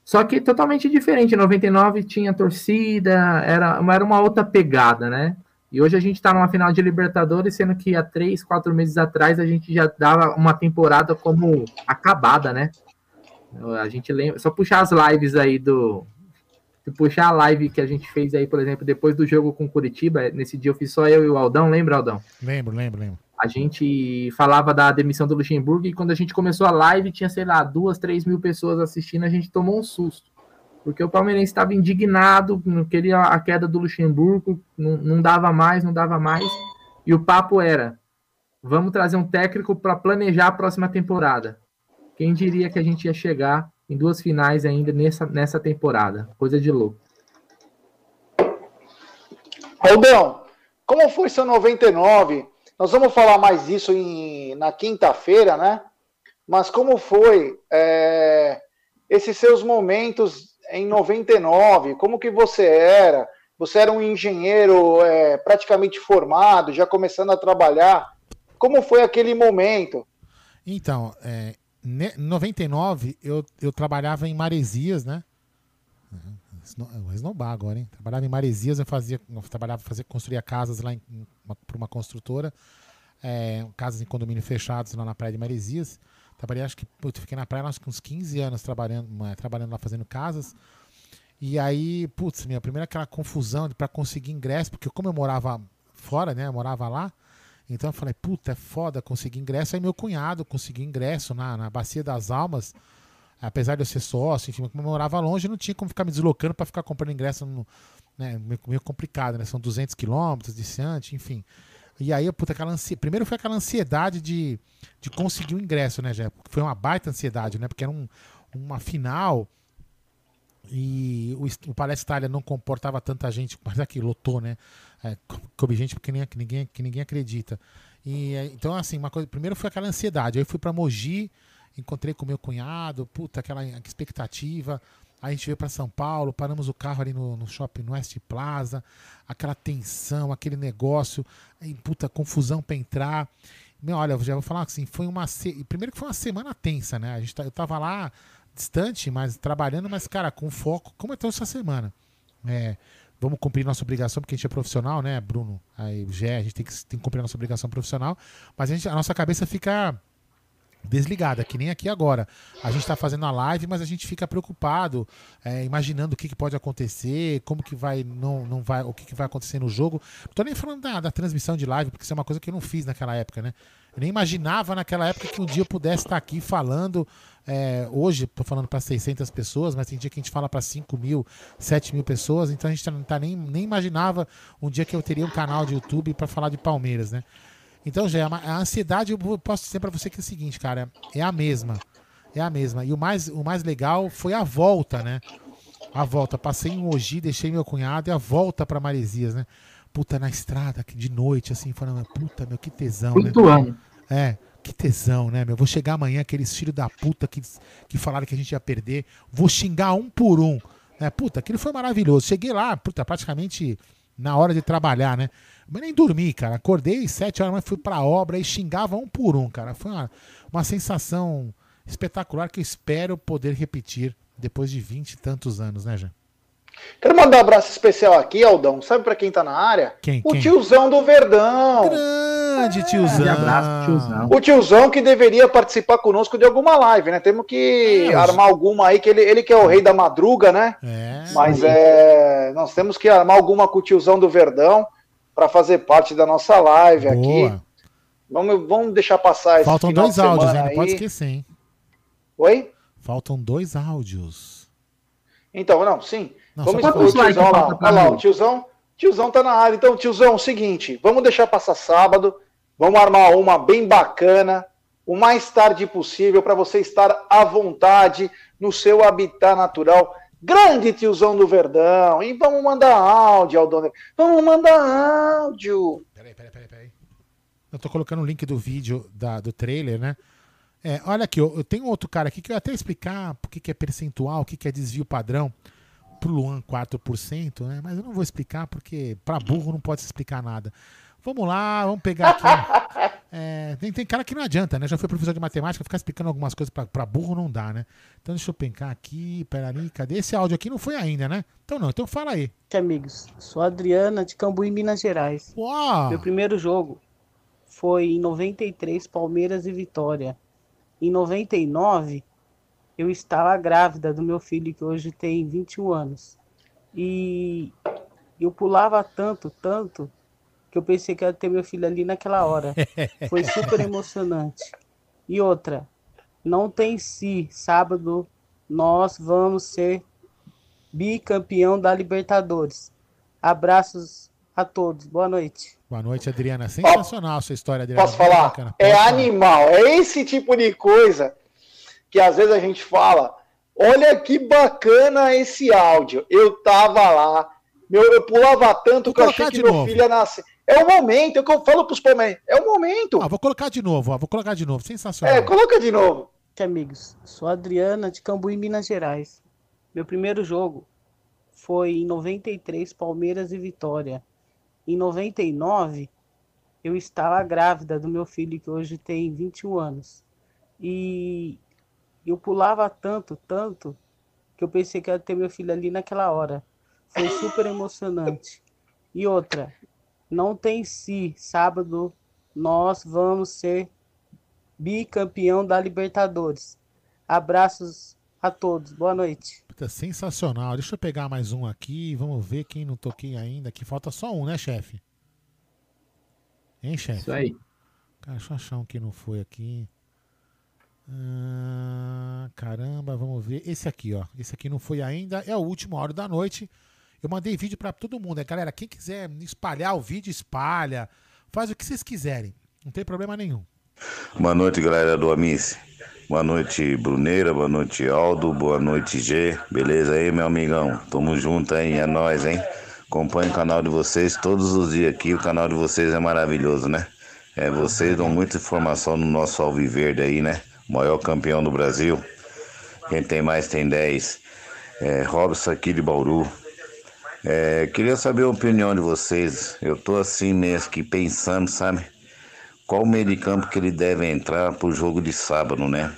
só que totalmente diferente. Em 99 tinha torcida, era, era uma outra pegada, né? E hoje a gente tá numa final de Libertadores, sendo que há três, quatro meses atrás a gente já dava uma temporada como acabada, né? A gente lembra, só puxar as lives aí do. Puxar a live que a gente fez aí, por exemplo, depois do jogo com Curitiba. Nesse dia eu fiz só eu e o Aldão, lembra, Aldão? Lembro, lembro, lembro a gente falava da demissão do Luxemburgo e quando a gente começou a live tinha, sei lá, duas, três mil pessoas assistindo, a gente tomou um susto. Porque o Palmeirense estava indignado, não queria a queda do Luxemburgo, não, não dava mais, não dava mais. E o papo era: vamos trazer um técnico para planejar a próxima temporada. Quem diria que a gente ia chegar em duas finais ainda nessa, nessa temporada? Coisa de louco. Aldão, como foi seu 99? Nós vamos falar mais disso em, na quinta-feira, né? Mas como foi é, esses seus momentos em 99? Como que você era? Você era um engenheiro é, praticamente formado, já começando a trabalhar. Como foi aquele momento? Então, é, em 99 eu, eu trabalhava em Maresias, né? Vou esnobar agora, hein? Trabalhava em Maresias, eu fazia, eu trabalhava, fazia, construía casas lá para uma construtora, é, casas em condomínio fechados lá na praia de Maresias. Trabalhei, acho que, putz, fiquei na praia acho que uns 15 anos trabalhando, trabalhando lá fazendo casas. E aí, putz, minha primeira aquela confusão para conseguir ingresso, porque como eu morava fora, né, eu morava lá, então eu falei, puta, é foda conseguir ingresso. Aí meu cunhado conseguiu ingresso na, na Bacia das Almas, apesar de eu ser sócio, enfim, eu morava longe, não tinha como ficar me deslocando para ficar comprando ingresso, no, né, meio, complicado, né? São 200 quilômetros distante, enfim. E aí, puta, aquela ansiedade, primeiro foi aquela ansiedade de, de conseguir o ingresso, né, Jé? Foi uma baita ansiedade, né? Porque era um, uma final e o, o Palestra Itália não comportava tanta gente, mas aqui lotou, né? É, coube gente porque nem, que, ninguém, que ninguém acredita. E, então, assim, uma coisa, primeiro foi aquela ansiedade. Aí fui para Mogi, encontrei com meu cunhado, puta, aquela expectativa. Aí a gente veio para São Paulo, paramos o carro ali no, no shopping no West Plaza, aquela tensão, aquele negócio, aí, puta, confusão para entrar. Meu, olha, eu já vou falar assim, foi uma. Se... Primeiro que foi uma semana tensa, né? A gente, tá, eu tava lá distante, mas trabalhando, mas, cara, com foco, como é tão essa semana. É, vamos cumprir nossa obrigação, porque a gente é profissional, né, Bruno? Aí Gé, a gente tem que, tem que cumprir nossa obrigação profissional, mas a, gente, a nossa cabeça fica desligada, que nem aqui agora. A gente está fazendo a live, mas a gente fica preocupado, é, imaginando o que, que, pode acontecer, como que vai, não, não vai, o que, que vai acontecer no jogo. Não tô nem falando da, da, transmissão de live, porque isso é uma coisa que eu não fiz naquela época, né? Eu nem imaginava naquela época que um dia eu pudesse estar aqui falando. É, hoje, estou falando para 600 pessoas, mas tem dia que a gente fala para 5 mil, 7 mil pessoas, então a gente não tá nem, nem imaginava um dia que eu teria um canal de YouTube para falar de Palmeiras, né? Então, já a ansiedade, eu posso dizer para você que é o seguinte, cara, é a mesma. É a mesma. E o mais, o mais legal foi a volta, né? A volta. Passei em Mogi, deixei meu cunhado e a volta para Maresias, né? Puta, na estrada, de noite, assim, falando, puta, meu, que tesão, Muito né? ano. É, que tesão, né, meu? Vou chegar amanhã, aqueles filhos da puta que, que falaram que a gente ia perder. Vou xingar um por um. Né? Puta, aquilo foi maravilhoso. Cheguei lá, puta, praticamente na hora de trabalhar, né? Mas nem dormi, cara. Acordei sete horas, mas fui pra obra e xingava um por um, cara. Foi uma, uma sensação espetacular que eu espero poder repetir depois de vinte e tantos anos, né, Jean? Quero mandar um abraço especial aqui, Aldão. Sabe para quem tá na área? Quem? O quem? tiozão do Verdão. Grande tiozão. Grande abraço, tiozão. O tiozão que deveria participar conosco de alguma live, né? Temos que É, armar alguma aí, que ele, ele que é o rei da madruga, né? É. Mas é, nós temos que armar alguma com o tiozão do Verdão para fazer parte da nossa live aqui. Boa. Vamos, vamos deixar passar esse Faltam final dois de áudios, hein? Não pode esquecer, hein? Oi? Faltam dois áudios. Então, não, sim. Não, vamos só expor o quantos likes tiozão lá. falta pra Olha lá, o tiozão, tiozão tá na área. Então, tiozão, é o seguinte, vamos deixar passar sábado, vamos armar uma bem bacana, o mais tarde possível, para você estar à vontade no seu habitat natural. Grande tiozão do Verdão. E vamos mandar áudio, Aldone. Vamos mandar áudio. Eu tô colocando o link do vídeo da, do trailer, né? É, olha aqui, eu, eu tenho outro cara aqui que eu ia até explicar o que, que é percentual, o que, que é desvio padrão pro Luan 4%, né? Mas eu não vou explicar porque pra burro não pode se explicar nada. Vamos lá, vamos pegar aqui. É, tem, tem cara que não adianta, né? Já foi professor de matemática, ficar explicando algumas coisas pra, pra burro não dá, né? Então deixa eu pegar aqui, peraí, cadê? Esse áudio aqui não foi ainda, né? Então não, então fala aí. amigos. Sou a Adriana de Cambuí, Minas Gerais. Uau! Meu primeiro jogo foi em 93, Palmeiras e Vitória. Em 99, eu estava grávida do meu filho, que hoje tem 21 anos. E eu pulava tanto, tanto, que eu pensei que ia ter meu filho ali naquela hora. Foi super emocionante. E outra, não tem se, sábado nós vamos ser bicampeão da Libertadores. Abraços a todos. Boa noite. Boa noite, Adriana. Sensacional a sua história, Adriana. Posso falar? É falar. animal. É esse tipo de coisa que às vezes a gente fala. Olha que bacana esse áudio. Eu tava lá. Meu, eu pulava tanto que eu achei que meu novo. filho ia nascer. É o momento, é o que eu falo pros palmeirenses. É o momento. Ah, vou colocar de novo, ó, vou colocar de novo. Sensacional. É, coloca de novo. amigos. Sou a Adriana de Cambuí, Minas Gerais. Meu primeiro jogo foi em 93, Palmeiras e Vitória. Em 99, eu estava grávida do meu filho, que hoje tem 21 anos. E eu pulava tanto, tanto, que eu pensei que ia ter meu filho ali naquela hora. Foi super emocionante. E outra, não tem se, sábado nós vamos ser bicampeão da Libertadores. Abraços a todos. Boa noite. Puta, sensacional. Deixa eu pegar mais um aqui. Vamos ver quem não toquei ainda. Que falta só um, né, chefe? Hein, chefe? Isso aí. Cara, deixa eu achar um que não foi aqui. Ah, caramba, vamos ver. Esse aqui, ó. Esse aqui não foi ainda. É o último hora da noite. Eu mandei vídeo pra todo mundo. né? Galera, quem quiser espalhar o vídeo, espalha. Faz o que vocês quiserem. Não tem problema nenhum. Boa noite, galera do Amice. Boa noite, Bruneira. Boa noite, Aldo. Boa noite, G. Beleza aí, meu amigão? Tamo junto aí, é nóis, hein? Acompanhe o canal de vocês todos os dias aqui. O canal de vocês é maravilhoso, né? É, vocês dão muita informação no nosso Alviverde aí, né? Maior campeão do Brasil. Quem tem mais tem 10. É, Robson aqui de Bauru. É, queria saber a opinião de vocês. Eu tô assim mesmo que pensando, sabe? Qual meio de campo que ele deve entrar pro jogo de sábado, né?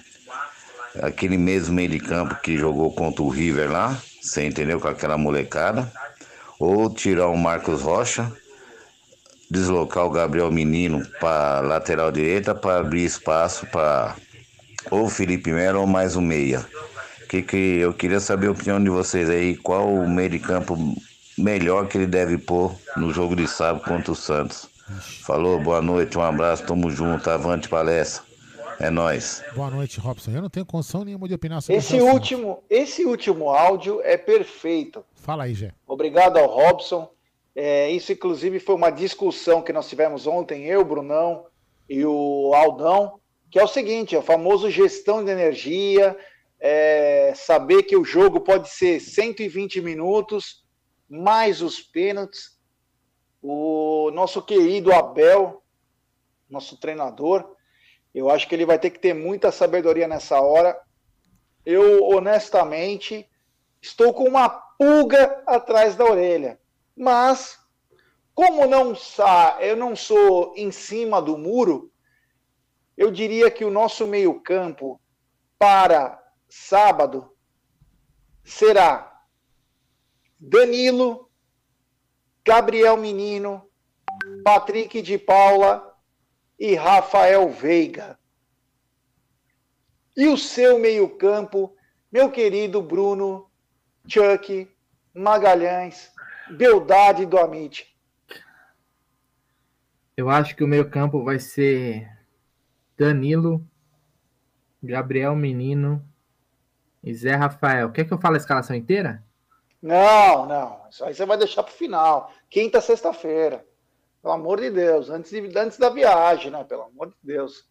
Aquele mesmo meio de campo que jogou contra o River lá, você entendeu? Com aquela molecada. Ou tirar o Marcos Rocha, deslocar o Gabriel Menino para lateral direita para abrir espaço para ou o Felipe Melo ou mais um meia. Que que eu queria saber a opinião de vocês aí, qual o meio de campo melhor que ele deve pôr no jogo de sábado contra o Santos. Falou, boa noite, um abraço, tamo junto, avante palestra. É nóis. Boa noite, Robson. Eu não tenho condição nenhuma de opinar sobre Esse último, esse último áudio é perfeito. Fala aí, Gé. Obrigado ao Robson. É, isso, inclusive, foi uma discussão que nós tivemos ontem, eu, Brunão e o Aldão, que é o seguinte: é o famoso gestão de energia, é, saber que o jogo pode ser 120 minutos, mais os pênaltis. O nosso querido Abel, nosso treinador, eu acho que ele vai ter que ter muita sabedoria nessa hora. Eu, honestamente, estou com uma pulga atrás da orelha. Mas, como não eu não sou em cima do muro, eu diria que o nosso meio-campo para sábado será Danilo, Gabriel Menino, Patrick de Paula e Rafael Veiga. E o seu meio-campo, meu querido Bruno, Chuck, Magalhães, Beldade do Amit. Eu acho que o meio-campo vai ser Danilo, Gabriel Menino e Zé Rafael. Quer que eu fale a escalação inteira? Não, não. Isso aí você vai deixar para o final. Quinta, sexta-feira. Pelo amor de Deus. Antes, de, antes da viagem, né? Pelo amor de Deus.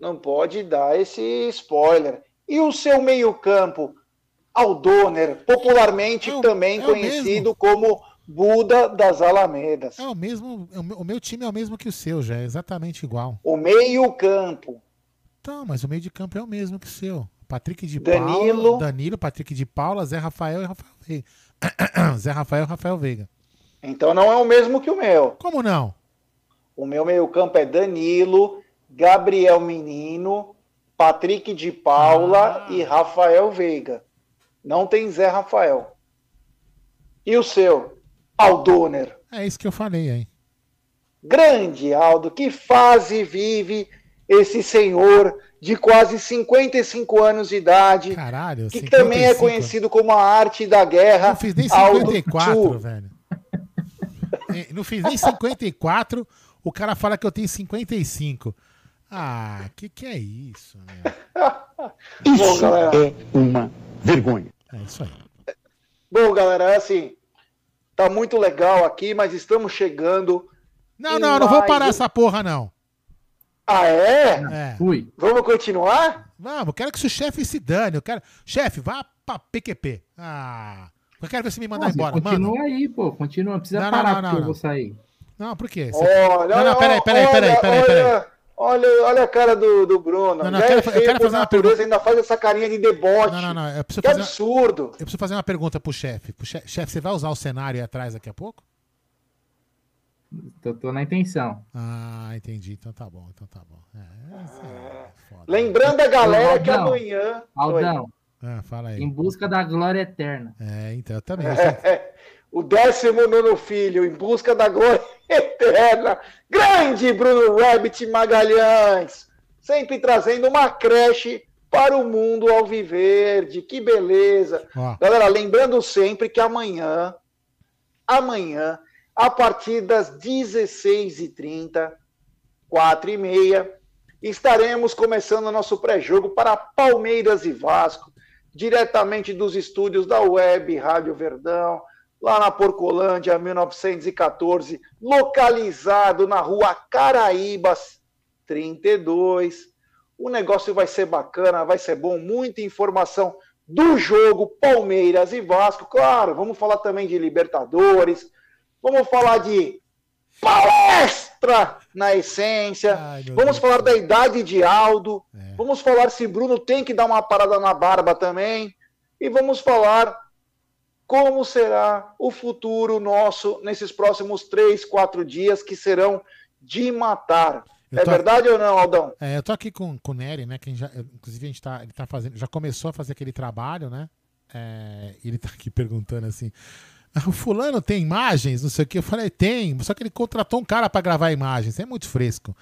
Não pode dar esse spoiler. E o seu meio-campo, Aldoner, popularmente é o, também é conhecido como Buda das Alamedas. É o mesmo. O meu time é o mesmo que o seu, já é exatamente igual. O meio-campo. Então, mas o meio de campo é o mesmo que o seu. Patrick de Danilo. Paula, Danilo, Patrick de Paula, Zé Rafael e Rafael Veiga. Zé Rafael e Rafael Veiga. Então não é o mesmo que o meu. Como não? O meu meio-campo é Danilo, Gabriel Menino, Patrick de Paula ah. e Rafael Veiga. Não tem Zé Rafael. E o seu? Aldoner. É isso que eu falei, hein? Grande Aldo, que fase vive esse senhor de quase 55 anos de idade, Caralho, que 55. também é conhecido como a arte da guerra. Não fiz nem 54, velho. Não fiz nem 54, o cara fala que eu tenho 55. Ah, que que é isso, meu? isso Bom, é uma vergonha. É isso aí. Bom, galera, é assim, tá muito legal aqui, mas estamos chegando. Não, não, não vou parar essa porra, não. Ah, é? É. Fui. Vamos continuar? Vamos, quero que o chefe se dane. Eu quero. Chefe, vá pra PQP. Ah. Eu quero ver se me mandar embora. Continua Mano. aí, pô. Continua. Não precisa não, parar não, não, porque eu vou sair. Não, por quê? Você... Olha, não, não, peraí, peraí, peraí, peraí, peraí. Olha, olha a cara do, do Bruno. Não, não, eu quero, é eu quero fazer uma pergunta. ainda faz essa carinha de deboche. Não, não, não. Eu preciso que fazer absurdo. Uma... Eu preciso fazer uma pergunta pro chefe. Chefe, chef, você vai usar o cenário aí atrás daqui a pouco? Tô, tô, na intenção. Ah, entendi. Então tá bom, então tá bom. É, é Lembrando a galera Aldão, que amanhã. Aldão. Ah, fala aí. Em busca da glória eterna. É, então eu também. É, o décimo nono filho, em busca da glória eterna. Grande Bruno Rabbit Magalhães. Sempre trazendo uma creche para o mundo alviverde. Que beleza. Ó. Galera, lembrando sempre que amanhã, amanhã, a partir das 16h30, 4h30, estaremos começando o nosso pré-jogo para Palmeiras e Vasco, diretamente dos estúdios da Web Rádio Verdão, lá na Porcolândia, 1914, localizado na rua Caraíbas 32. O negócio vai ser bacana, vai ser bom, muita informação do jogo Palmeiras e Vasco. Claro, vamos falar também de Libertadores, Vamos falar de palestra na essência. Ai, Vamos Deus falar Deus. da idade de Aldo. É. Vamos falar se Bruno tem que dar uma parada na barba também. E vamos falar como será o futuro nosso nesses próximos três, quatro dias que serão de matar. é verdade ou não, Aldão? É, eu tô aqui com, com o Nery, né? Que já, inclusive a gente tá, ele tá fazendo, já começou a fazer aquele trabalho, né? É, ele tá aqui perguntando assim: o fulano tem imagens, não sei o que. Eu falei, tem, só que ele contratou um cara para gravar imagens. É muito fresco.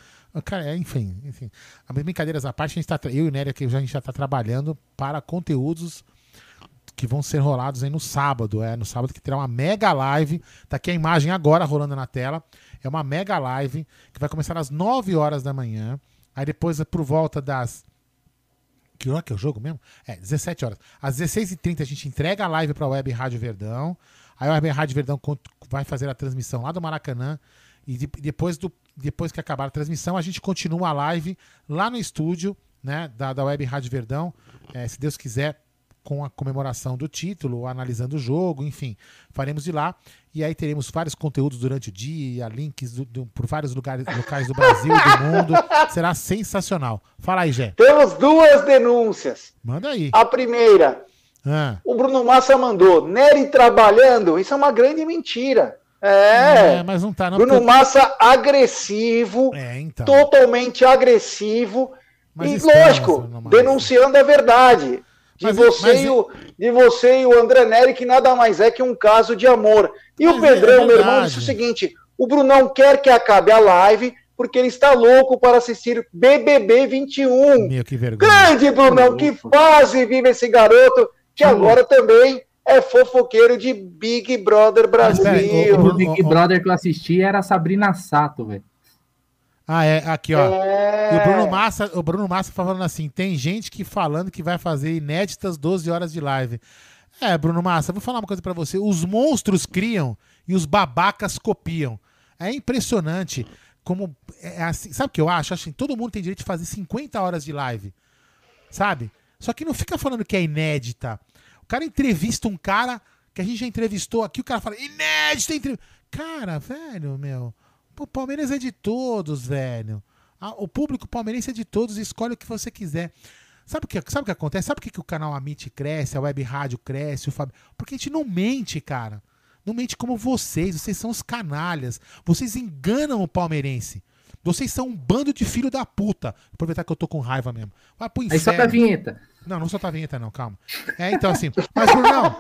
Cara, é, enfim, enfim. As brincadeiras à parte, a gente tá, eu e o Nery aqui já, a gente já está trabalhando para conteúdos que vão ser rolados aí no sábado. É no sábado que terá uma mega live. Tá aqui a imagem agora rolando na tela. É uma mega live que vai começar às 9 horas da manhã. Aí depois, por volta das. Que hora que é o jogo mesmo? É, 17 horas. Às 16h30 a gente entrega a live para a Web Rádio Verdão. Aí a Rádio Verdão vai fazer a transmissão lá do Maracanã. E de, depois, do, depois que acabar a transmissão, a gente continua a live lá no estúdio né, da, da Web Rádio Verdão. É, se Deus quiser, com a comemoração do título, analisando o jogo, enfim, faremos de lá. E aí teremos vários conteúdos durante o dia, links do, do, por vários lugares, locais do Brasil, do mundo. Será sensacional. Fala aí, Gé. Temos duas denúncias. Manda aí. A primeira, ah. O Bruno Massa mandou, Nery trabalhando, isso é uma grande mentira. É, é mas não tá. Não, Bruno porque... Massa agressivo, é, então. totalmente agressivo. Mas e lógico, denunciando a verdade. De, mas, você mas... e o, de você e o André Nery, que nada mais é que um caso de amor. E mas o Pedrão, é meu irmão, disse o seguinte: o Brunão quer que acabe a live porque ele está louco para assistir BBB 21. Meu, que vergonha. Grande, Brunão, que fase vive esse garoto, que agora também é fofoqueiro de Big Brother Brasil. O Big Brother que eu assisti era a Sabrina Sato, velho. Ah, é, aqui, ó. É. E o Bruno Massa, o Bruno Massa falando assim: tem gente que falando que vai fazer inéditas 12 horas de live. É, Bruno Massa, vou falar uma coisa pra você. Os monstros criam e os babacas copiam. É impressionante como. É assim, sabe o que eu acho? Acho que todo mundo tem direito de fazer 50 horas de live. Sabe? Só que não fica falando que é inédita. O cara entrevista um cara que a gente já entrevistou aqui, o cara fala, inédita entrevista. Cara, velho, meu. O Palmeiras é de todos, velho. O público palmeirense é de todos, escolhe o que você quiser. Sabe o que, sabe o que acontece? Sabe por que, que o canal Amit cresce, a web rádio cresce, o Fábio? Porque a gente não mente, cara. Não mente como vocês. Vocês são os canalhas. Vocês enganam o palmeirense. Vocês são um bando de filho da puta. Aproveitar que eu tô com raiva mesmo. Vai pro Aí inferno. solta a vinheta. Não, não solta a vinheta, não, calma. É, então assim. Mas, Brunão.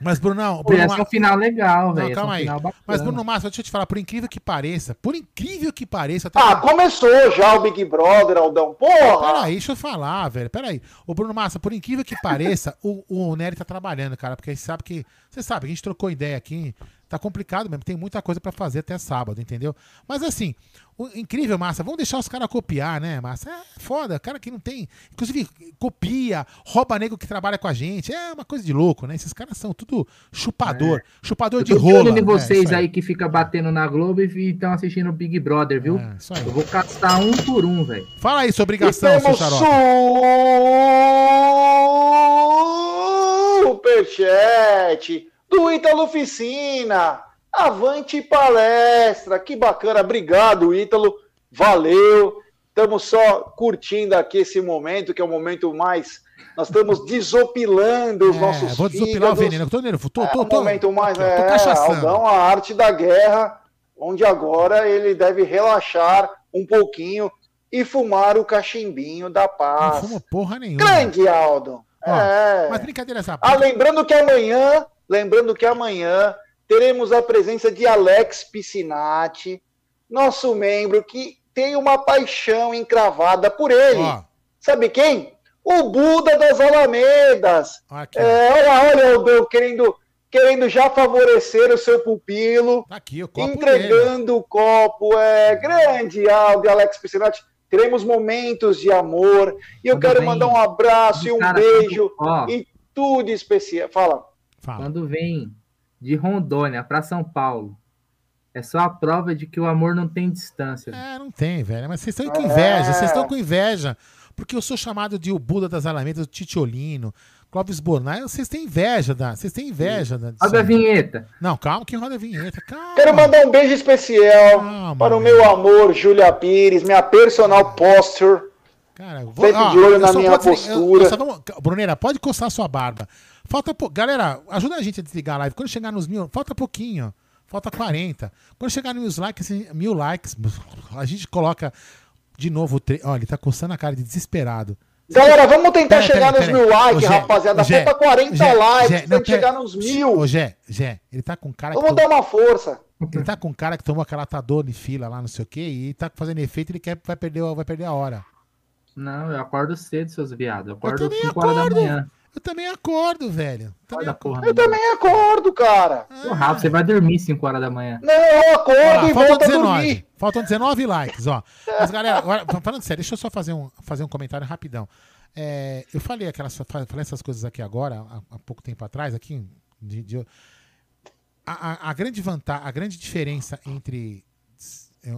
Mas, Brunão. Pô, Bruno esse é um final legal, velho. esse é um calma aí. Mas, Bruno Massa, deixa eu te falar, por incrível que pareça, por incrível que pareça. Até Ah, começou já o Big Brother, Aldão. Porra! Peraí, deixa eu falar, velho. Peraí. Ô, Bruno Massa, por incrível que pareça, o, o Nery tá trabalhando, cara, porque sabe que. Você sabe, a gente trocou ideia aqui. Tá complicado mesmo, tem muita coisa pra fazer até sábado, entendeu? Mas assim, o, incrível, Massa, vamos deixar os caras copiar, né, Massa? É foda, cara que não tem. Inclusive, copia, rouba nego que trabalha com a gente. É uma coisa de louco, né? Esses caras são tudo chupador. Chupador Eu de de rola. olho em É, vocês isso aí que fica batendo na Globo e estão assistindo o Big Brother, viu? É, isso aí. Eu vou caçar um por um, velho. Fala aí sua obrigação, seu xarope. Superchat do Ítalo Oficina. Avante palestra. Que bacana. Obrigado, Ítalo. Valeu. Estamos só curtindo aqui esse momento, que é o momento mais. Nós estamos desopilando os nossos É, vou desopilar o veneno. Tô nervoso. Tô, É tô, o tô, momento mais. ó, tô é. Aldão, a arte da guerra, onde agora ele deve relaxar um pouquinho e fumar o cachimbinho da Não paz. fumo porra nenhuma. Grande, Aldo. Ó, é. Mas brincadeira essa Ah, lembrando que amanhã, lembrando que amanhã teremos a presença de Alex Piscinati, nosso membro que tem uma paixão encravada por ele. Ó. Sabe quem? O Buda das Alamedas. Aqui, É, olha, olha, Aldão, querendo, querendo já favorecer o seu pupilo. Aqui, o copo entregando o copo. É grande, Aldo e Alex Piscinati. Teremos momentos de amor. E eu Tudo quero bem. mandar um abraço e um Cara, beijo ó. e tudo especial. Fala. Quando vem de Rondônia pra São Paulo, é só a prova de que o amor não tem distância. É, não tem, velho. Mas vocês estão com inveja, vocês estão com inveja. Porque eu sou chamado de o Buda das Alamedas, o Titiolino, Clóvis Bornai. Vocês têm inveja, da, vocês têm inveja. Da, Roda a vinheta. Não, calma que roda a vinheta. Calma. Quero mandar um beijo especial para o meu amor, Júlia Pires, minha personal posture. Cara, Vou- Sempre ó, de olho eu na minha eu- postura. eu vou- Bruneira, pode coçar sua barba. Falta pou- Galera, ajuda a gente a desligar a live. Quando chegar nos mil, falta pouquinho. Falta 40. Quando chegar nos likes, mil likes, a gente coloca de novo. o tre- Olha, ele tá coçando a cara de desesperado. Galera, vamos tentar Pera, chegar pera, nos pera. mil likes, rapaziada. ô, Gé, Falta 40 Gé, likes, Gé, tem que chegar nos mil. Ô, Gé, Gé, ele tá com cara Vamos dar uma força. Ele tá com cara que tomou aquela tador em fila lá, não sei o quê, e tá fazendo efeito, ele quer, vai, perder, vai perder a hora. Não, eu acordo cedo, seus viados. Eu acordo também 5 horas da acordo. manhã. Eu também acordo, velho. Olha a porra. Eu também acordo, cara. Ô, Rafa, você vai dormir 5 horas da manhã. Não, eu acordo lá, e faltam volto a 19. dormir. Faltam 19 likes, ó. Mas, galera, agora, falando sério, deixa eu só fazer um, fazer um comentário rapidão. É, eu falei, aquelas, falei essas coisas aqui agora, há, há pouco tempo atrás, aqui. de- de- a, a- a grande vantagem, a grande diferença entre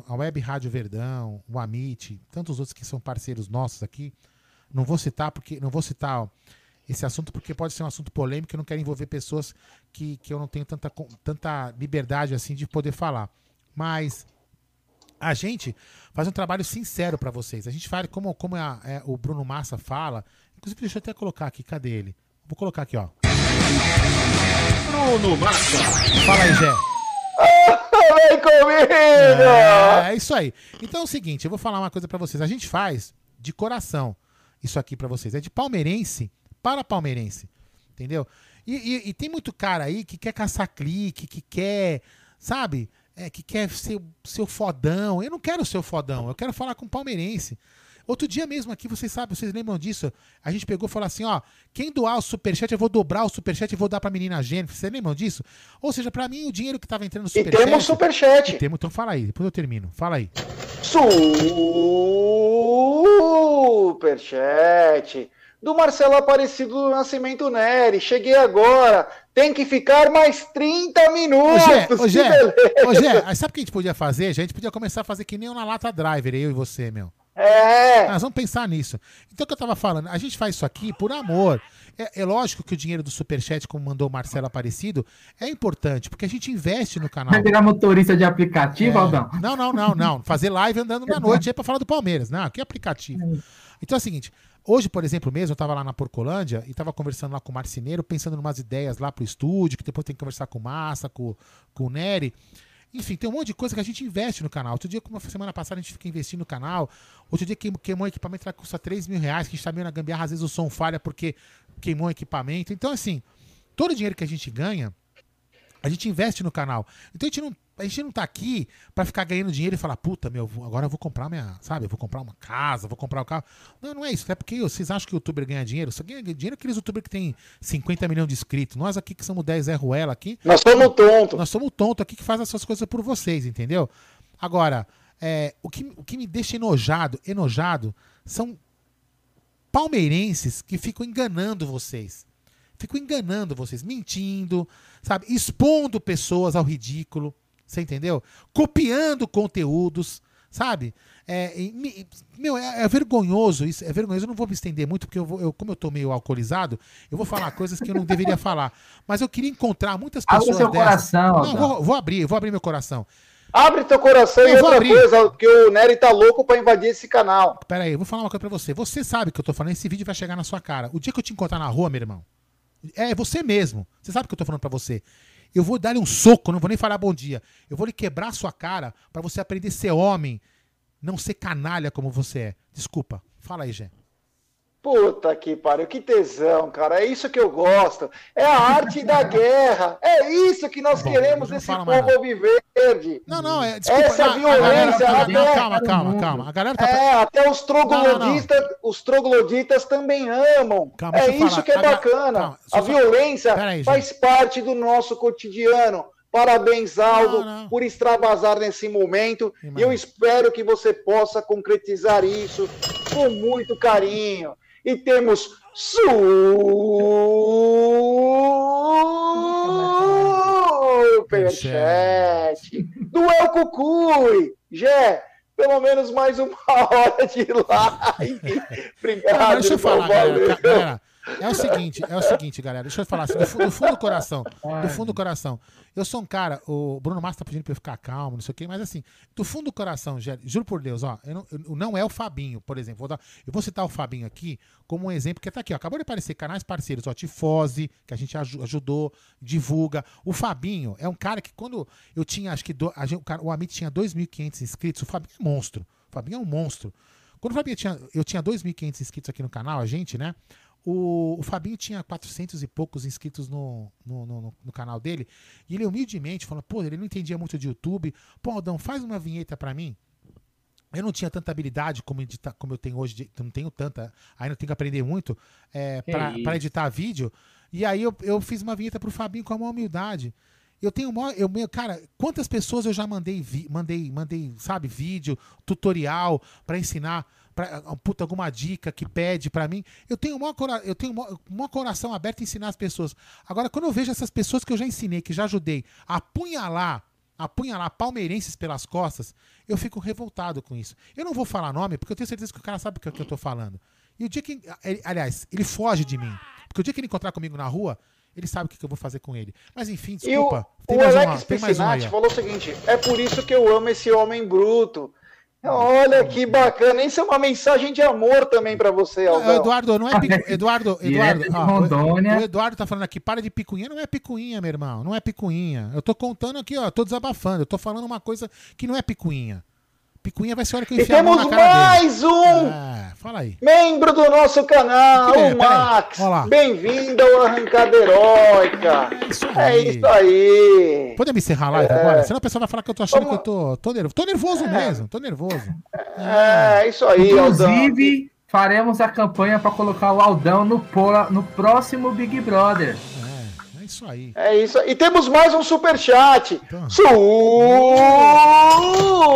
a Web Rádio Verdão, o Amit, tantos outros que são parceiros nossos aqui, não vou citar porque não vou citar ó, esse assunto porque pode ser um assunto polêmico, eu não quero envolver pessoas que, que eu não tenho tanta, tanta liberdade assim de poder falar. Mas a gente faz um trabalho sincero para vocês. A gente fala como, como a- é, o Bruno Massa fala. Inclusive, deixa eu até colocar aqui. Cadê ele? Vou colocar aqui, ó. Bruno Massa. Fala aí, Zé. Vem comigo! É, é isso aí. Então é o seguinte, eu vou falar uma coisa pra vocês. A gente faz de coração isso aqui pra vocês. É de palmeirense para palmeirense. Entendeu? E, e- e tem muito cara aí que quer caçar clique, que quer, sabe? é, que quer ser, o fodão. Eu não quero ser o fodão, eu quero falar com palmeirense. Outro dia mesmo aqui, vocês sabem, vocês lembram disso? A gente pegou e falou assim, ó, quem doar o superchat, eu vou dobrar o superchat e vou dar pra menina Jennifer. Vocês lembram disso? Ou seja, pra mim, o dinheiro que tava entrando no E superchat... temos superchat. E temos, então fala aí, depois eu termino. Fala aí. Superchat do Marcelo Aparecido do Nascimento Neri. Cheguei agora. Tem que ficar mais 30 Ô, minutos. Ô, Gé, ô, Gé, sabe o que a gente podia fazer? A gente podia começar a fazer que nem o na lata driver, eu e você, meu. É. Nós vamos pensar nisso. Então, o que eu tava falando, a gente faz isso aqui por amor. É, é lógico que o dinheiro do Superchat, como mandou o Marcelo Aparecido, é importante, porque a gente investe no canal. Vai virar motorista de aplicativo, É. Aldão? Não, não, não, não. Fazer live andando na noite aí pra falar do Palmeiras. Não, que aplicativo. Então é o seguinte, hoje, por exemplo, mesmo, eu tava lá na Porcolândia e tava conversando lá com o Marceneiro, pensando em umas ideias lá pro estúdio, que depois tem que conversar com o Massa, com, com o Nery. Enfim, tem um monte de coisa que a gente investe no canal. Outro dia, como semana passada, a gente fica investindo no canal. Outro dia queimou, um equipamento que custa 3 mil reais, que a gente tá meio na gambiarra, às vezes o som falha porque queimou o equipamento. Então, assim, todo o dinheiro que a gente ganha, a gente investe no canal. Então a gente não, a gente não tá aqui pra ficar ganhando dinheiro e falar, puta, meu, agora eu vou comprar minha, sabe? Eu vou comprar uma casa, vou comprar um carro. Não, não é isso. É porque vocês acham que o youtuber ganha dinheiro? Só ganha dinheiro aqueles youtubers que tem 50 milhões de inscritos. Nós aqui que somos 10 Zé Ruela aqui. Nós somos tonto. Nós somos tonto aqui que faz essas coisas por vocês, entendeu? Agora, é, o, que, o que me deixa enojado, enojado, são palmeirenses que ficam enganando vocês. Ficam enganando vocês, mentindo, sabe? Expondo pessoas ao ridículo, você entendeu? Copiando conteúdos, sabe? É, e me- meu, é, é vergonhoso isso, é vergonhoso. Eu não vou me estender muito, porque eu vou, eu, como eu tô meio alcoolizado, eu vou falar coisas que eu não deveria falar. Mas eu queria encontrar muitas pessoas. seu dessas. coração, Não, vou, vou abrir, eu vou abrir meu coração. Abre teu coração Eu e vou outra abrir. coisa, porque o Nery tá louco pra invadir esse canal. Pera aí, eu vou falar uma coisa pra você. Você sabe que eu tô falando, esse vídeo vai chegar na sua cara. O dia que eu te encontrar na rua, meu irmão, é você mesmo. Você sabe que eu tô falando pra você. Eu vou dar-lhe um soco, não vou nem falar bom dia. Eu vou lhe quebrar sua cara pra você aprender a ser homem, não ser canalha como você é. Desculpa. Fala aí, Gê. Puta que pariu, que tesão, cara. É isso que eu gosto. É a arte da guerra. É isso que nós Bom, queremos não nesse povo viverde. Não, não, é. Desculpa, Essa não, a violência. a até- galera- calma, calma, calma. A galera tá. É, até os Não, trogloditas, os trogloditas também amam. Calma, é isso falar. que é A bacana. calma, a violência aí, faz parte do nosso cotidiano. Parabéns, Aldo, por extravasar nesse momento. E eu espero que você possa concretizar isso com muito carinho. E temos Superchat do El Cucuy. Jé, pelo menos mais uma hora de live. Obrigado, mas deixa eu falar, galera, galera. É o seguinte, é o seguinte, galera. Deixa eu falar assim, do, do fundo do coração. Do fundo do coração. Eu sou um cara, o Bruno Massa tá pedindo pra eu ficar calmo, não sei o quê, mas assim, do fundo do coração, juro por Deus, ó, eu não, eu- não é o Fabinho, por exemplo. Vou dar- eu vou citar o Fabinho aqui como um exemplo, que tá aqui, ó. Acabou de aparecer canais parceiros, ó, Tifose, que a gente aju- ajudou, divulga. O Fabinho é um cara que quando eu tinha, acho que do, a gente- o, cara- o Amit tinha 2.500 inscritos, o Fabinho é monstro. O Fabinho é um monstro. Quando o Fabinho tinha, eu tinha 2.500 inscritos aqui no canal, a gente, né? O, o Fabinho tinha 400 e poucos inscritos no, no, no- no canal dele. E ele humildemente falou: pô, ele não entendia muito de YouTube. Pô, Aldão, faz uma vinheta pra mim. Eu não tinha tanta habilidade como, editar, como eu tenho hoje, de- eu não tenho tanta, ainda tenho que aprender muito é, pra editar vídeo. E aí eu, eu fiz uma vinheta pro Fabinho com a maior humildade. Eu tenho maior, eu, meu, cara, quantas pessoas eu já mandei, vi- mandei, mandei, sabe, vídeo, tutorial pra ensinar, pra, puta, alguma dica que pede pra mim. Eu tenho o maior, cora- eu tenho o o maior coração aberto em ensinar as pessoas. Agora, quando eu vejo essas pessoas que eu já ensinei, que já ajudei, a apunhalar, apunhalar palmeirenses pelas costas, eu fico revoltado com isso. Eu não vou falar nome, porque eu tenho certeza que o cara sabe o que, eu tô falando. E o dia que. ele- aliás, ele foge de mim. Porque o dia que ele encontrar comigo na rua, ele sabe o que, eu vou fazer com ele. Mas enfim, o, desculpa. o tem mais uma, Alex tem mais uma falou o seguinte: é por isso que eu amo esse homem bruto. Olha que bacana. Isso é uma mensagem de amor também pra você, Aldão. Eduardo, não é picu... Eduardo, Eduardo, ó, o Eduardo tá falando aqui, para de picuinha, não é picuinha, meu irmão, não é picuinha. Eu tô contando aqui, ó, tô desabafando, eu tô falando uma coisa que não é picuinha. Picuinha vai ser a hora que eu E a temos mais dele. um É, fala aí. membro do nosso canal, é? o Peraí, Max. Bem-vindo ao Arrancada Heróica. É isso aí. Podemos encerrar a live É. agora? Senão o pessoal vai falar que eu tô achando Vamos- que eu tô, tô nervoso. Tô nervoso mesmo, tô nervoso. É, isso aí, Aldão. Inclusive, faremos a campanha para colocar o Aldão no, po- no próximo Big Brother. É isso aí. É isso. E temos mais um superchat. Então.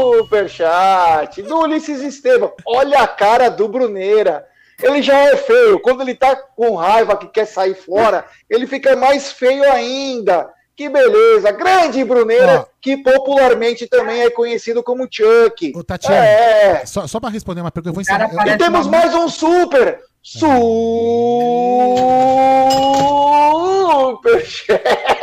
Superchat do Ulisses Estevam. Olha a cara do Bruneira. Ele já é feio. Quando ele tá com raiva que quer sair fora, ele fica mais feio ainda. Que beleza. Grande Bruneira, que popularmente também é conhecido como Chuck. Ô, Tatiana, É. só, só pra responder uma pergunta, eu vou encerrar. E temos mais um super. Superchat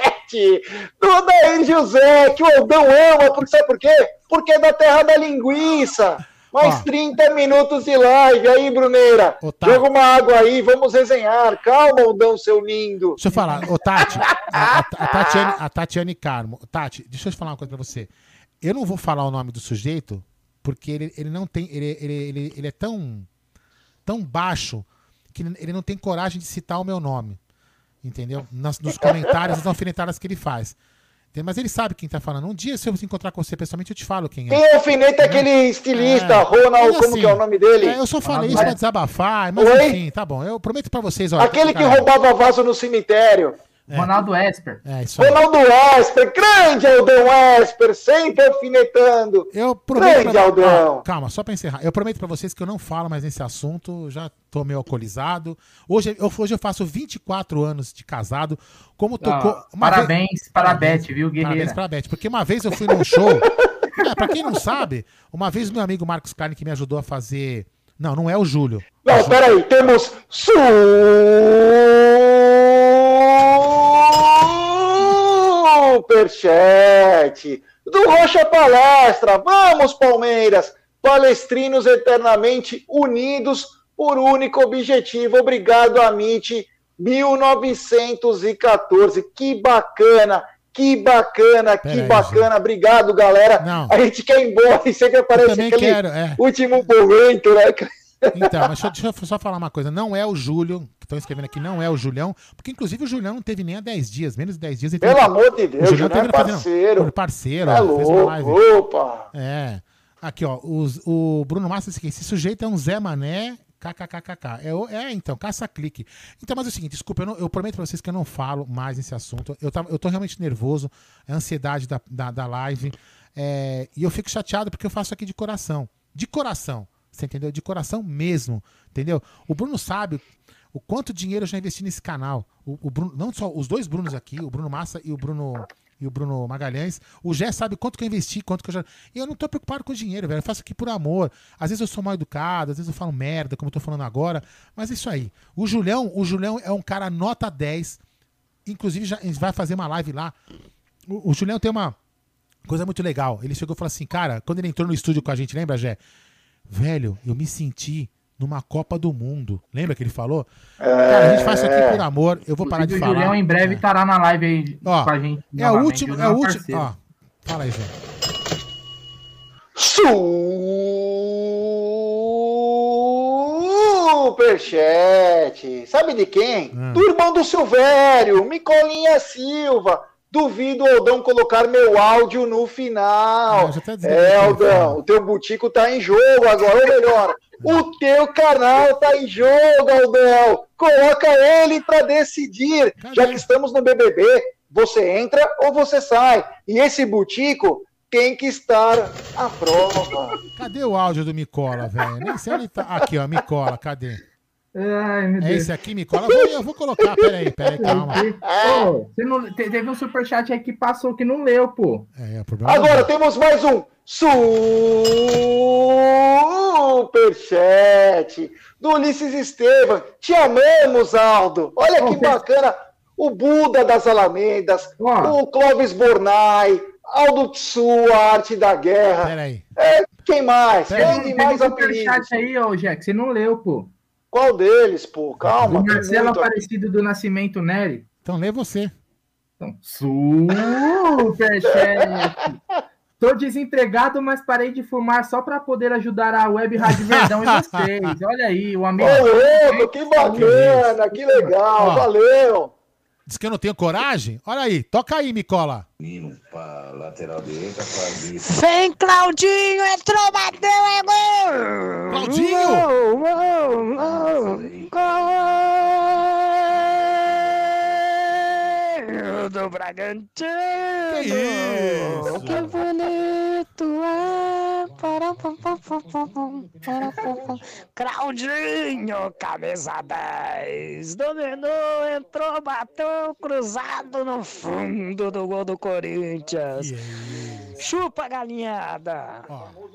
do Daí José, que o Aldão ama, porque sabe por quê? Porque é da terra da linguiça. Mais Ó. 30 minutos de live aí, Bruneira. Tá. Joga uma água aí, vamos resenhar. Calma, Aldão, seu lindo. Deixa eu falar, ô Tati, a, a, a Tatiane, a Tatiane Carmo. Tati, deixa eu te falar uma coisa pra você. Eu não vou falar o nome do sujeito, porque ele, ele não tem. Ele, ele, ele, ele é tão, tão baixo que ele não tem coragem de citar o meu nome. Entendeu? Nas, nos comentários, nas alfinetadas que ele faz. Entendeu? Mas ele sabe quem tá falando. Um dia, se eu encontrar com você pessoalmente, eu te falo quem é. Quem alfineta é aquele estilista, É. Ronald, Mas como assim, que é o nome dele? é, eu só falei isso pra desabafar, mas Oi? enfim, tá bom. Eu prometo pra vocês, ó. Aquele que roubava vaso no cemitério. Ronaldo Esper. É, isso aí. Ronaldo Esper, grande Aldão Esper, sempre alfinetando. Eu prometo Grande pra- Aldão. Ah, calma, só pra encerrar. Eu prometo pra vocês que eu não falo mais nesse assunto. Já tô meio alcoolizado. Hoje eu, hoje eu faço 24 anos de casado. Como tocou. Ah, parabéns vez- para a Beth, viu, Parabéns guerreira? pra Beth. Porque uma vez eu fui num show. é, pra quem não sabe, uma vez meu amigo Marcos Klein que me ajudou a fazer. Não, não é o Júlio. Não, peraí, temos Superchat do Rocha Palestra. Vamos, Palmeiras, palestrinos eternamente unidos por único objetivo. Obrigado, Amit. 1914. Que bacana. Que bacana, que Pera aí, bacana. Obrigado, galera. Não. A gente quer ir embora e sempre aparece aquele quero, é. último momento, né? Então, mas deixa, deixa eu só falar uma coisa. Não é o Júlio, que estão escrevendo aqui, não é o Julião, porque inclusive o Julião não teve nem há 10 dias, menos de 10 dias. Pelo teve- amor de Deus, o Julião teve é fazer- parceiro. Foi parceiro, É ó, fez uma louco, live. opa. É. Aqui, ó, os- o Bruno Massa disse que esse sujeito é um Zé Mané, kkkk. É, é então, caça-clique. Então, mas é o seguinte, desculpa, eu, não- eu prometo pra vocês que eu não falo mais nesse assunto. Eu, tava, eu tô realmente nervoso, é a ansiedade da, da, da live. é, e eu fico chateado porque eu faço aqui de coração. De coração. Você entendeu? De coração mesmo. Entendeu? O Bruno sabe o quanto dinheiro eu já investi nesse canal. O, o Bruno, não só os dois Brunos aqui, o Bruno Massa e o Bruno e o Bruno Magalhães. O Gé sabe quanto que eu investi, quanto que eu já. E eu não tô preocupado com dinheiro, velho. Eu faço aqui por amor. Às vezes eu sou mal educado, às vezes eu falo merda, como eu tô falando agora. Mas é isso aí. O Julião, o Julião é um cara nota 10. Inclusive, já, vai fazer uma live lá. O, o Julião tem uma coisa muito legal. Ele chegou e falou assim, cara, quando ele entrou no estúdio com a gente, lembra, Gé? Velho, eu me senti numa Copa do Mundo. Lembra que ele falou? Cara, a gente faz isso aqui por amor. Eu vou parar de falar. O Julião em breve É. estará na live aí Ó, com a gente. É o último, é o último. Ó, fala aí, Gé. Superchat. Sabe de quem? Hum. Do irmão do Silvério, Micolinha Silva. Duvido o Aldão colocar meu áudio no final. Ah, tá é, Aldão, o teu butico tá em jogo agora, ou melhor, o teu canal tá em jogo, Aldão. Coloca ele pra decidir. Já que estamos no BBB, você entra ou você sai. E esse butico tem que estar à prova. Cadê o áudio do Micola, velho? Nem sei onde tá. Aqui, ó, Micola, cadê? Ai, meu É Deus. esse aqui? Eu vou, eu vou colocar, peraí, peraí, calma. Pô, você não, te- teve um superchat aí que passou que não leu, pô. É, problema Agora temos mais um superchat do Ulisses Estevam. Te amamos, Aldo. Olha que bacana. O Buda das Alamedas, o Clóvis Bornai, Aldo Tsu, a arte da guerra. Peraí. É, quem mais? Teve, Quem mais um superchat aí, ô, Jack, você não leu, pô. Qual deles, pô? Calma. Marcelo. Aparecido do Nascimento Nery. Então lê você. Então, superchat. Tô desempregado, mas parei de fumar só para poder ajudar a Web Rádio Verdão e vocês. Olha aí, o amigo. Ô, louco, que bacana, que legal, Ó. valeu. Diz que eu não tenho coragem? Olha aí, toca aí, Micola. Pra lateral direita, Vem, Claudinho, entrou, bateu, é gol! Claudinho! Gol, gol, gol, gol do Bragantino! isso? Que bonito é! Pam. Claudinho, camisa 10, dominou, entrou, bateu, cruzado no fundo do gol do Corinthians. Chupa, galinhada!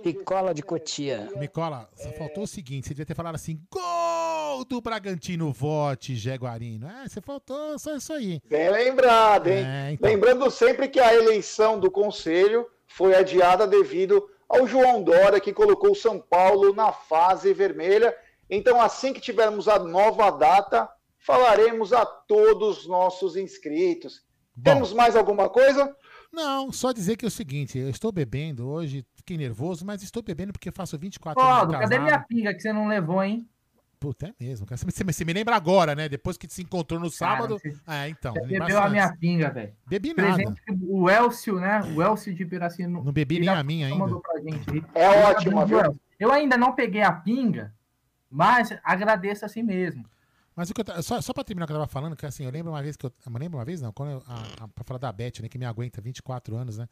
Picola de Cotia. Micola, só faltou o seguinte: você devia ter falado assim: gol do Bragantino, vote, Jaguarino. É, você faltou só isso aí. Bem lembrado, hein? É, então. Lembrando sempre que a eleição do Conselho foi adiada devido ao João Dória, que colocou o São Paulo na fase vermelha. Então, assim que tivermos a nova data, falaremos a todos os nossos inscritos. Temos mais alguma coisa? Não, só dizer que é o seguinte: eu estou bebendo hoje, fiquei nervoso, mas estou bebendo porque faço 24 anos. Aldo, de cadê minha pinga que você não levou, hein? Puta, é mesmo. cara. Você, você- me lembra agora, né? Depois que se encontrou no sábado. você- é, então. Você bebeu a antes. minha pinga, velho. Bebi nada. Presente o Elcio, né? O Elcio de Piracinu. Não bebi nem a minha ainda. É ótima, viu? Eu ainda não peguei a pinga, mas agradeço assim mesmo. Mas o que eu, só, só pra terminar o que eu tava falando, que assim, eu lembro uma vez que eu. Eu lembro uma vez, não, quando eu, a, a, pra falar da Beth, né, que me aguenta 24 anos, né?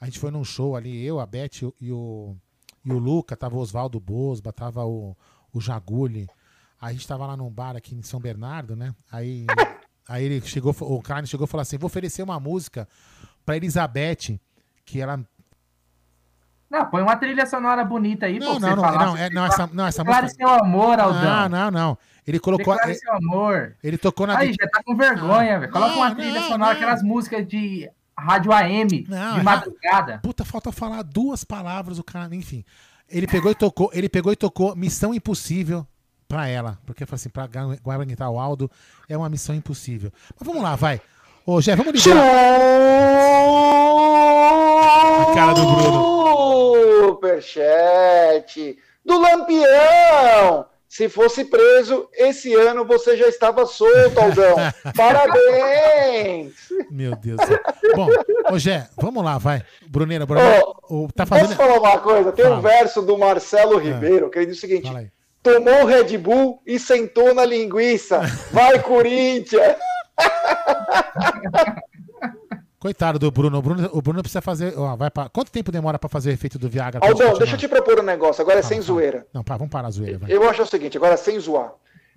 A gente foi num show ali, eu, a Beth e o- e o, e o Luca, tava o Oswaldo Bosba, tava o, o Jaguli. Aí a gente tava lá num bar aqui em São Bernardo, né? Aí, aí ele chegou, o Carne chegou e falou assim: vou oferecer uma música pra Elizabeth, que ela. Não, põe uma trilha sonora bonita aí, Não, pô, não, você não, falar. não, é- não, essa, não, essa Declare música. seu amor, Aldão. Não, não, não. Ele colocou. Declare seu amor. Ele tocou na. Aí, já tá com vergonha, velho. Coloca uma trilha sonora, aquelas músicas de rádio AM, Não, de é madrugada. Puta, falta falar duas palavras, o cara, enfim. Ele pegou e tocou, ele pegou e tocou Missão Impossível pra ela. Porque falou assim, pra gu- aguentar o Aldo é uma missão impossível. Mas vamos lá, vai. Ô, Jé, vamos ligar. A cara do Bruno. Superchat do Lampião. Se fosse preso, esse ano você já estava solto, Aldão. Parabéns! Meu Deus do céu. Bom, ô Jé, vamos lá, vai. Bruneira, Bruneira, o, tá Posso fazendo. falar uma coisa? Tem um verso do Marcelo Ribeiro que ele diz o seguinte: Tomou Red Bull e sentou na linguiça. Vai, Corinthians! Coitado do Bruno. O Bruno, o Bruno precisa fazer. Ó, vai pra... Quanto tempo demora pra fazer o efeito do Viagra? Aldão, deixa eu te propor um negócio, agora é sem zoeira. Não, pá, vamos parar a zoeira, vai. Eu acho o seguinte, agora sem zoar.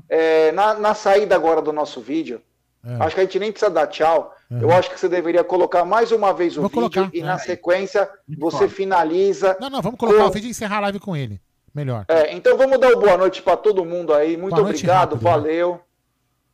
É, na, na saída agora do nosso vídeo, É. acho que a gente nem precisa dar tchau. Uhum. Eu acho que você deveria colocar mais uma vez o Vou vídeo colocar, e é. na sequência você finaliza. Não, não, vamos colocar com- o vídeo e encerrar a live com ele. Melhor. É, então vamos dar o boa noite para todo mundo aí. Muito Boa obrigado, rápido, né? valeu.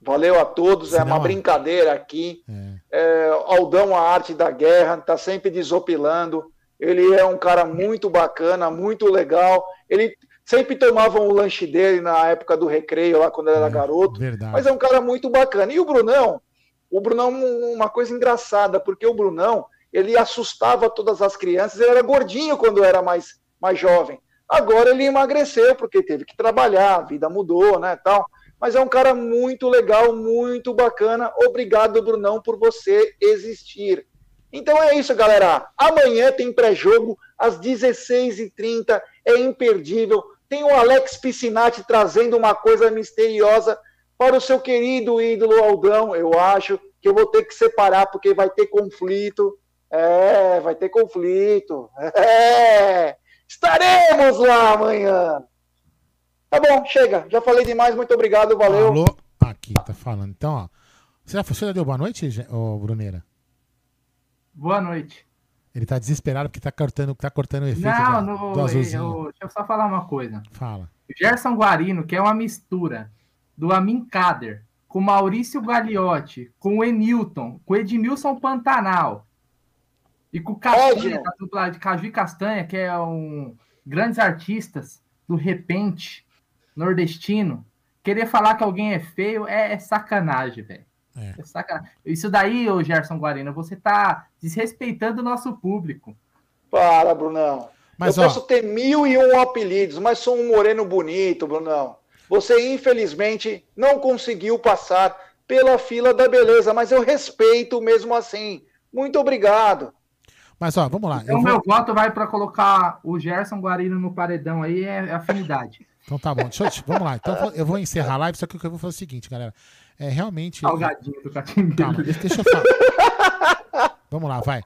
Valeu a todos, é Senão, uma ó. brincadeira aqui. É, Aldão, a arte da guerra, tá sempre desopilando. Ele é um cara muito bacana, muito legal. Ele sempre tomava o lanche dele na época do recreio, lá quando ele era garoto. Verdade. Mas é um cara muito bacana. E o Brunão? O Brunão, uma coisa engraçada, porque o Brunão, ele assustava todas as crianças. Ele era gordinho quando era mais, mais jovem. Agora ele emagreceu, porque teve que trabalhar, a vida mudou, né, tal. Mas é um cara muito legal, muito bacana. Obrigado, Brunão, por você existir. Então é isso, galera. Amanhã tem pré-jogo às 16h30. É imperdível. Tem o Alex Piscinati trazendo uma coisa misteriosa para o seu querido ídolo Aldão. Eu acho que eu vou ter que separar porque vai ter conflito. É, vai ter conflito. É, estaremos lá amanhã. Tá bom, chega. Já falei demais. Muito obrigado. Valeu. Alô? Aqui, tá falando. Então, ó. Você já, você já deu boa noite, ô Bruneira? Boa noite. Ele tá desesperado porque tá cortando, tá cortando o efeito Não, do, no, do azulzinho. eu- deixa eu só falar uma coisa. Fala. Gerson Guarino, que é uma mistura do Amin Kader com Maurício Gagliotti, com o Enilton, com o Edmilson Pantanal e com o Castanha, da dupla de Caju e Castanha, que é um grandes artistas do repente nordestino. Querer falar que alguém é feio é, é sacanagem, velho. É. sacanagem. Isso daí, ô Gerson Guarino, você tá desrespeitando o nosso público. Para, Brunão. Mas, eu ó- posso ter mil e um apelidos, mas sou um moreno bonito, Brunão. Você, infelizmente, não conseguiu passar pela fila da beleza, mas eu respeito mesmo assim. Muito obrigado. Mas ó, vamos lá. Então, Eu vou- meu voto vai para colocar o Gerson Guarino no paredão aí, é afinidade. Então tá bom. Deixa eu, vamos lá. Então eu vou- encerrar a live, só que o que eu vou fazer é o seguinte, galera. É realmente. Salgadinho do Catimbeiro. Calma, deixa eu falar. Vamos lá, vai.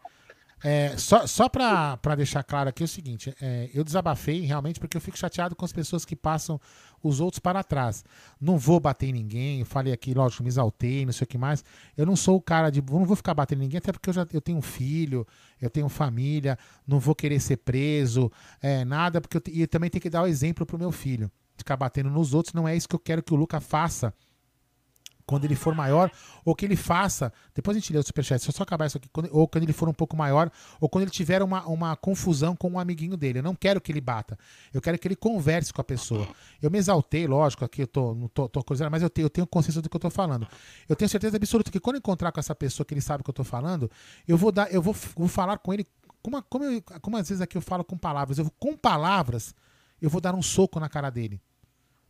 É, só só pra deixar claro aqui é o seguinte: é, eu desabafei realmente porque eu fico chateado com as pessoas que passam os outros para trás. Não vou bater em ninguém, eu falei aqui, lógico, me exaltei, não sei o que mais. Eu não sou o cara de. Não vou ficar batendo em ninguém, até porque eu já eu tenho um filho, eu tenho família, não vou querer ser preso, é, nada, porque eu, e também tenho que dar o exemplo pro meu filho. Ficar batendo nos outros, não é isso que eu quero que o Luca faça quando ele for maior, ou que ele faça. Depois a gente lê o superchat, deixa eu só acabar isso aqui. quando- ou quando ele for um pouco maior, ou quando ele tiver uma, uma confusão com um amiguinho dele. Eu não quero que ele bata. Eu quero que ele converse com a pessoa. Eu me exaltei, lógico, aqui eu tô, não tô, tô coisando, mas eu tenho, eu tenho consciência do que eu tô falando. Eu tenho certeza absoluta que quando eu encontrar com essa pessoa que ele sabe o que eu tô falando, eu vou dar, eu vou, vou falar com ele. Como, como, eu- como às vezes aqui eu falo com palavras, eu vou, com palavras, eu vou dar um soco na cara dele.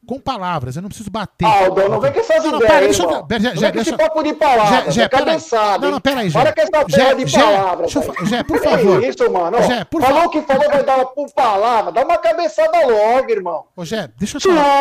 Com palavras, eu não preciso bater. Aldo, não vem com essas Não, não, ideias, pera, deixa eu- Não com deixa- esse papo de palavras, Jé, Jé, é pera aí. cabeçada, Não, não, pera aí, Jé. Para com essa porra de palavras. eu por favor. isso, mano? Por falou fa- que falou, vai dar uma por palavra. Dá uma cabeçada logo, irmão. Ô, Jé, deixa eu falar.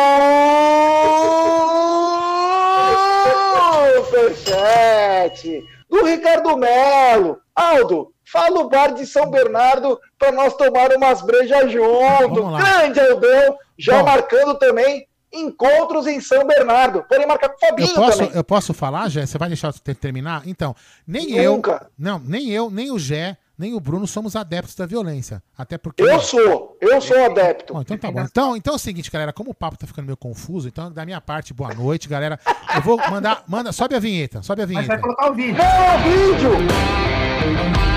Superchat do Ricardo Melo. Aldo, fala o bar de São Bernardo para nós tomar umas brejas junto. Grande Aldão, já Bom. marcando também encontros em São Bernardo. Podem marcar com o Fabinho Eu posso, também. eu posso falar, Jé? Você vai deixar eu ter- terminar? Então, nem Nunca. eu. Não, nem eu, nem o Jé, nem o Bruno somos adeptos da violência. Até porque. Eu sou, eu sou adepto. Bom, então tá bom. Então, então é o seguinte, galera, como o papo tá ficando meio confuso, então da minha parte, boa noite, galera. Eu vou mandar, manda, sobe a vinheta, sobe a Mas vinheta. vai colocar o vídeo. Não, vídeo!